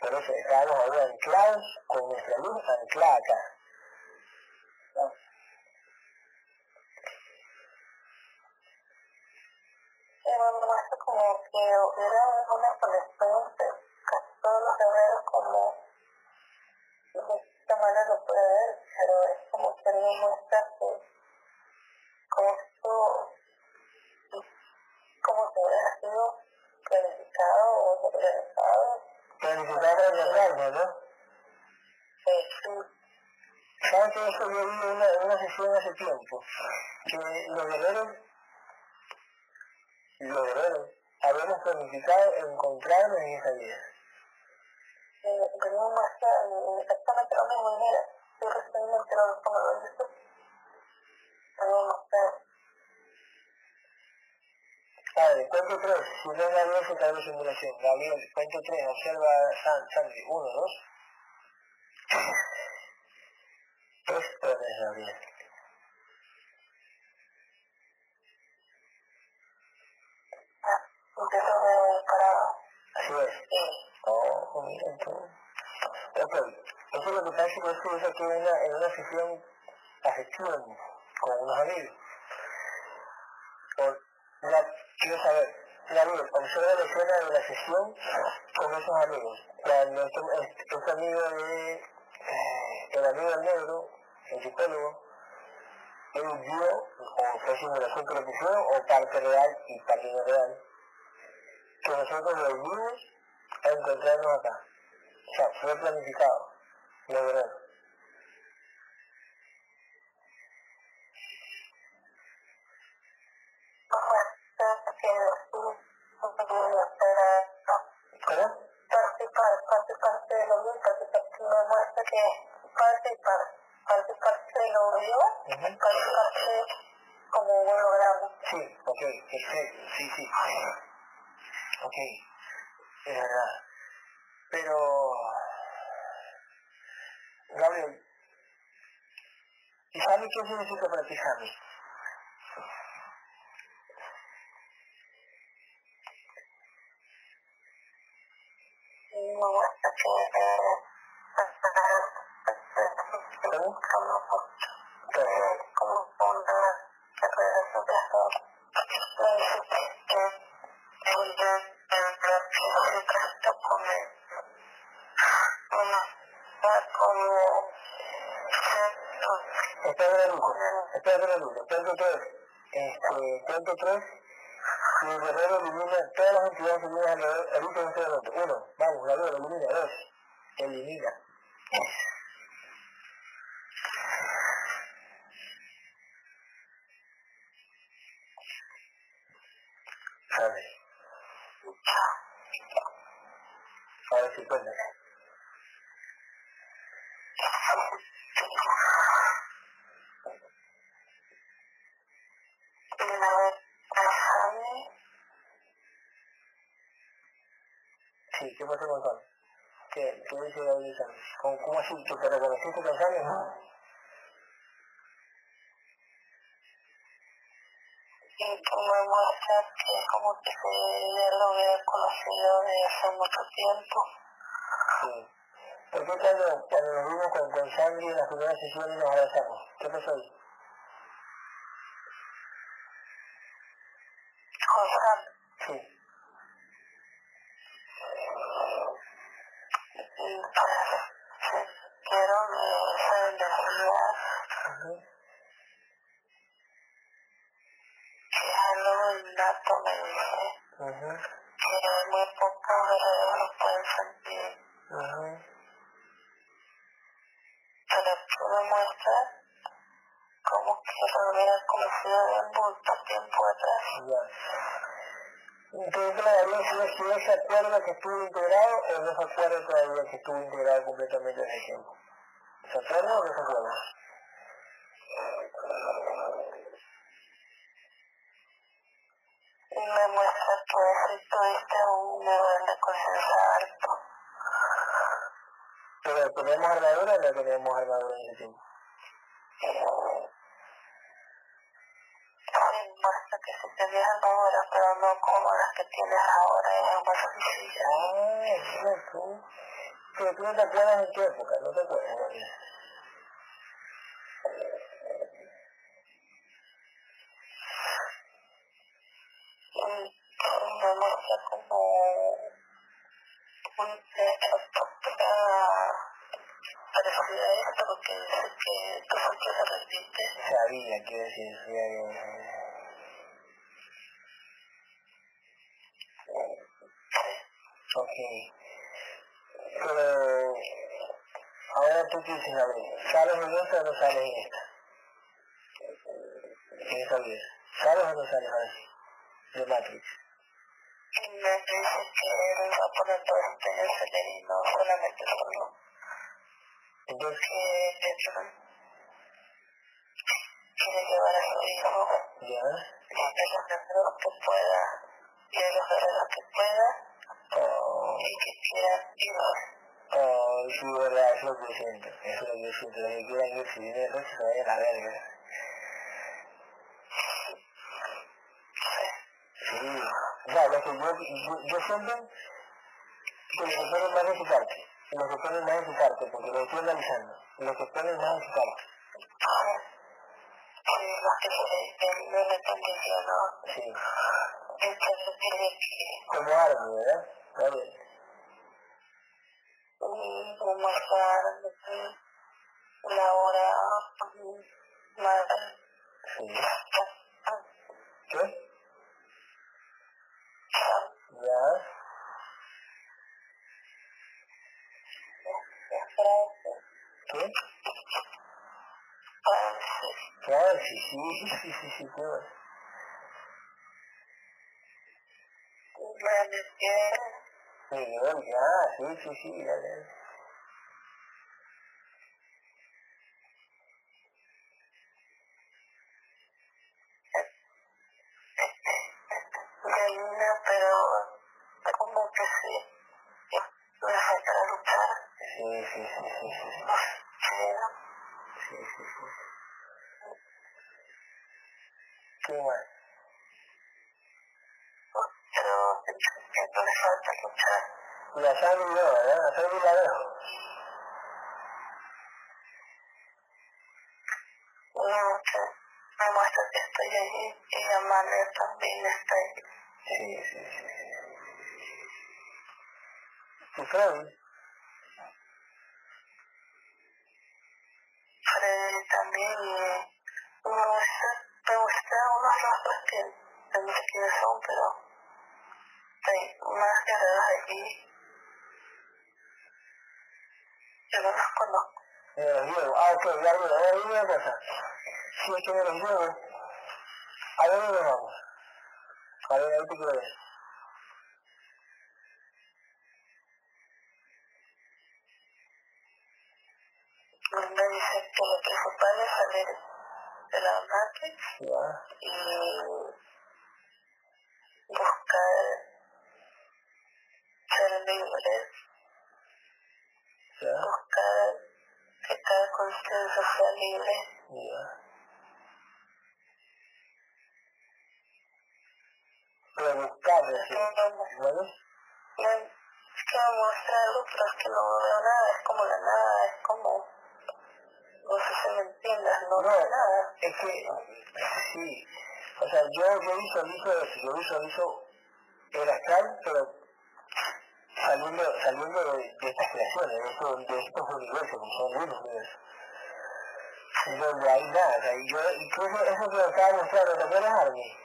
Por eso estábamos ahora anclados con nuestra luz anclada acá. Como que hubiera una conexión casi todos los guerreros como de esta manera lo puede ver, pero es muestra que como esto como que hubiera sido planificado o organizado. Planificado alma, ¿no? Sí, sí. ¿Sabes que eso yo vi en una, una sesión hace tiempo? Que los guerreros, los guerreros, habíamos planificado encontrarnos en esa vida. Eh, de nuevo muestra exactamente lo mismo mira, Padre, cuento tres, si no es Gabriel se cae simulación. Gabriel, cuento tres, observa San, Sandy, uno, dos. Tres órdenes, Gabriel. yo lo veo parado. Así es. Sí. Oh, mira tú. Eso es lo que pasa que es aquí una, en una sesión hace con unos amigos. La, quiero saber, Gabriel, observa la escena de la sesión con esos amigos. Este, amigo de, eh, el amigo del negro, el psicólogo, él vio, o fue simulación que lo pusieron, o parte real y parte no real, que nosotros los vimos a encontrarnos acá. O sea, fue planificado, de verdad. Muestra que no puede esperar ¿Cómo? participar, participar de lo mismo, participar, no muestra que participar, participar de lo vio, Ujú. participar como un holograma. Sí, ok, perfecto, sí, sí. Ok, es verdad. Pero, Gabriel, ¿y Sammy qué significa para ti Sammy? No muestra que eh, ¿Cómo? Espera la luz, punto 3. Este, punto 3. Mi guerrero elimina todas las entidades alrededor, ahorita en este momento. Uno, vamos, Gabriel, elimina. Dos, elimina. ¿Sabes? Ahora sí, cuenta. una vez a mí Sí, ¿qué pasó con Sam? ¿Qué, qué dice Gabriel Sam? ¿Cómo, ¿Cómo así? ¿Que te reconociste con Sam? No. y como muestra que como que ya lo hubiera conocido de hace mucho tiempo. Sí. ¿Por qué cuando, cuando nos vimos con, con Sandy en las primeras sesiones nos abrazamos? ¿Qué pasó ahí? estuvo integrado o no se acuerda que estuvo integrado completamente en ese tiempo? ¿Se acuerda o no se acuerda? Me muestra tu efecto esta una banda concentrada alto. ¿Pero tenemos armadura o no tenemos armadura en ese tiempo? Sí, muestra que si tenías armadura, pero no como las que tienes ahora, es más difícil. Tú, pero tú no te acuerdas en qué época, no te acuerdas. Sunday yo, yo, yo siento que los autores más eficaces, los autores más eficaces, porque lo estoy analizando, los autores más eficaces Quê? Classe, sim xixi, sim sim sim sim sim, xixi, galera. Incluso eso que lo estaba mostrando, ¿te acuerdas, Armin?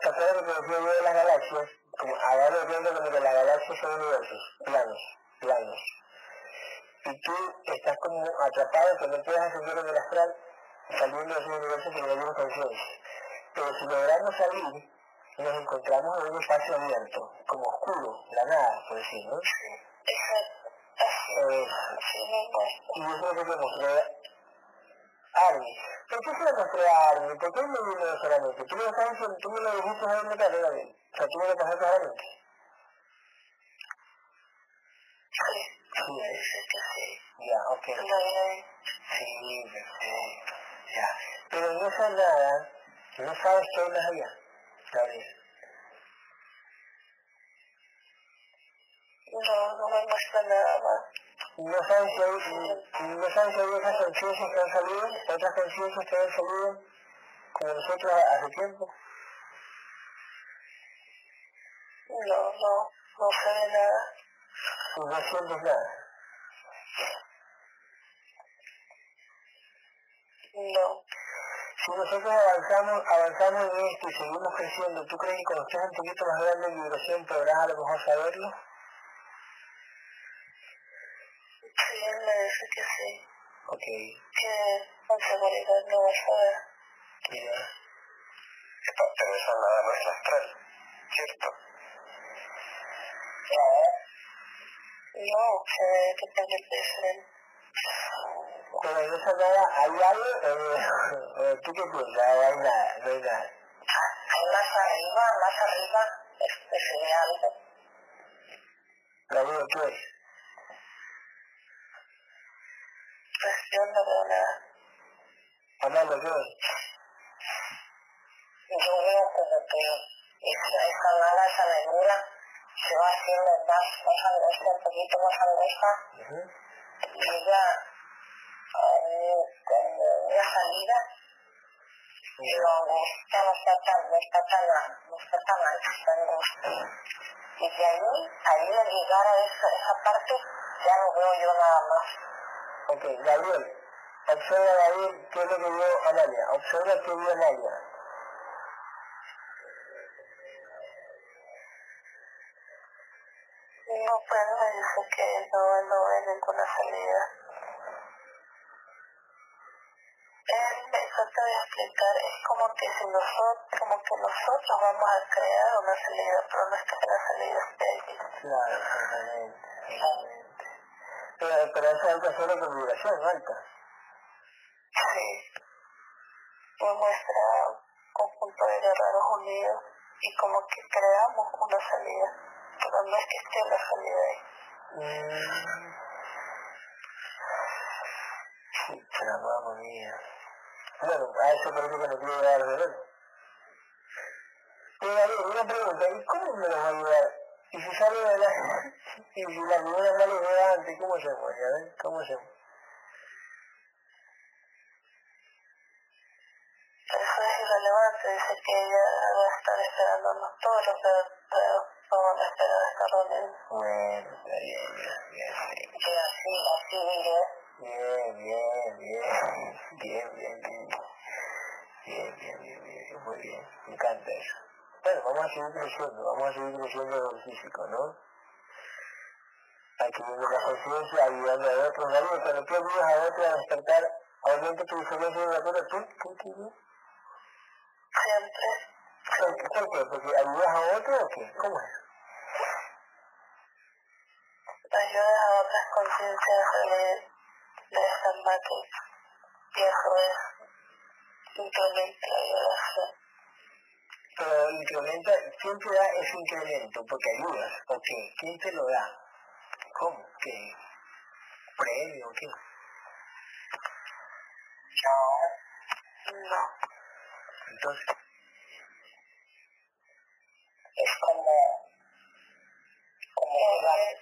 ¿Te acuerdas que lo yo de las galaxias? Como, agarro cuenta como que las galaxias son universos, planos, planos. Y tú estás como atrapado que no puedes ascender en el astral saliendo de ese universo que no conciencia. Pero si logramos salir, nos encontramos en un espacio abierto, como oscuro, la nada, por decir, ¿no? Eh, y lo que te mostré Army. ¿Por qué se lo mostré a Army? ¿Por qué me vino solamente? Tú me lo estás tú me lo dijiste a la carrera bien. O sea, tú me lo pasaste a Army. Sí, sí. Ya, ok. Sí, perfecto. Ya. Pero en esa nada, no sabes qué hay más allá, Gabriel. No, no me muestra nada más. No sabes si hay, no sabes si hay otras conciencias que han salido, otras conciencias que han salido como nosotros hace tiempo. No, no, no se ve nada. No sientes nada. No. Si nosotros avanzamos, avanzamos en esto y seguimos creciendo, ¿tú crees que cuando estés un poquito más grande en vibración podrás a lo mejor saberlo? Sí, él me dice que sí. Ok. Que con seguridad no vas a ver. Ya. Pero esa nada no es astral, ¿cierto? No. No, se ve totalmente diferente. Pero en esa nada hay algo, eh, ¿tú qué piensas? No hay nada, no hay nada. Hay más arriba, más arriba, este, se ve algo. Gabriel, ¿qué es? Yo no veo nada. ¿qué es? Yo veo como que esa, esa nada, esa negrura, se va haciendo más, más angosta, un poquito más angosta, Ujú. llega a un- como una salida, pero angosta no está tan, no está tan, no está tan ancha, está angosta. Y de ahí, ahí al llegar a esa, esa parte, ya no veo yo nada más. Ok, Gabriel, observa Gabriel qué es lo que vio Amalia, observa qué vio Amalia. No, pues me dice que no, no ve ninguna salida. Él, eso te voy a explicar, es como que si nosotros, como que nosotros vamos a crear una salida, pero no es que la salida esté ahí. Claro, exactamente, Pero, pero eso hay que hacerlo con vibración alta. Sí. Me muestra un conjunto de guerreros unidos y como que creamos una salida, pero no es que esté la salida ahí. Mm. Sí, la mamá mía. Bueno, a eso parece que no quiero dar el veneno. Pero una pregunta, ¿y cómo me los va a ayudar? Y si sale de la... y si la primera no lo veo antes, ¿cómo hacemos? ¿Ya ven? ¿Cómo hacemos? Eso es irrelevante, dice que ella va a estar esperándonos todos los no van a esperar esta reunión. Bueno, está bien, bien, bien, bien. Que así, así diré. Bien, bien, bien, bien, bien, bien, bien, bien, bien, bien, muy bien, me encanta eso. Bueno, vamos a seguir creciendo, vamos a en lo físico, ¿no? Adquiriendo la conciencia, ayudando a otros, David, cuando tú ayudas a otros a despertar, aumenta tu diferencia de acuerdo, ¿tú? ¿Tú? Siempre. ¿Por qué? ¿Por qué? ¿Porque ayudas a otro o qué? ¿Cómo es? Ayuda a otras conciencias salir de estas matriz. Y eso es simplemente la violación. Pero incrementa, ¿quién te da ese incremento? Porque ayudas, ¿o qué? ¿Quién te lo da? ¿Cómo? ¿Qué? ¿Premio o qué? No. Entonces, Es como... como él,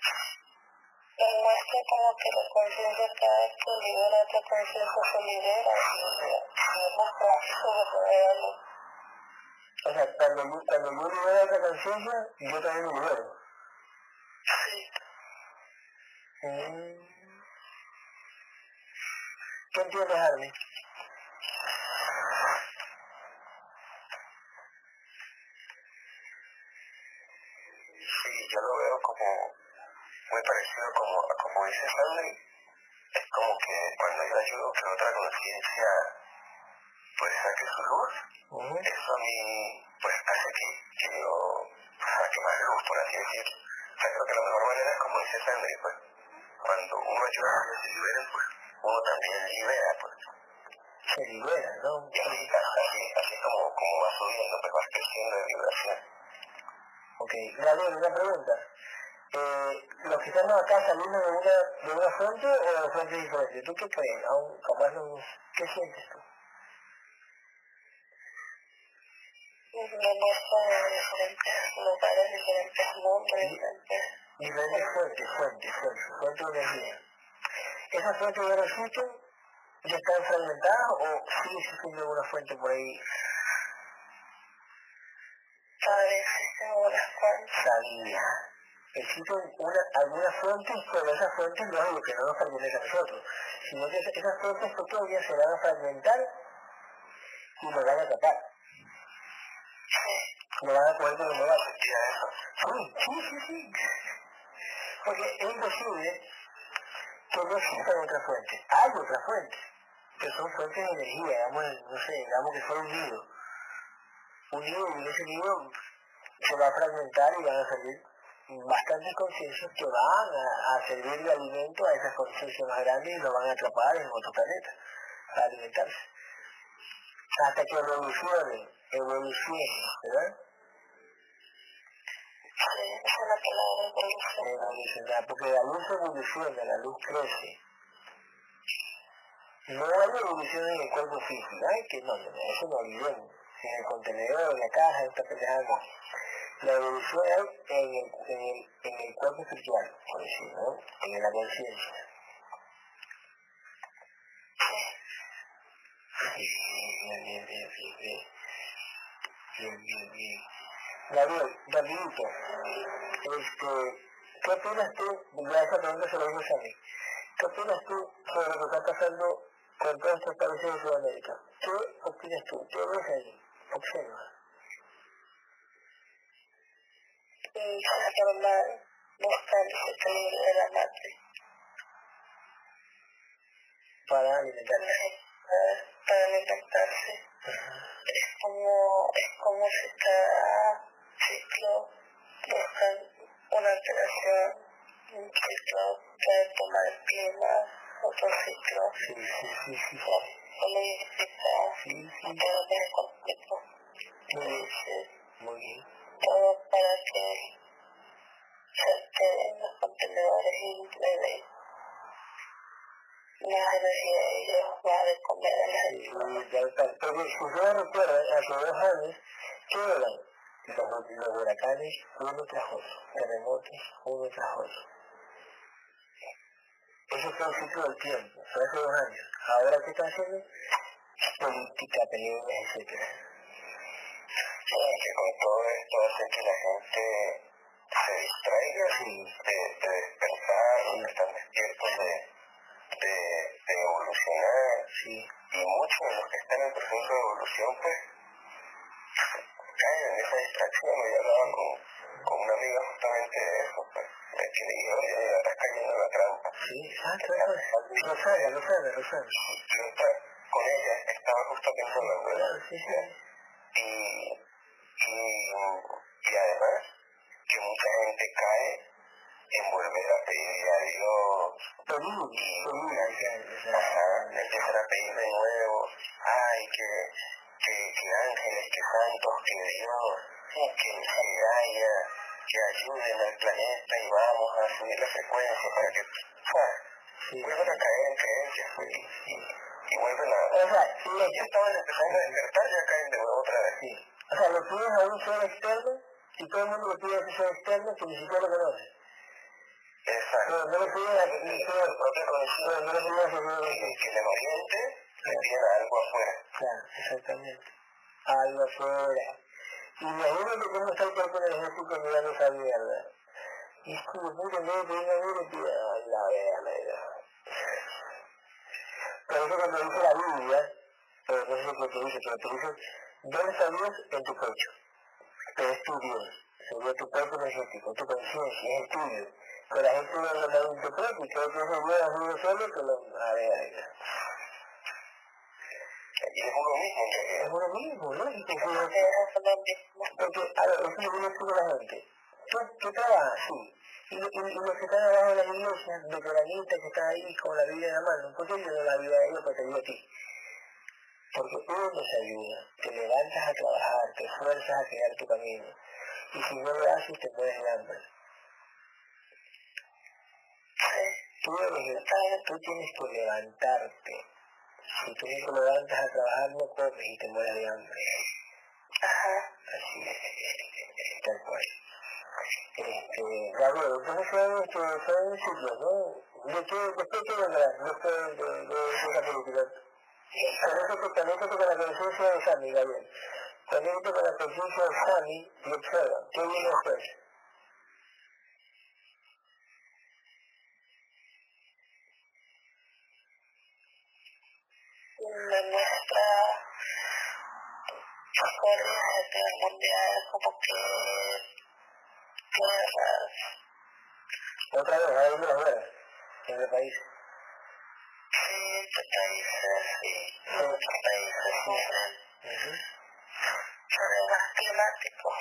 él muestra como que la conciencia cada vez que libera otra conciencia se libera y, es más práctico de poder O sea, cuando, cuando yo libero otra conciencia, yo también me libero. Sí. Mm. ¿Qué entiendes, Armin? Sí, yo lo veo como muy parecido como, como dice Sandy, es como que cuando yo ayudo que otra conciencia pues saque su luz, eso a mí pues hace que, que yo saque más luz, por así decirlo. O sea, creo que la mejor manera es como dice Sandy, pues cuando uno ayuda a que se liberen, pues uno también libera, pues. Se libera, ¿no? Y así, así, así como, como va subiendo, pues va creciendo de vibración. Ok, Gabriel, una pregunta eh, los que estamos acá saliendo de una, de una fuente o de fuentes diferentes. ¿Tú qué crees? Aún capaz no, ¿Qué sientes tú? Diferentes lugares, diferentes mundos, diferentes... Diferentes fuentes, fuentes, fuentes, fuentes de energía. ¿Esas fuentes de existen? ¿Ya están fragmentadas o sigue existiendo alguna fuente por ahí? Todavía algunas fuentes. Sabía existen una, algunas fuentes, pero esas fuentes no es lo que no nos pertenece a nosotros, sino que esas fuentes pequeñas se van a fragmentar y nos van a tapar. Nos van a poder demorar. Sí, sí, sí, sí. Porque es imposible que no existan otras fuentes. Hay otras fuentes, que son fuentes de energía, digamos, no sé, digamos que son un nido. Un nido y ese nido se va a fragmentar y van a salir bastantes conciencias que van a, servir de alimento a esas conciencias más grandes y lo van a atrapar en otro planeta para alimentarse. Hasta que evolucionen, evolucionen, ¿verdad? Sí, esa es la palabra evolucionar. Porque la luz evoluciona, la luz crece. No hay evolución en el cuerpo físico, ¿eh? que no, no, eso no olvidemos. En el contenedor, en la caja, esta pendejada no la evolución es en el, en el, en el cuerpo espiritual, por decirlo, en la conciencia. Bien, bien, bien, bien, bien. Bien, bien, bien. Gabriel, rapidito, este, ¿qué opinas tú? Ya esa pregunta se lo digo a mí. ¿Qué opinas tú sobre lo que está pasando con todos estos países de Sudamérica? ¿Qué opinas tú? ¿Qué ves ahí? Observa. y transformar, buscar ese equilibrio de la madre. Para alimentarse. Para, alimentarse. Es como, es como si cada ciclo buscan una alteración, un ciclo puede tomar el clima, otro ciclo. Sí, sí, sí. Política, el conflicto. Bien. Muy bien todo para que se queden los contenedores y le más energía y ellos va de comer a la gente. Porque si ustedes recuerdan, hace dos años, ¿qué eran? Los, huracanes uno tras otro, terremotos uno tras otro. Eso fue el ciclo del tiempo, fue hace dos años. Ahora, ¿qué están haciendo? Política, peleas, etcétera que con todo esto hace que la gente se distraiga de, de despertar, sí. que están despiertos de, de, de evolucionar. Y muchos de los que están en proceso de evolución, pues, caen en esa distracción. Yo hablaba con, con una amiga justamente de eso, pues, que le dije, oye, estás cayendo en la trampa. Sí, exacto, lo sabe, lo sabe, lo sabe. Yo con ella estaba justo pensando, ¿verdad? Sí, sí. Y y, y además que mucha gente cae en volver a pedir a Dios y empezar a pedir de nuevo, ay, que, que, que ángeles, que santos, que Dios, que, que haya, que ayuden al planeta y vamos a subir la frecuencia para que, o vuelvan a caer en creencias y, y, vuelven a... O sea, si estaban empezando a despertar, ya caen de nuevo otra vez. O sea, lo pides a un ser externo y todo el mundo lo pide a ese ser externo que ni siquiera lo conoce. Exacto. No, no le piden a la propia conciencia no le piden a que el oriente le piden algo afuera. Claro, exactamente. Algo afuera. Y imagínate cómo está el cuerpo energético mirando esa mierda. Y es como puta, no, pero una mierda que la verga, Por eso cuando dice la Biblia, pero no sé qué te dice, pero te dice, ¿dónde está Dios? En tu pecho. Pero es tu Dios, sería tu cuerpo energético, tu conciencia, es el tuyo. Pero la gente no lo interpreta y creo que eso es uno solo que lo... A ver, a ver. Es uno mismo, Es uno mismo, ¿no? Y que es uno mismo. Porque, a ver, eso es lo que yo explico a la gente. Tú, tú trabajas, sí. Y, y, y, los que están abajo de las iglesias, de que están ahí con la Biblia en la mano, ¿por qué yo no la ayuda a ellos para te ayuda a ti? Porque uno nos ayuda, te levantas a trabajar, te esfuerzas a crear tu camino. Y si no lo haces, te mueres de hambre. Tú, eres, tú tienes que levantarte. Si tú no te levantas a trabajar, no comes y te mueres de hambre. Ajá. Así es, tal cual. Este, Gabriel, entonces son, son ciclos, ¿no? ¿De qué, después qué vendrá? Después de, de, de esa película. Conectate con la conciencia de Sami, Gabriel. Conectate con la conciencia de Sami y observa. ¿Qué viene después? Me muestra corrientes del mundial como que guerras. Otra vez, hay una guerra en el país. Sí, este países, sí, muchos países sufren problemas climáticos.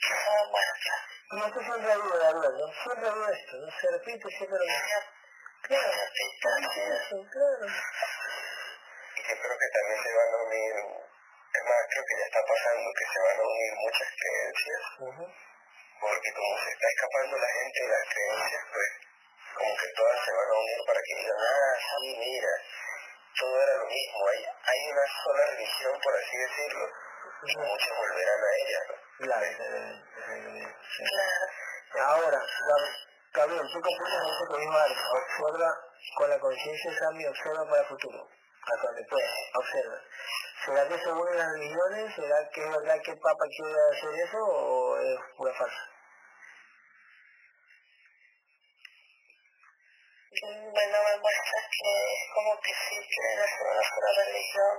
Se muestra. Y esto siempre ha habido, ¿no? Siempre ha habido esto, ¿no? Se repite siempre lo mismo. Claro, eso, claro. Y yo creo que también se van a unir, es más, creo que ya está pasando, que se van a unir muchas creencias, porque como se está escapando la gente de las creencias, pues como que todas se van a unir para que digan, ah, sí, mira, todo era lo mismo, hay, hay una sola religión, por así decirlo, y muchos volverán a ella, ¿no? Claro, sí. claro. Ahora, Gabriel, tú que dijo Alex, observa con la conciencia de Sami, observa para el futuro, hasta donde puedas, observa. ¿Será que se unen las religiones? ¿Será que es verdad que el Papa quiere hacer eso o es pura farsa? Bueno, me muestra que es como que sí quieren hacer una sola religión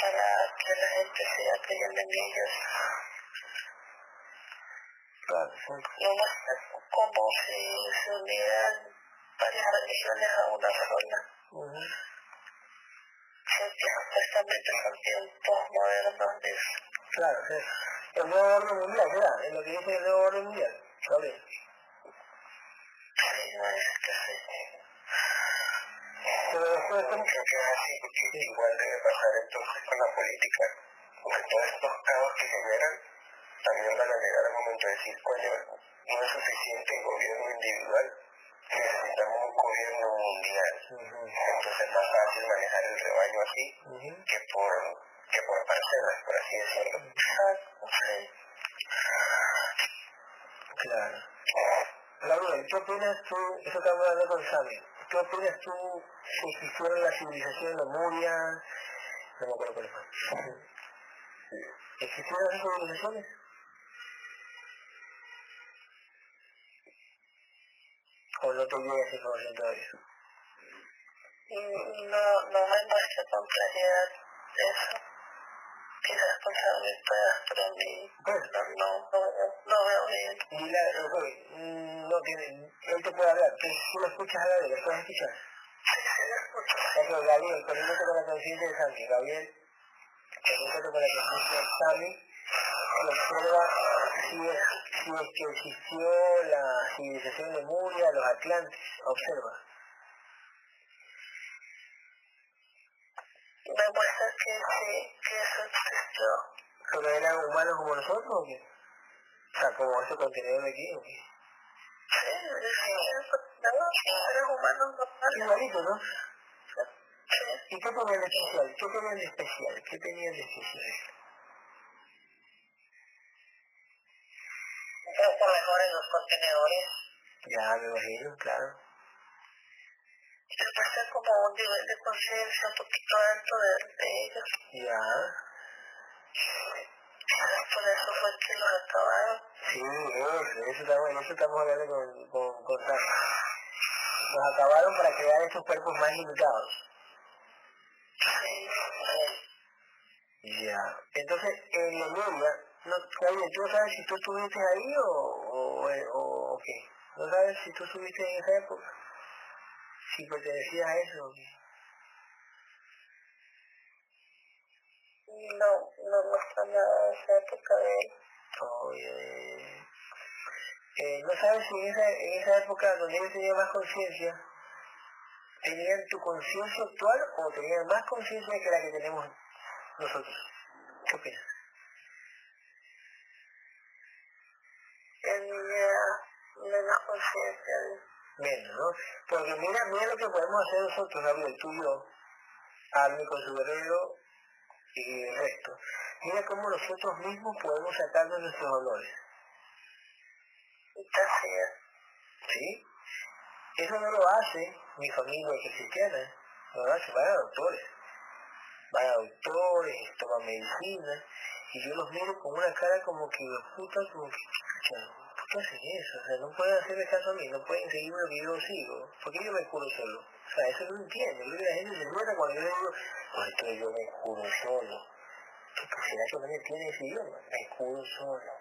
para que la gente siga creyendo en ellos. Muestra como si se unieran varias religiones a una sola. Ujú. Porque supuestamente son tiempos modernos de eso. Claro, sí. El nuevo orden mundial, ¿será? Es lo que dice el nuevo orden mundial, Gabriel. Sí, no es que sí. Pero después Yo creo así, porque igual debe pasar entonces con la política, porque todos estos caos que generan también van a llegar al momento de decir, coño, no es suficiente el gobierno individual, necesitamos un gobierno mundial. Entonces es más fácil manejar el rebaño así que por, que por parcelas, por así decirlo. Sí. Claro. Gabriel, ¿qué opinas tú, eso estamos hablando con Sami, ¿qué opinas tú si existieron la civilización de Lemuria? No me acuerdo cuál fue. ¿Existieron esas civilizaciones? ¿O no llega esa información todavía? No, no me muestra con claridad eso. Quizás con puedas, pero a mí no, no, no, veo- bien. ok, mm, no tiene, él te puede hablar, tú, tú lo escuchas a Gabriel, ¿lo puedes escuchar? Sí, sí, lo escucho. Ok, Gabriel, conéctate con la conciencia de Sami. Gabriel, conéctate con la conciencia de Sami observa si es, si es que existió la civilización de Muria, los Atlantes. Observa. Me muestra que sí, que eso existió. ¿Pero eran humanos como nosotros o qué? O sea, como ese contenedor de aquí o qué? Sí, sí, seres humanos normales. Igualito, ¿no? Sí. ¿Y qué tenían de especial? ¿Qué tenían de especial? ¿Qué tenían de especial? Poco mejores los contenedores. Ya, me imagino, claro. Entonces como un nivel de conciencia un poquito alto de, ellos. Ya. Por eso fue que los acabaron. Sí, eso, eso estamos, eso estamos hablando con, con, con. Los acabaron para crear estos cuerpos más limitados. Sí. Ya. Entonces, en la media, no, oye, ¿tú sabes si tú estuviste ahí o, o, o, o qué? ¿No sabes si tú estuviste en esa época? Si pertenecías a eso o qué? No, no me está nada de esa época de él. Oye, eh, ¿no sabes si en esa, en esa época donde ellos tenían más conciencia, tenían tu conciencia actual o tenían más conciencia que la que tenemos nosotros? ¿Qué opinas? Menos conciencia de Menos, ¿no? Porque mira, mira lo que podemos hacer nosotros, Gabriel, tú y yo, con su guerrero y el resto. Mira cómo nosotros mismos podemos sacarnos nuestros dolores. ¿Sí? Eso no lo hace mi familia cristiana, no lo hace, van a doctores. Van a doctores, toman medicina, y yo los miro con una cara como que, puta, como que, chucha, ¿por qué hacen eso? O sea, no pueden hacerme caso a mí, no pueden seguirme lo que yo sigo. ¿Por qué yo me curo solo? O sea, eso no entiendo. Creo que la gente se muera cuando yo le digo, pues esto yo me curo solo. ¿Qué será que no me entiende ese idioma? Me curo solo.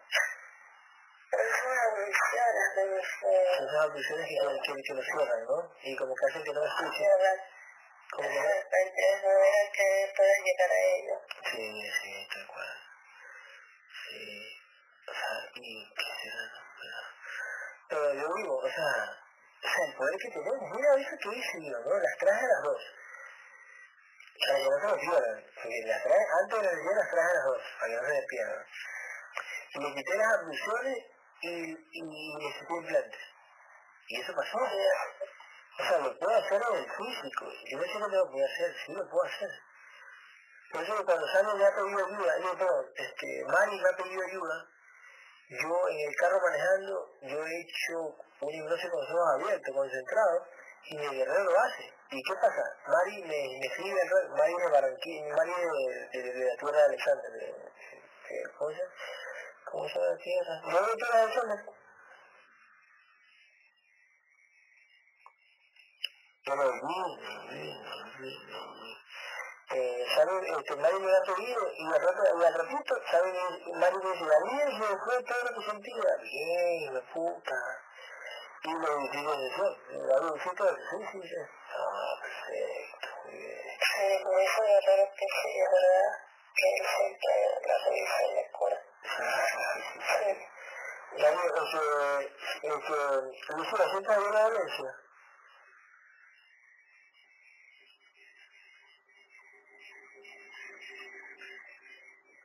Ambiciones de mis... eh, Son esas ambiciones que, que, que lo cierran, ¿no? Y como que hacen que no me escuchen. Como que no... es que puedes llegar a ellos. Sí, sí, tal cual. Sí. O sea, y qué será, no? Pero, pero yo digo, o sea, o sea, el poder que tenemos, mira eso que hice yo, ¿no? Las traje a las dos. Para que no se me pierdan. Las traje, antes de 10 las traje a las dos, para que no se me pierdan. Y le quité las abluciones y, y le saqué implantes. Y eso pasó. O sea, lo puedo hacer en el físico. Yo no sé lo que lo hacer, sí lo puedo hacer. Por eso cuando Sano me ha pedido ayuda, yo, perdón, este, Mari me ha pedido ayuda, yo en el carro manejando, yo he hecho un hipnosis con los ojos abiertos, concentrado, y mi guerrero lo hace. ¿Y qué pasa? Mari me, me escribe, al Mari de Barranquilla, Mari de, de, de la tierra de Alexander, de, de- ¿cómo se llama? ¿Cómo se llama la? Yo de la vi, lo vi. Eh, ¿sabe? Este, Mari me lo ha pedido y al, rato, y al ratito, ¿sabe? Mari me dice, Gabriel, se me fue todo lo que sentía. Bien, la puta. Y lo digo de eso, ¿sí todo? Sí, sí, sí. Ah, perfecto, muy bien. Sí, me hizo guerrero que sí, es verdad. Que él siempre la revisa y me cura. Sí, sí, sí, sí. Sí. Gabriel, el que, el que, Lucio, la sienta de la violencia. Sí, sí. Lucio. Sí.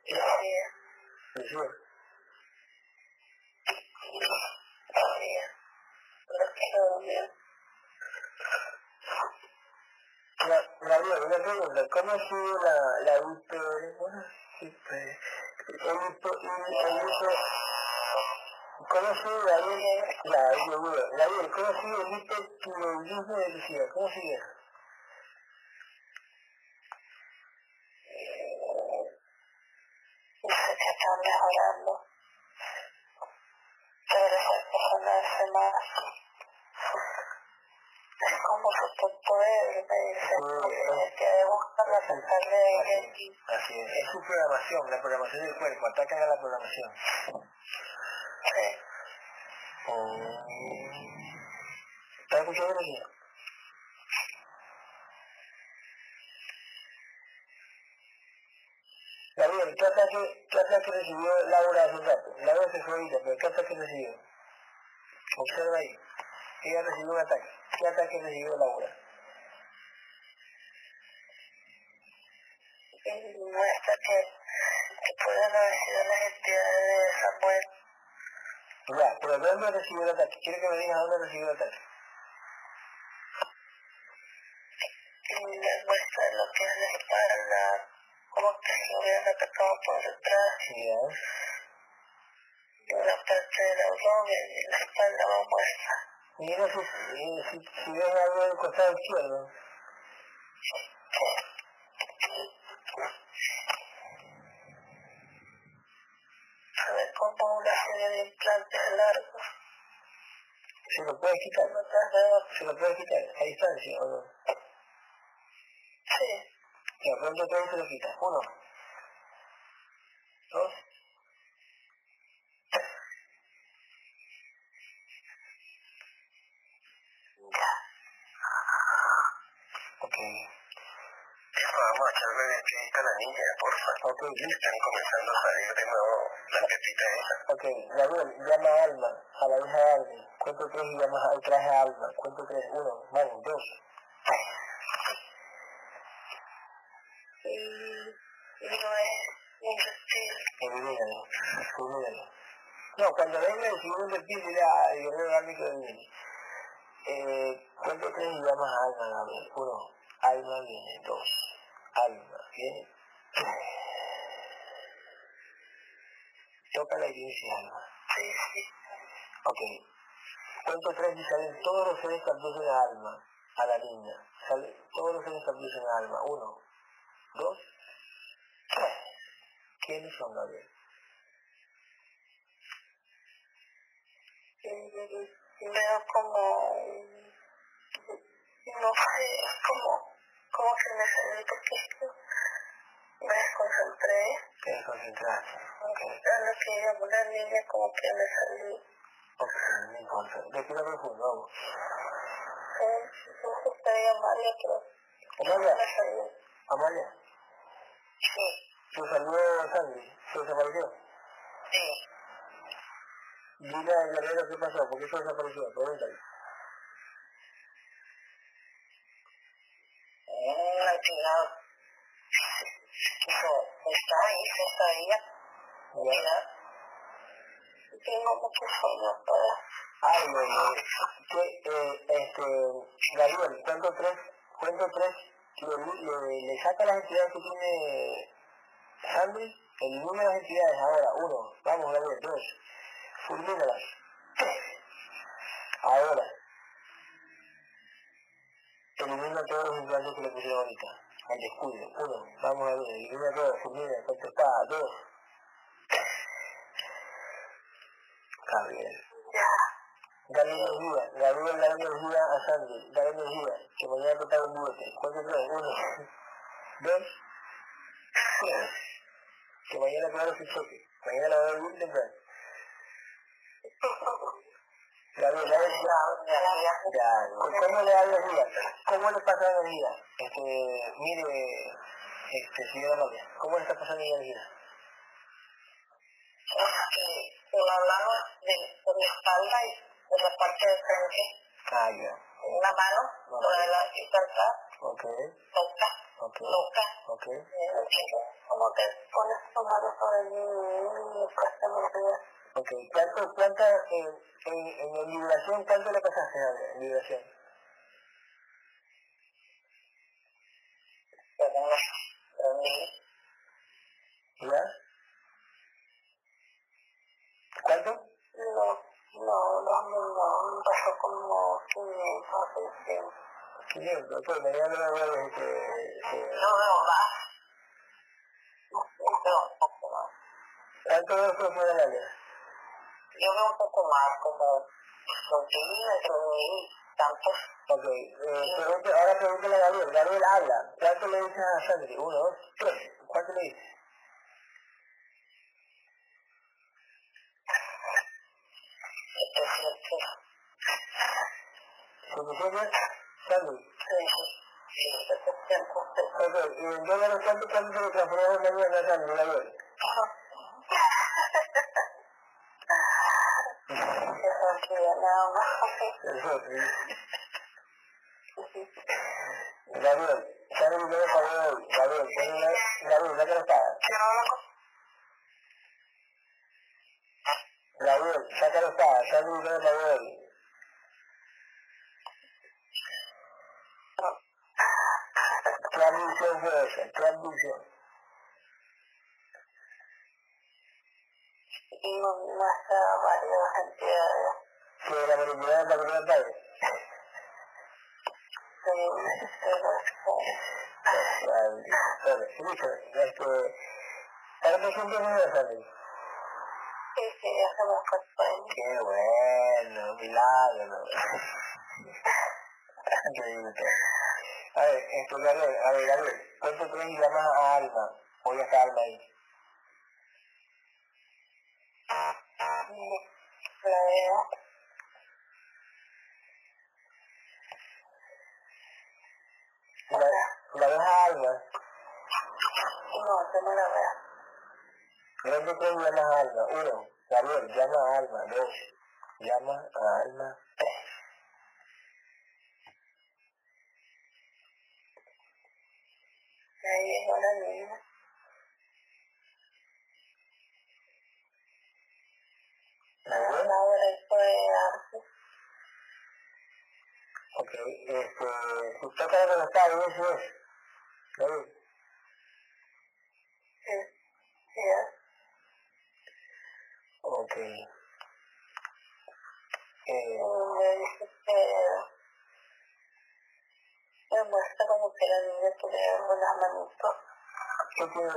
Lo quiero bien. Ga- Gabriel, una pregunta, ¿cómo ha sido la, la hiper, ¿cómo ha sido la, yo dudo, Gabriel, ¿cómo ha sido el hipertiroidismo de Lucía? ¿Cómo sigue? Dice que están mejorando. Pero esa persona hace más. Es como superpoder, me dice. Que buscan atacarle a Genji. Así es, es su programación, la programación del cuerpo, atacan a la programación. Sí. Oh. ¿Estás escuchando Gabriel, ¿qué ataque, qué ataque recibió Laura hace un rato? Laura se fue ahorita, pero ¿qué ataque recibió? Observa ahí. Ella recibió un ataque. ¿Qué ataque recibió Laura? Muestra que, que pueden haber sido las entidades de Samuel. Ya, pero ¿dónde recibió el ataque? Quiero que me digas dónde recibió el ataque. Y me muestra lo que es la espalda, como que se hubieran atacado por detrás, Ya. una parte del abdomen. tengo la espalda más muerta. Mira si, si, si ves algo del costado izquierdo. A ver, como una serie de implantes largos. ¿Se lo puedes quitar? ¿Se lo puedes quitar a distancia o no? Sí. Ya, pronto todo se lo quitas. Uno. Dos. Ya. Ok. Vamos a echarle despedida a la niña, porfa. Ok. Están comenzando a salir de nuevo las pepitas esas. Ok, Gabriel, llama a Alma, a la hija de Alma. Cuento tres y llamas al traje a Alma. Cuento tres. Uno, vamos, dos. Y, y. Elimínalo, elimínalo. No, cuando venga el segundo reptil, dile a Guerrero Alma que viene. Eh, cuento tres y llamas a Alma, Gabriel. Uno, Alma viene. Dos, Alma viene. Toca la iglesia, Alma. Sí, sí. Ok. Cuento tres y salen todos los seres que abducen Alma, a la niña. Salen todos los seres que abducen Alma. Uno, dos, tres. ¿Quiénes son, Gabriel? Veo como, no sé, como, como que me salí porque me desconcentré. Te desconcentraste. Ok. A lo que llamó la niña como que me salí. Ok, no importa. Respira profundo, vamos. Eh, No sé si te llamarle, pero Amalia. Amalia, Sí, ¿se salió Sandy? ¿Se desapareció? sí. Dile a Guerrero qué pasó, ¿por qué se desapareció? Pregúntale. Una actividad. Eso, está ahí, se sabía. Ya. Mira. Tengo mucho sueño para... Ay, no, no. Que, eh, este, Gabriel, cuento tres, cuento tres, le, saca las entidades que tiene Sandy, elimina las entidades. Ahora, uno, vamos Gabriel, dos, fulmínalas, ahora, elimina todos los implantes que le pusieron ahorita, al descuido, uno, vamos a ver, elimina todo, fulmina, contestada, dos, Gabriel. Ya. Dale energía, Gabriel, dale energía a Sandy, dale energía, que mañana te paga un bote. ¿Cuánto traes? Uno, dos, tres. Que mañana paga su choque. Mañana la voy a ver temprano. Gabriel, dale energía. Ya, ¿cómo le da energía? ¿Cómo le pasa la energía? Este, mire, este, señora María, ¿cómo le está pasando la energía? Es que hablamos de, de mi espalda y de la parte del frente, Ah, ya. una mano por adelante y por atrás, Ok, toca, ok, toca. ok. Eh, Como que pones tu mano sobre me cuesta mi vida. Ok, ¿cuánto, cuánta, en, en, en, en vibración, cuánto le pasaste a en ni ¿Ya? ¿Cuánto? No, no, no, no, no, pasó como 500 o 600. 500, pues mañana lo voy a ver que... No veo más. No sé, veo un poco más. ¿Cuánto eso fue el área? Yo veo un poco más, como 2.000, entre 1.000, tantos. Ok, eh, pregunte, ahora pregúntale a Gabriel. Gabriel habla. ¿Cuánto le dices a Sandy? Uno, dos, tres. ¿Cuánto le dices? Sí, 700. Ok, y en dólares, ¿cuánto, se le transformó en mañana a Sandy, Gabriel? Eso sí, nada más. Perfecto. Gabriel, Sandy no me pagó. Gabriel, Gabriel, Gabriel, saca la espada. Quiero hablar con... Gabriel, saca la espada. Sandy no me pagó hoy. ¿Qué abducción fue esa? ¿Qué abducción? Y no, más a varias entidades. la manipulada para que no pague. Bueno, escucha, este, ¿ahora te sientes muy bastante? Sí, sí, ya se me fue Qué bueno, milagro. Increíble. A ver, esto, Gabriel, a ver, Gabriel, ¿cuánto crees llamas a Alma? Voy a estar Alma ahí. La veo. La, la ves a Alma, No, yo no la veo. ¿cuánto crees llamas a Alma? Uno, Gabriel, llama a Alma. Dos, llama a Alma. Tres. Ahí llegó la niña. Gabriel, Ahora fue arte. ok, este, si usted está conectado, eso es. Gabriel, Sí, sí, es. ok. Eh, Me dice que me muestra como que la niña tiene unas manitos. ¿Qué tiene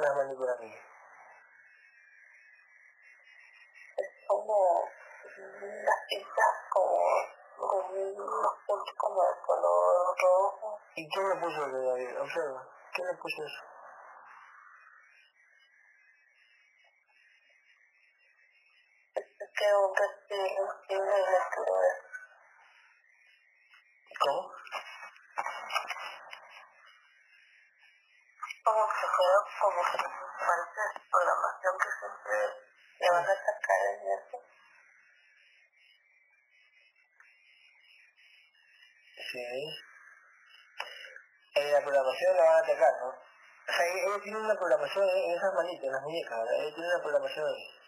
Es como unas pintas como con unos de color rojo. ¿Y quién le puso eso, Gabriel? Observa, ¿quién le puso eso? Es que un respiro tiene el estilo de ¿Cómo? como que fuera como que parece programación que siempre le van a sacar en eso. Sí. En la programación la van a atacar, ¿no? O sea, ellos tienen una programación en en esas manitas, en las muñecas, ¿verdad? Ellos tienen una programación ahí.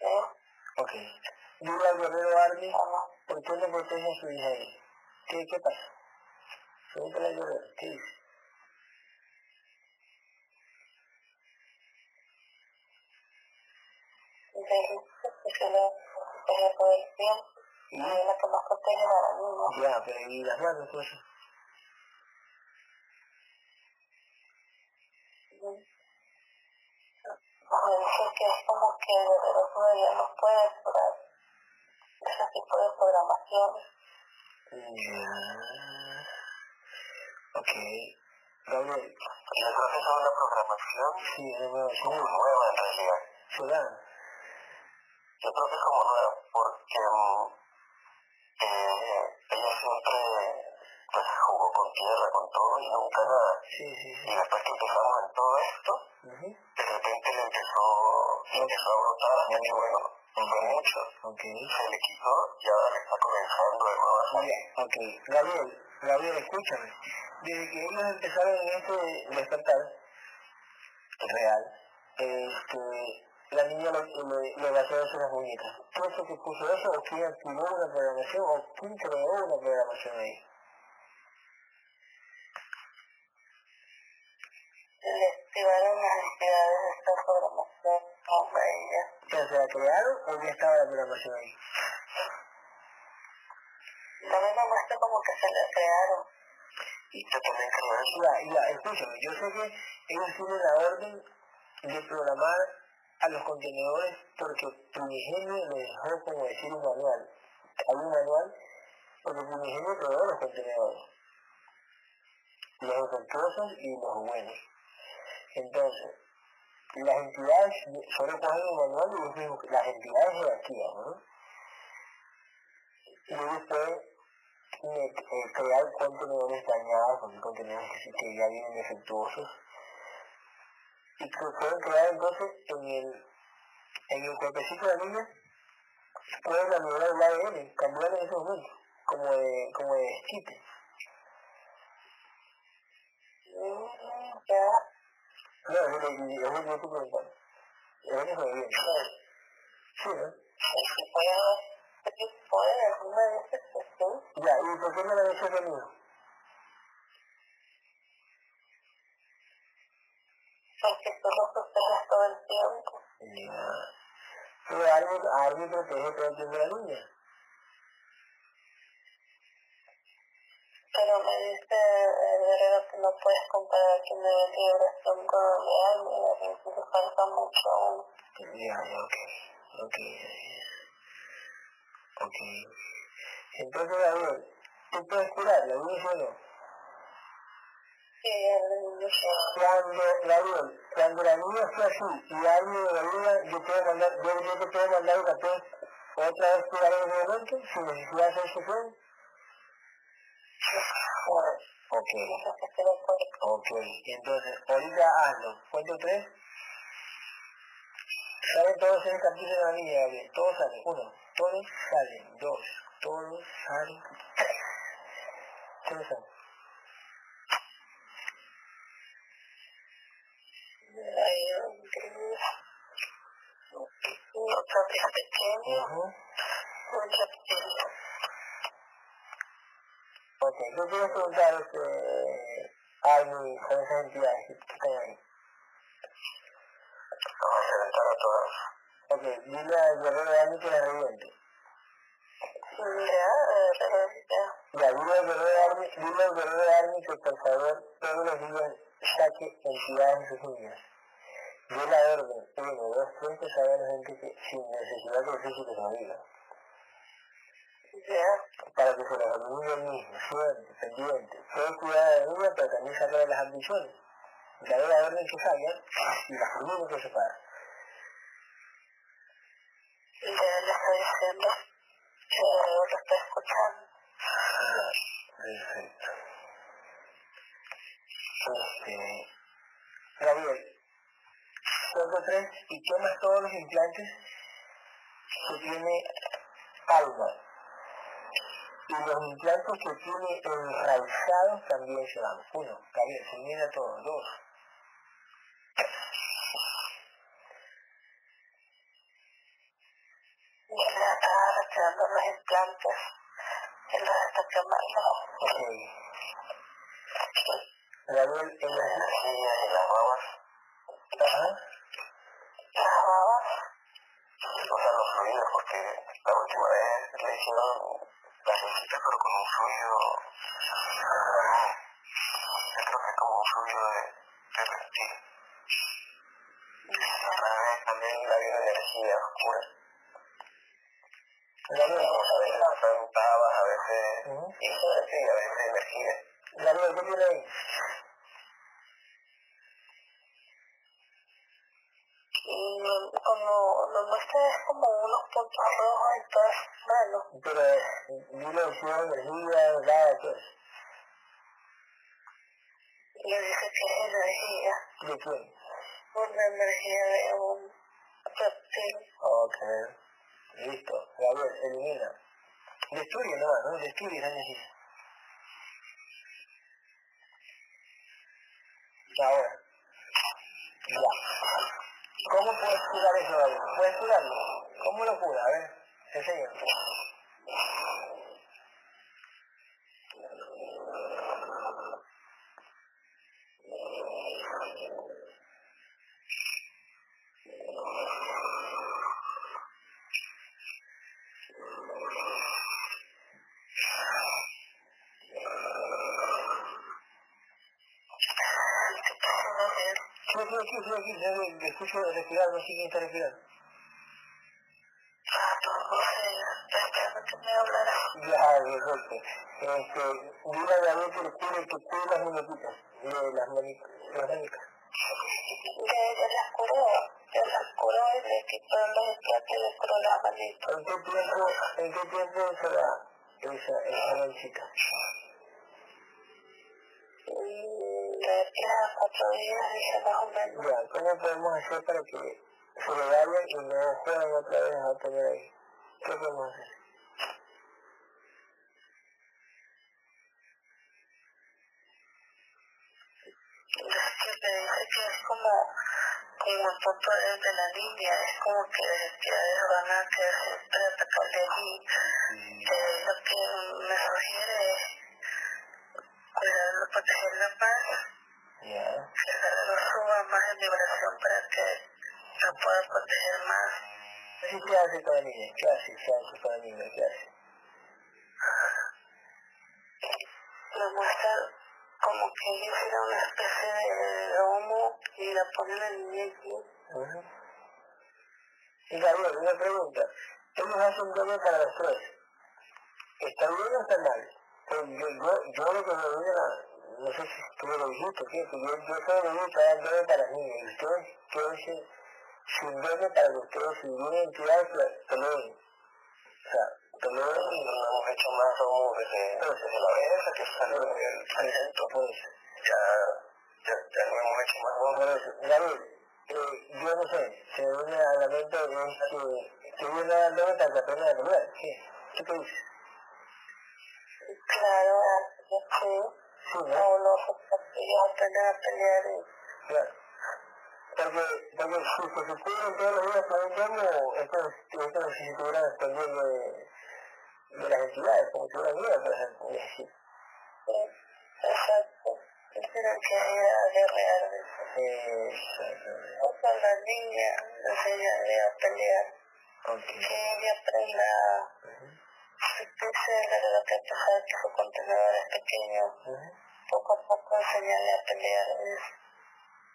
¿eh? Ok. Dile al guerrero Army, Vamos. ¿por qué no protege a su hija ahí? ¿Qué, qué pasa? Pregúntale al guerrero, ¿qué dice? de que se lo protege todo el tiempo y es la que más protege a la niña. Ya, pero ¿y las manos, pues? Me dice que es como que el guerrero todavía no puede explorar ese tipo de programaciones. Ya. Ok. Gabriel, Yo creo que esa es una programación sí, es sí, como nueva en realidad. Yo creo que es como nueva porque mm, eh, ella siempre pues, jugó con tierra, con todo y nunca nada. Sí, sí, Y después que empezamos en todo esto, de repente le empezó, le empezó a brotar hasta que bueno, mucho. Ok. Se le quitó y ahora le está comenzando de nuevo a salir. Bien, ok. Gabriel, Gabriel, escúchame. Desde que ellos empezaron en este despertar real, este, la niña le, le, le vació eso a las muñecas. ¿Tú eso que puso eso o quién activó una programación o quién creó una programación ahí? Le activaron las entidades de esta programación a ella. O sea, ¿se la crearon o ya estaba la programación ahí? También me muestra como que se le crearon. Y yo también creo. Ya, ya, escúchame, yo sé que ellos tienen la orden de programar a los contenedores porque Primigenio le dejó como decir un manual. Hay un manual porque Primigenio creó los contenedores. Los defectuosos y los buenos. Entonces, las entidades solo cogen el manual y ellos mismos, las entidades jerarquías, ¿no? Y ellos pueden eh, eh, crear contenedores dañados, con contenedores que, que ya vienen defectuosos, y que pueden crear entonces en el, en el cuerpecito de la niña, pueden maniobrar el ADN, cambiar en ese momento, como de, como de esquite. Mm, ya. No, yo le digo, yo te pregunto. Lo único bien, ¿sabes? Sí, ¿no? Si puedo, si puedo alguna vez que Ya, ¿y por qué no lo dices todo el tiempo. Ya. Pero alguien, alguien protege todo el tiempo a la niña. Pero me dice el que no puedes comparar que me dio vibración con de árbitro, que se falta mucho aún. Ya, ya, ok, ok, ok. Entonces, Gabriel, ¿tú puedes curar la luz o no? Sí, el niño Cuando, Gabriel, cuando la niña esté así y alguien de la vida, yo, puedo mandar, yo, yo te puedo mandar un papel otra vez curar en ese momento, sin necesidad de sesión. Ok, ok, entonces, ahorita hazlo. ¿Cuánto tres? Salen todos en el capítulo de la niña, Gabriel. Todos salen. Uno, todos salen. Dos, todos salen. Tres. Otra vez pequeño, Ujú. mucho pequeño. Ok, yo quiero preguntar este, a alguien con esas entidades que que están ahí. Vamos a reventar a todas. Ok, dile al guerrero de Army que la reviente. Ya, ya. Ya, dile al guerrero de Army, dile al guerrero de Army que por favor todos los días saque entidades de sus niñas. Yo la orden, uno, dos, tres, que salgan la gente que sin necesidad de oficio que se. Ya, Para que se alumne el mismo, siempre, pendiente. Puede cuidar a la niña, pero también sacar las ambiciones. Darle la orden que salgan y las alumnos que se paran. ya le estoy diciendo que lo está escuchando. Perfecto. Este, Gabriel, punto 3, y quemas todos los implantes que tiene alma. Y los implantes que tiene enraizados también se van. Uno, Gabriel, se mira todo. Dos, Ya le estaba retirando los implantes y los está quemando. ok. Gabriel, en Las las... energías y las babas, Ajá. Las babas, o sea, los fluidos, porque la última vez le hicieron las visitas, pero con un fluido, yo creo que como un fluido de, de reptil. Otra vez también había una energía oscura. Gabriel, A veces pasaban babas, a veces, Ujú. y sí, a veces energía. Gabriel, ¿qué tiene ahí? y como lo muestra es como unos puntos rojos en todas sus manos. Pero dile si es energía, nada, ¿qué es? Y dice que es energía, ¿De quién? una energía de un reptil. Ok. Listo. Gabriel, elimina. Destruye nomás, ¿no? Destruye esa energía. Ahora. Ya. ¿Cómo puedes curar eso, Gabriel? ¿Puedes curarlo? ¿Cómo lo cura? A ver, enséñame. ¿Qué pasa con él? Sí, sí, sí, sí, aquí, sí, sí, te escucho respirando. Ah, no sé, estoy esperando que me. Ya. Este, dile a que le cure, que cure las muñequitas, de las manitas, las manitas. Ya, ya las curó, ya las curó y le quitó los y le curó las manitas. ¿En qué tiempo, en qué tiempo se da esa, esa manchita? Mm, De tres a cuatro días, más o menos. Ya, ¿cómo podemos hacer para que se le vayan y no jueguen otra vez a poner ahí? ¿Qué podemos hacer? Hacen doble para los tres. ¿Está bien o está mal? Yo, yo, yo lo que me a, no sé si tú lo dijiste, ¿qué? Que yo, yo solo voy a dar doble para las niñas. Y ustedes, ¿qué dicen? Sin doble para que ustedes, si vienen entidades, peleen. O sea, peleen y no hemos hecho más domo desde, desde la vez que salió el presento. Pues, Ya, ya, ya no hemos hecho más por eso, Gabriel, eh, yo no sé, se me viene a la mente es que te viene a dar doble para que aprendan a pelear. ¿Qué? ¿Qué te dices? Claro, así Sí, no, ¿no? no, aprenden a pelear y Claro. Porque, porque si se supieran todos los días por un cambio, esto es como si se estuvieran expandiendo de, de las entidades, como si hubieran vida, por ejemplo. Sí, exacto. Que ella guerrear. exactamente. O con la niña, enseñarle a pelear. Ok. Que ella aprenda tú sabes de lo que a pesar que su contenedor es pequeño, poco a poco enseñarle a pelear.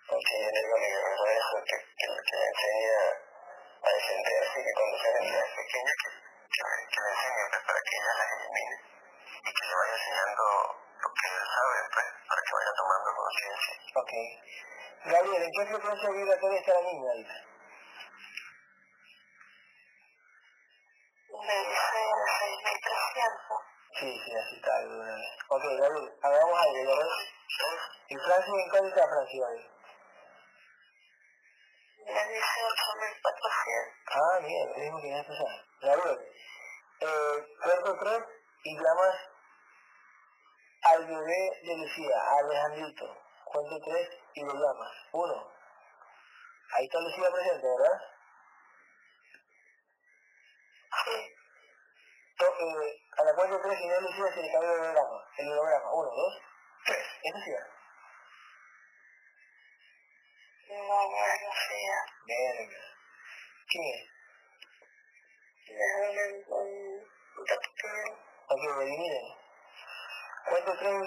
Porque yo digo mi guerrero eso, que, que, que le enseña a defenderse y que cuando sean entidades pequeñas, que, que, le- que le enseñe pues, para que ella las elimine y que le vaya enseñando lo que él sabe, pues, para que vaya tomando conciencia. Ok. Gabriel, ¿en qué frecuencia está la niña Me dice 6.300. Sí, sí, así está. Ok, Gabriel, hagamos algo, Gabriel. ¿Y Francis en cuánto está Francis hoy? Me dice 8.400. Ah, bien, lo mismo que ya empezar. Gabriel, eh, cuento tres y llamas al bebé de Lucía, a Alejandrito. Cuento tres y lo llamas. Uno. Ahí está Lucía presente, ¿verdad? eh, a la 4 3 y se le el holograma. El holograma, 1, 2, 3. Eso sí. No, ¿Quién es?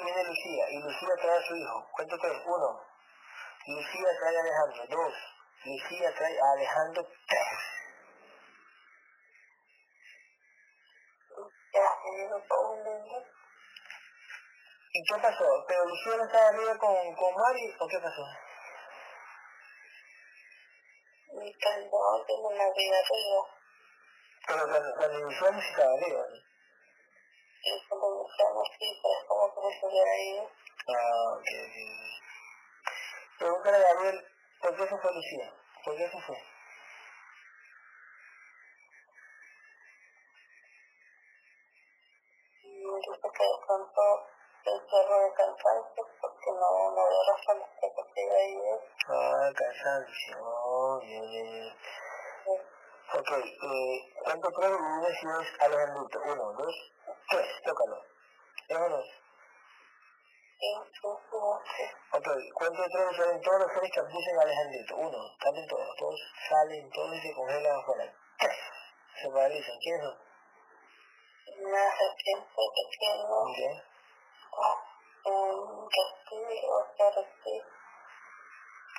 Viene Lucía y Lucía trae a su hijo. Cuento 3, 1. Lucía trae a Alejandro, 2. Lucía trae a Alejandro, 3. ¿Y qué pasó? ¿Pero Lucía no estaba arriba con, con Mari o qué pasó? Mi candón tiene una vida arriba. Pero cuando, cuando Lucía no estaba arriba. ¿no? Y cuando llamo así, pero es como que me estuviera ahí. Ah, ok, ok. ok. Pregúntale a Gabriel, ¿por qué se fue Lucía? ¿Por qué se fue? Y me dice que de pronto perro de cansancio, porque no, no veo razones que se siga ahí. Ah, cansancio. Oh, bien, bien, bien. Ok, eh, cuento tres y una si es Alejandrito. Uno, dos, tres, tócalo. Sí, Ok, cuento tres y salen todos los seres que a Alejandrito. Uno, salen todos, todos salen, todos y se congelan afuera. Tres, se paralizan. ¿Quiénes son? hace tiempo que tengo Ok, un castigo, o sí,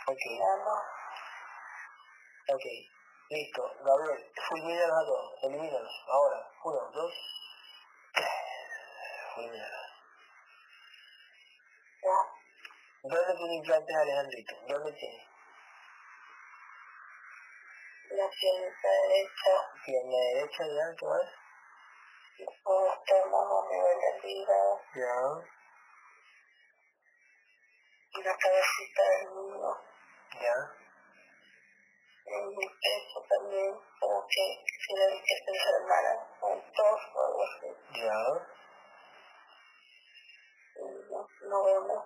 ok, no. ok. Listo, Gabriel, fulmínalos a todos, elimínalos. Ahora, uno, dos. Ya, ¿Dónde tiene implantes Alejandrito? ¿Dónde tiene? la piernita derecha, Pierna derecha, ya, ¿qué más? los extremos a nivel de vida, Ya, y la cabecita del niño, ya. en mi pecho también, como que quisiera que se enfermara, un tos o algo así, Ya. y no, no vemos.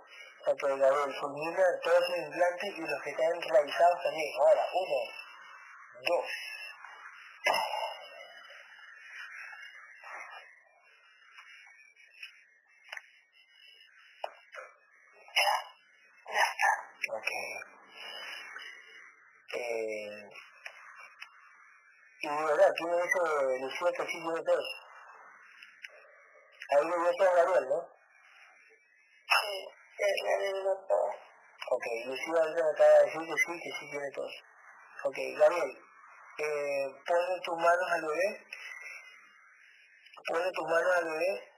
Ok, Gabriel, fulmina todos los implantes y los que están realizados también. Ahora, uno, dos. Ya está. Ok. Eh, y de verdad, aquí me que sí tiene tos. Ahí me dio tos Gabriel, ¿no? Sí, sí, me dio tos. Ok, Lucía me acaba de decir que sí, que sí tiene tos. Ok, Gabriel, eh, pone tus manos al bebé, pone tus manos al bebé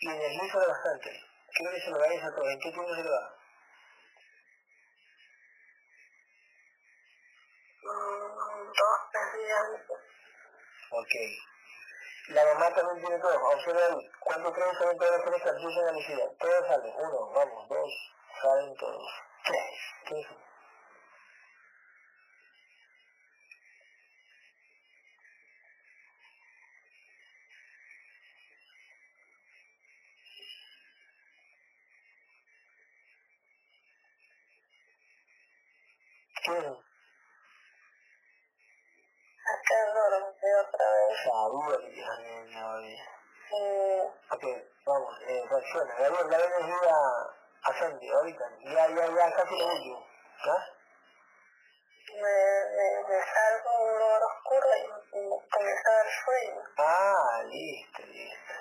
y energiza bastante. Quiero que se lo vayas a todos. ¿En qué tiempo se le va? Mm, dos, tres días. Ok. La mamá también tiene ahí. ¿Cuánto crees que todas las que en la? Todos salen. Uno, vamos, dos, salen todos. Tres. ¿Qué es? ¿Qué es? Acá dormí otra vez. Sabía que tienes niña hoy. Eh, Ok, eh, reacciona. Gabriel, dale energía a Sandy ahorita. Ya, ya, ya, casi lo último. ¿Ya? me, me, me salgo un lugar oscuro y me comienza a dar sueño. Ah, listo, listo.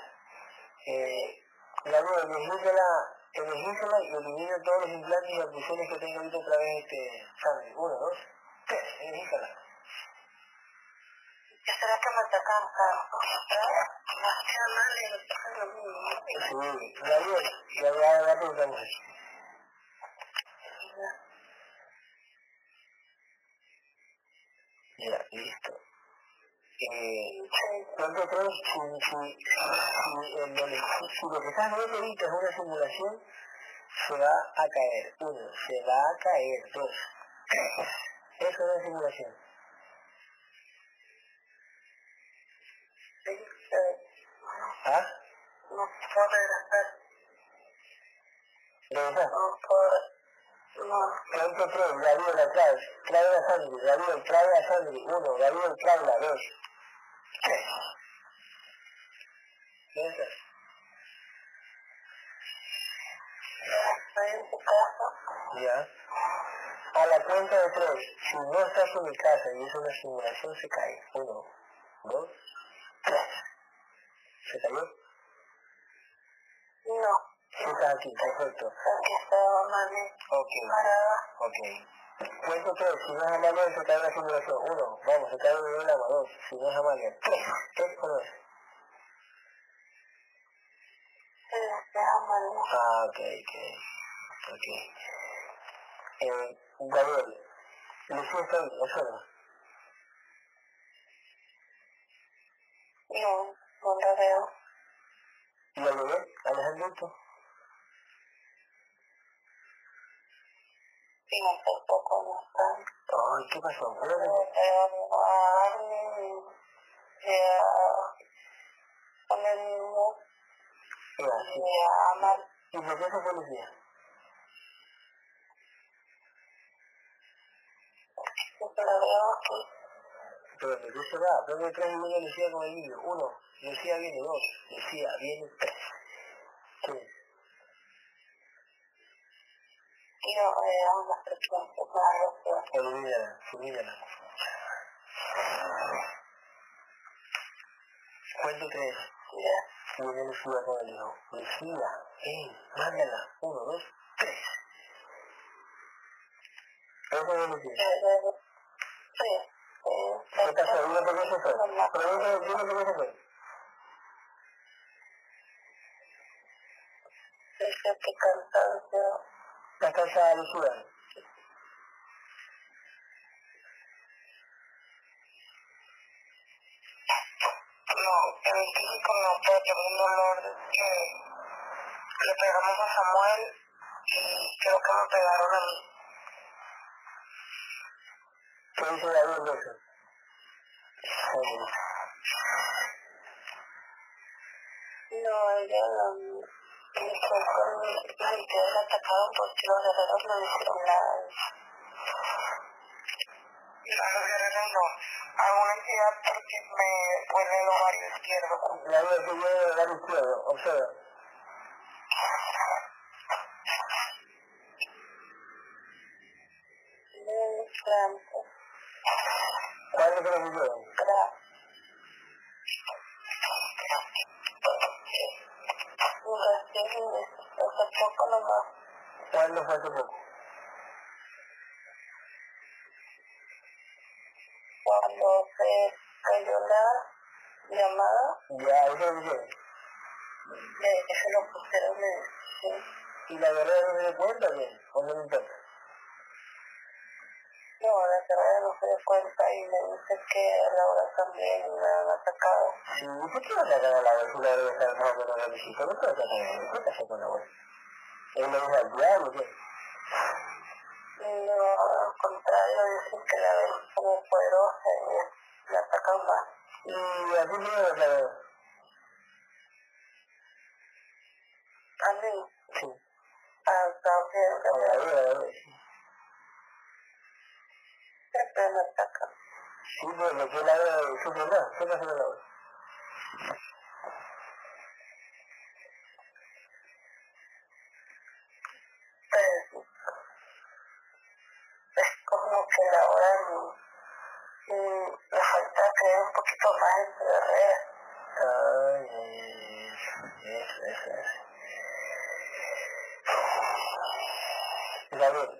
Eh, Gabriel, energízala, energízala y elimina todos los implantes y abducciones que tenga ahorita otra vez este Sandy. Uno, dos, tres, energízala. ¿Qué será que me atacan? Me hacía mal y me tocan lo mismo. Sí, Gabriel, ya, ya, ya preguntamos eso. Ya, listo. Eh. ¿Cuánto crees si, si, si, el si lo que estás viendo ahorita es una simulación, se va a caer? Uno, se va a caer. Dos, tres. Eso es una simulación. Sí, sí. ¿Ah? No puedo regresar. ¿De verdad? No puedo. No. ¿Cuánto crees? Gabriel, atrás. Trae a Sandri. Gabriel, trae a Sandri. Uno, Gabriel, tráela. Dos, tres. ¿Dónde estás? Estoy en tu casa. Ya. A la cuenta de tres, si no estás en mi casa y es una simulación, se cae. Uno, dos, tres. ¿Se cayó? No. Sí, está aquí, perfecto. Aquí estaba mami Ok, parada. ok. Cuento tres, si no es Amalia, se cae la simulación. Uno, vamos, se cae el Lama. Dos, si no es Amalia. Tres, ¿qué o no es? Sí, déjame. Ah, ok, ok. Ok. Eh, Gabriel, Lucía está ahí, observa. No, no la veo. ¿Y el bebé? Alejandrito. Sí, un poco no está. Ay, ¿qué pasó? No alguien y a con el mismo Mira, sí. y a Amal. ¿Y por qué se fue aquí. Pero Lucía se va. ¿Dónde tres y medio Lucía con el niño? Uno. Lucía viene dos. Lucía viene tres. Y yo veo una que me arrepió. Olvídala, olvídala. Cuento tres. Ya. Viene Lucía con el hijo. Lucía, ven, mándala. Uno, dos, tres. Eso es Lucía. Sí. Sí. ¿Estás seguro por qué se fue? Pregúntale, dime por qué se fue. Dice que cansancio. ¿Estás cansada, Lucía? No, el físico no puede tener un dolor que le pegamos a Samuel y creo que me pegaron a mí. ¿Qué dice David de eso? No, ella um, fue con mis pies atacados porque los guerreros no hicieron nada. No, los guerreros no. Hago una entidad porque me duele el ovario izquierdo. David, que viene del lado izquierdo, observa. Muy franco. ¿Cuándo te lo pusieron? Gracias. poco nomás. ¿Cuándo fue hace poco? Cuando se cayó la llamada, Ya, eso lo dije. eh, se lo pusieron en... sí. ¿Y la verdad no se dio cuenta bien? ¿O no le importa? No, la verdad no se dio cuenta y me dice que a Laura también la han. Sí, ¿por qué no a la? Si la debe estar más o menos la visita, no la web. ¿Qué con la web? ¿Él lo deja al diablo o qué? No, al contrario, dicen que la ven como poderosa y la atacan más. Y a no la. A mí, Sí, a la veo, a la veo. sí. siempre me atacan. Pero lo que la veo sufre más. ¿Qué pasa con la web? Pero es como que la hora y, y le falta creer un poquito más en su guerrera. Ay, ay, ay, eso, eso, eso. Gabriel,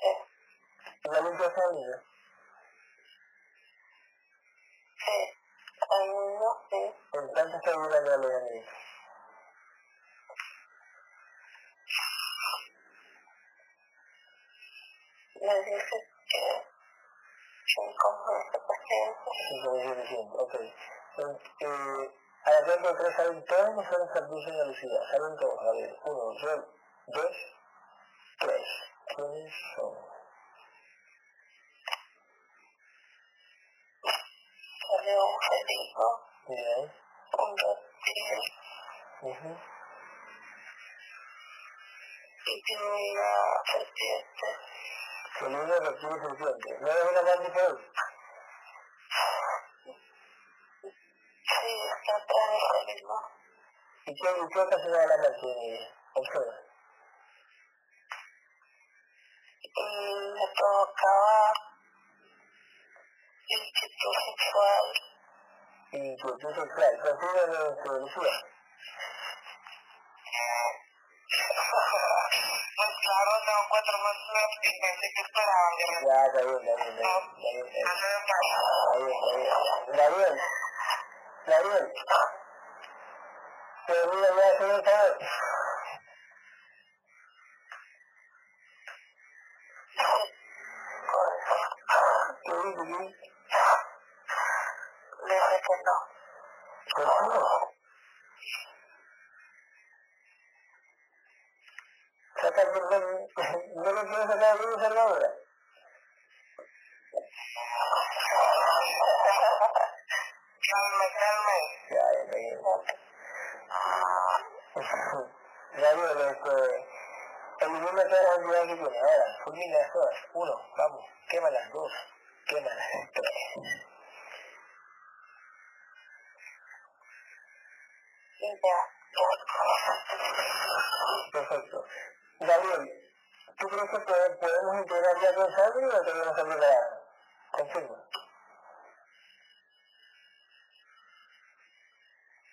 Sí, ¿la limpia familia? sí, a mí no sé. ¿En cuánto está durando la legalidad? Me dice que cinco meses paciente. Cinco millones ciento, ok. Eh, a la cuenta de tres saben todos los son servicios de velocidad, saben todos, a ver, uno, yo, dos, tres. ¿Quiénes son? Un felino, Bien. un reptil ujú. y tiene una serpiente. Felino, reptil y serpiente. ¿No es una gran diferencia? Sí, está atrás del felino. ¿Y qué, y qué ocasiona la noche? Observa. Y me provocaba inquietud sexual. Y tu tu sexual, consigue de tu velocidad. Pues claro, no encuentro más pensé que esperaba. Ya, está bien, está bien, está bien, está bien, está bien. Está bien, está bien. Gabriel, Gabriel. Pero mira, voy a hacer un favor. ¿Qué dice, qué dice? Le dije que no. Contigo. Saca el perdón. No lo quiero sacar de una ahora. Calme, calme. Ya, ya, está bien. Gabriel, este... Elimina todas las unidades que tiene. Ahora, fulmina las todas. Uno, vamos. Quema las dos. Quema las tres. Y ya. Perfecto. Gabriel, ¿tú crees que pode- podemos integrar ya con Sandro o todavía no está preparado? Confirma.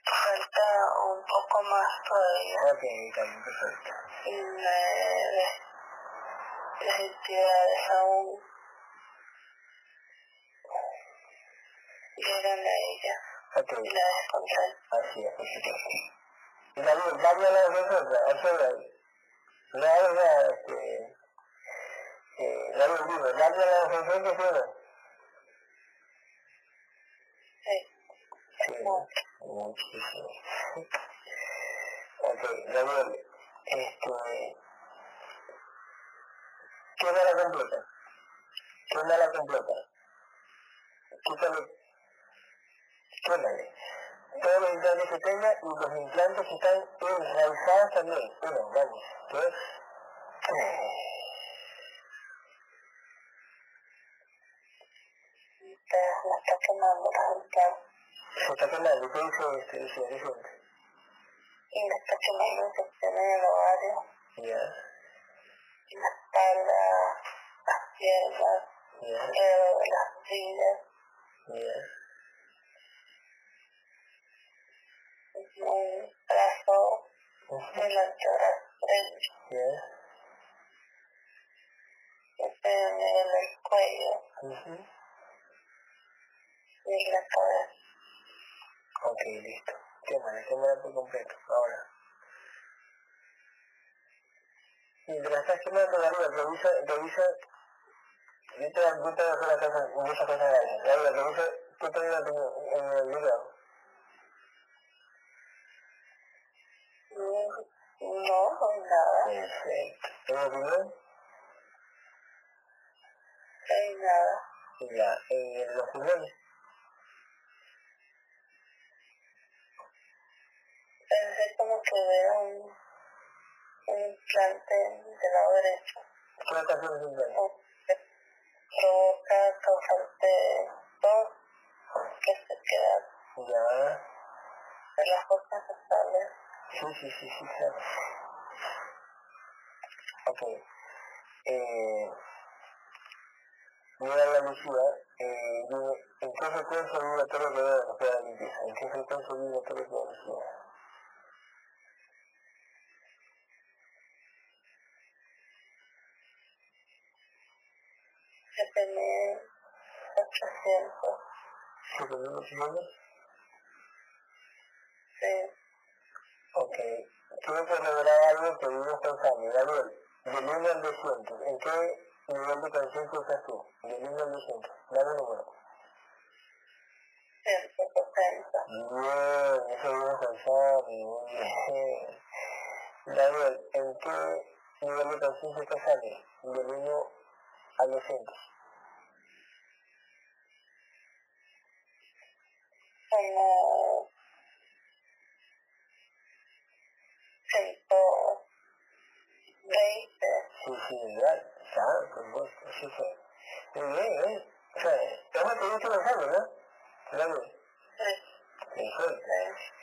Falta un poco más todavía. Ok, está bien, perfecto. Y me las entidades aún llegan a ella Ok, y la descontrolan. así es, perfecto. Gabriel, dale a la defensa, observa ahí. No hagas nada, este... Eh, Gabriel, dime, dale a la defensa que suena. Sí, Sí, ¿no? muchísimo. ok, Gabriel, este... ¿Qué me la completa? ¿Qué me la completa? Quítale, quémale. Todos los implantes que tenga y los implantes que están enraizados también. Uno, vamos, dos, tres. te la está quemando la ventana Se está quemando, ¿qué dice este, ese horizonte? y me está quemando infecciones en el ovario, Ya, en la espalda, las piernas, ya, alrededor de las rodillas, ya. un brazo, Ujú. un el antebrazo derecho. Yes. en el cuello mhm y en la cabeza. Ok, listo. Quémala, quémala por completo. Ahora. Mientras estás quemando la arriba, revisa, revisa. Yo te, yo te voy a hacer la casa, muchas cosas grandes. La arriba, revisa qué problema tengo en el. Mm, No, no hay nada, Perfecto. ¿En no hay nada. Ya. ¿En los pulmones? Pensé como que veo un, un implante del lado derecho. ¿Qué ocasión es un plan? o que provoca causarte tos que se queda Ya. en las cosas estables. Sí, sí, sí, sí, claro. Ok. Eh, mira la lucida, eh, ¿en qué frecuencia vive veo después de la limpieza? ¿En qué frecuencia vive todo lo que veo lucida? Tenía 800, ¿Siete mil millones? sí, Ok. Quiero que revelar algo que vivimos pensando. Gabriel, del 1 al 200, ¿en qué nivel de conciencia estás tú? Del 1 al 200. Dame un número. 160, Bien, eso vimos pensando, muy bien. Gabriel, ¿en qué nivel de conciencia estás Sandy? Del 1 al 200. Como 120, Sí, sí, igual. Claro, por supuesto. Sí, sí. Muy bien, ¿eh? O sea, estamos te gusta pensando, ¿no? Claro. sí.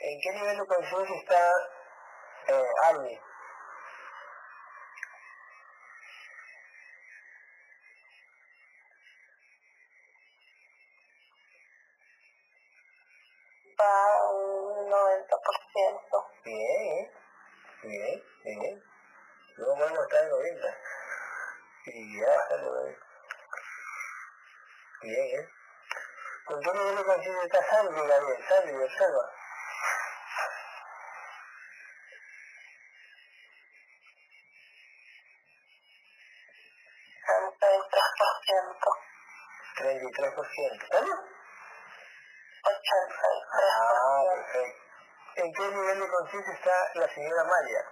¿En qué nivel de conciencia está eh, Armin? va a un 90%. Bien, ¿eh? Bien, bien. Luego vamos a estar en 90. Y ya bastante bien. Bien, ¿eh? ¿Con qué nivel de conciencia está Sandy, Gabriel? Observa. ciento, 33%. ¿Vale? 83%. Ah, perfecto. ¿En qué nivel de conciencia está la señora María?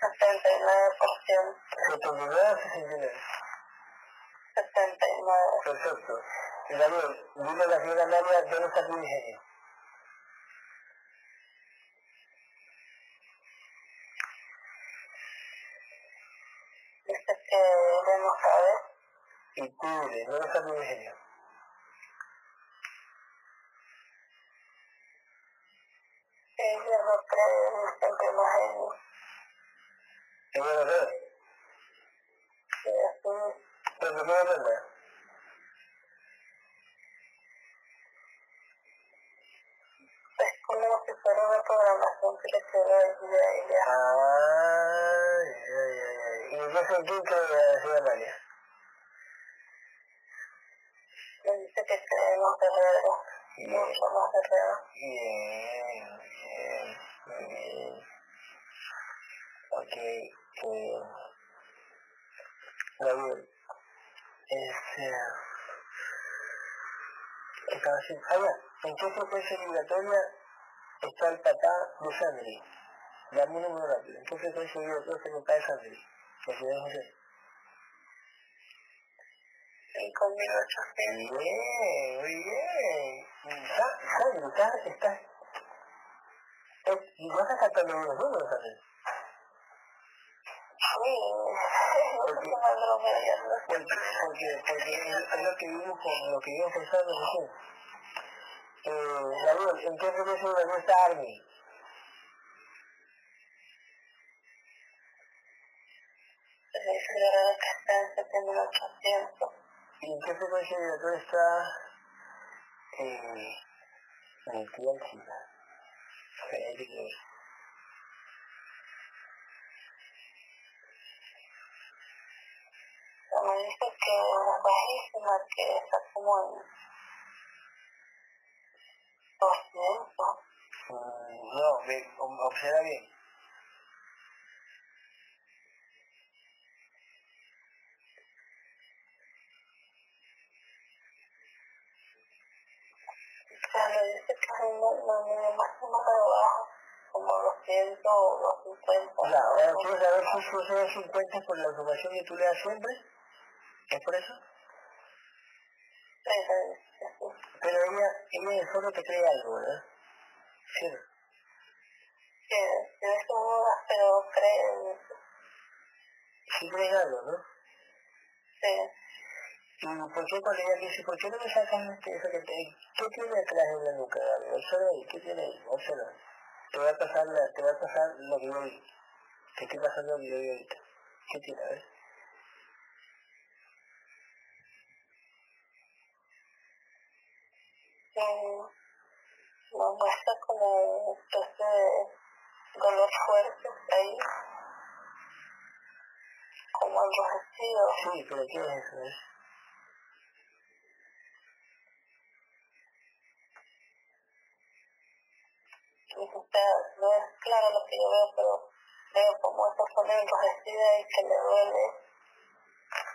setenta y nueve por ciento, 79 o 69. setenta y nueve, Perfecto. Gabriel, dile a la señora María dónde está tu ingenio. dice que ella no sabe, Dile, ¿dónde está tu ingenio? ella no cree en y así Pero ¿por qué no aprende? es como si fuera una programación que le quedó ahí a ella, Ay, ay, ay, ay. ¿Y en qué sentido cree la señora María? le dice que cree en los guerreros, Bien, mucho más guerreros, bien, bien, muy bien. Ok, eh, Gabriel, este, ya, ¿en qué frecuencia vibratoria está el papá de Sandri? Dame un número rápido, ¿en qué frecuencia vibratoria está el papá de Sandri? El señor José. cinco mil ochocientos, Bien, muy bien. Sa- Sandri, estás, estás, es- y vas a sacar los números, Sandri. sí, Porque, porque, porque es, es lo que vimos con lo que vimos pensando recién. Eh, Gabriel, ¿en qué Army? le dice guerrero que está en ¿Y en qué frecuencia vibratoria está eh. Fede que me dice que es bajísima, que está como en 200. Mm, no, ve, observa bien. Claro, dice que abajo, como 200 o 250. Ya, ahora quiero saber si sucede 50 por la que tú le das siempre. ¿Es por eso? Sí, sí, sí. Pero ella, ella fondo te cree algo, ¿verdad? Sí. Que tienes dudas, pero creen. Sí creen algo, ¿no? Sí. ¿Y por qué cuando ella dice, ¿por qué no me sacas este, eso que te... ¿Qué tiene atrás en la nuca, Gabriel? Observa ahí, ¿qué tiene ahí? Observa. Te voy a pasar, la, te voy a pasar lo que yo vi. Te estoy pasando lo que yo vi ahorita. ¿Qué tiene? A ver. Me muestra como ese dolor fuerte ahí, como enrojecido. Sí, pero ¿qué es eso? eh? Y, o sea, no es claro lo que yo veo, pero veo como esa zona enrojecida y que le duele.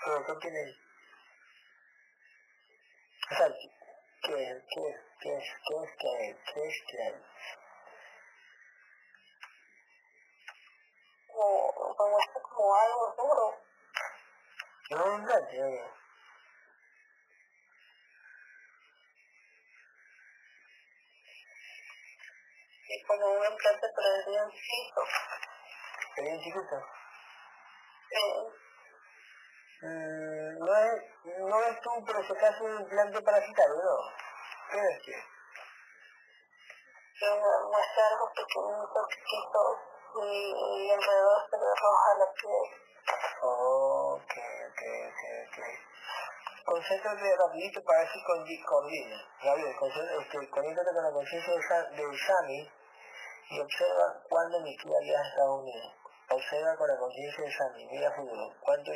¿Pero qué tiene? O sea, ¿qué es? ¿Qué es? ¿Qué es? ¿Qué es que hay? ¿Qué es que hay? Como, me muestra como algo duro. No, un grande, oye. Y como un implante, pero es bien chico. ¿Es bien chiquito? Sí. Mm, no es, no es tú, acaso un implante parasitario, ¿no? ¿Qué es que? me muestra algo pequeñito, chiquito, y, y alrededor se le roja la piel. Ok, ok, ok, ok. Concéntrate rapidito para ver si coordina. Gabriel, este, conéctate con la conciencia de, Sa- de Sami y observa cuándo mi tía viaja a Estados Unidos. Observa con la conciencia de Sami, mira futuro, ¿cuánto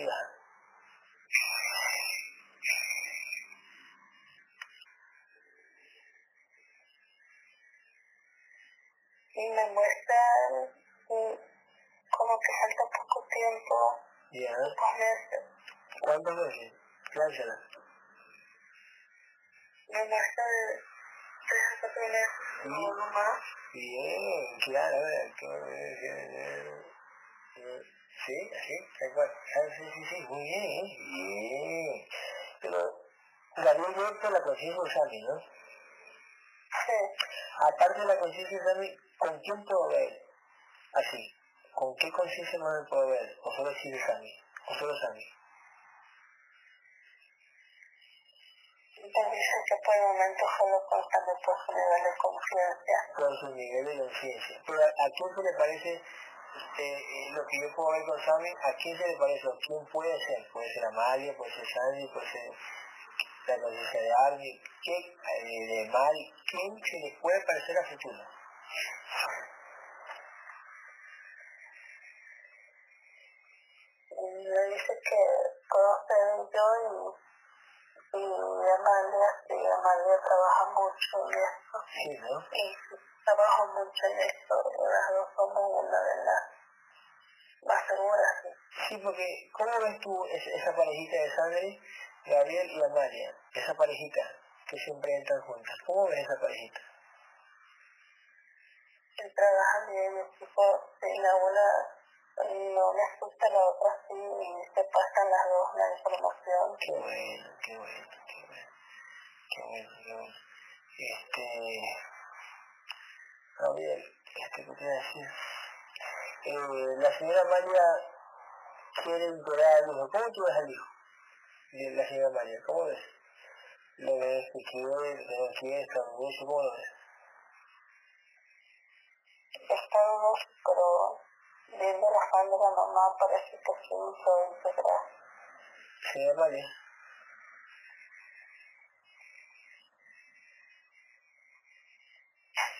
viaja? Y como que falta poco tiempo, Ya, meses. ¿cuántos meses? Láncela. Me muestra de tres a cuatro meses, Sí. no más. Bien, claro, a ver. Eh, Sí, así, tal cual. Ah, sí, sí, sí, muy bien, ¿eh? bien. Pero Gabriel directo la conciencia de Sami, ¿no? Sí. Aparte de la conciencia de Sami, ¿con quién puedo ver? Así, ¿con qué conciencia no me puedo ver? O solo si de Sami, o solo Sami. Me dice que por el momento solo contando por su nivel de conciencia. por su nivel de conciencia. Pero ¿a, a quién se le parece eh, eh, lo que yo puedo ver con Sammy? ¿A quién se le parece? ¿O quién puede ser? Puede ser Amalia, puede ser Sandy, puede ser la conciencia de Army, ¿qué, eh, de Mari, ¿quién se le puede parecer a futuro? Y me dice que puedo yo y, y Amalia, y Amalia trabaja mucho en esto. Sí, ¿no? Y trabajo mucho en esto, las dos somos una de las más seguras. sí. Sí, porque ¿cómo ves tú es- esa parejita de Sandri, Gabriel y Amalia? Esa parejita que siempre entran juntas. ¿Cómo ves esa parejita? Y trabajan bien en equipo, y la una no le escucha a la otra sí y se pasan las dos la información. Qué bueno, qué bueno, qué bueno. Qué bueno, qué bueno. Este... Gabriel, este, ¿qué te iba a decir? Eh, la señora Amalia quiere implorar al hijo. ¿Cómo tú ves al hijo? La señora Amalia, ¿cómo ves? ¿Lo ves que quiere, que no quiere, está orgulloso? ¿Cómo lo ves? Está dudoso, pero viendo la la mamá parece que sí hizo integrar. Señora Amalia.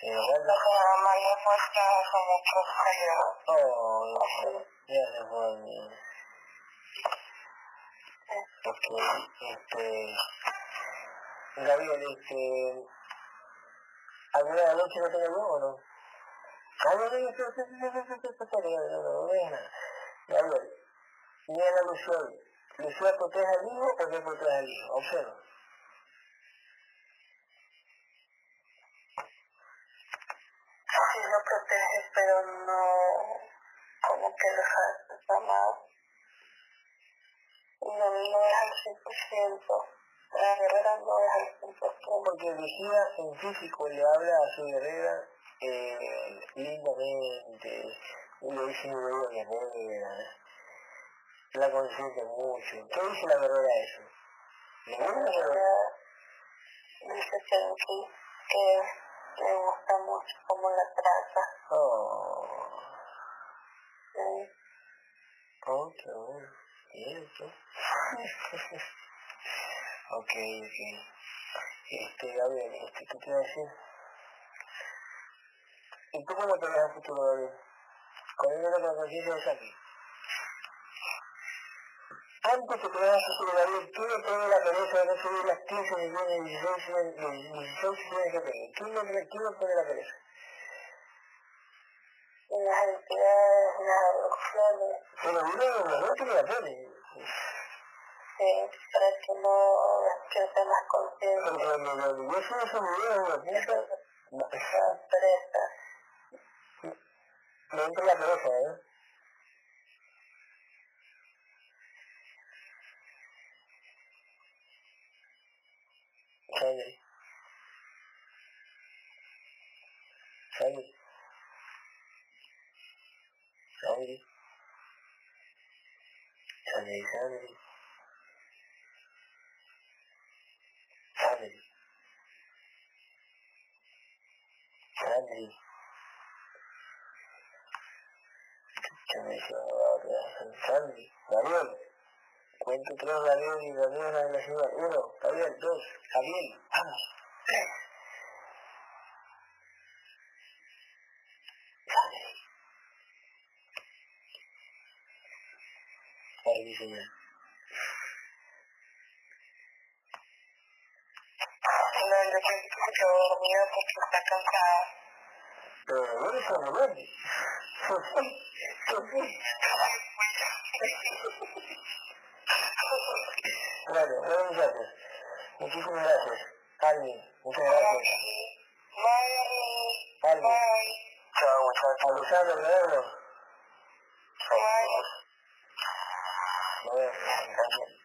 La mamá ya fue muchos años. Oh, ya se fue. Ok, este... Gabriel, este... ¿Alguna noche no tengo o no? Mira la Lucía. ¿Lucía protege al hijo o no protege al hijo? Observa. Sí lo protege, pero no como que lo ha amado. No, no es al 100%. La guerrera no es al 100%. Porque Lucía en físico le habla a su guerrera eh, lindamente, y le dice muy guerrera, la consiente mucho. ¿Qué dice la a eso? ¿Le gusta la guerrera? Dice que, que le gusta mucho cómo la trata. Oh. Sí. Oh, qué bueno. Cierto. ok, ok. Este, a ver, este, ¿qué te iba a decir? ¿Y tú cómo te ves a futuro, David? Con el la conciencia de Saki. Antes que te veas a futuro, David, ¿quién le pone la pereza de no subir las 15 millones, 16 millones, 16 millones que quién le pone la pereza? Las entidades, las adopciones. Pero uno, no tiene la pone. Sí, para que no despierten las conciencias. Pero cuando yo subo esos videos, la puta, Las presas. me entra la pereza, ¿eh? Sangre. Sangre. Sangre. Sangre, sangre. Sangre. Sangre. Ya me hizo Sangre. Gabriel. Cuento tres Gabriel y Gabriel en la ciudad. Uno, Gabriel, dos, Gabriel, vamos, tres. Señor. No, que se quedó dormida porque está cansada. Bueno, bueno muchachos. Muchísimas gracias. Alvin, muchas gracias. Bye. Chao, muchachos. Bye. Bueno, gracias.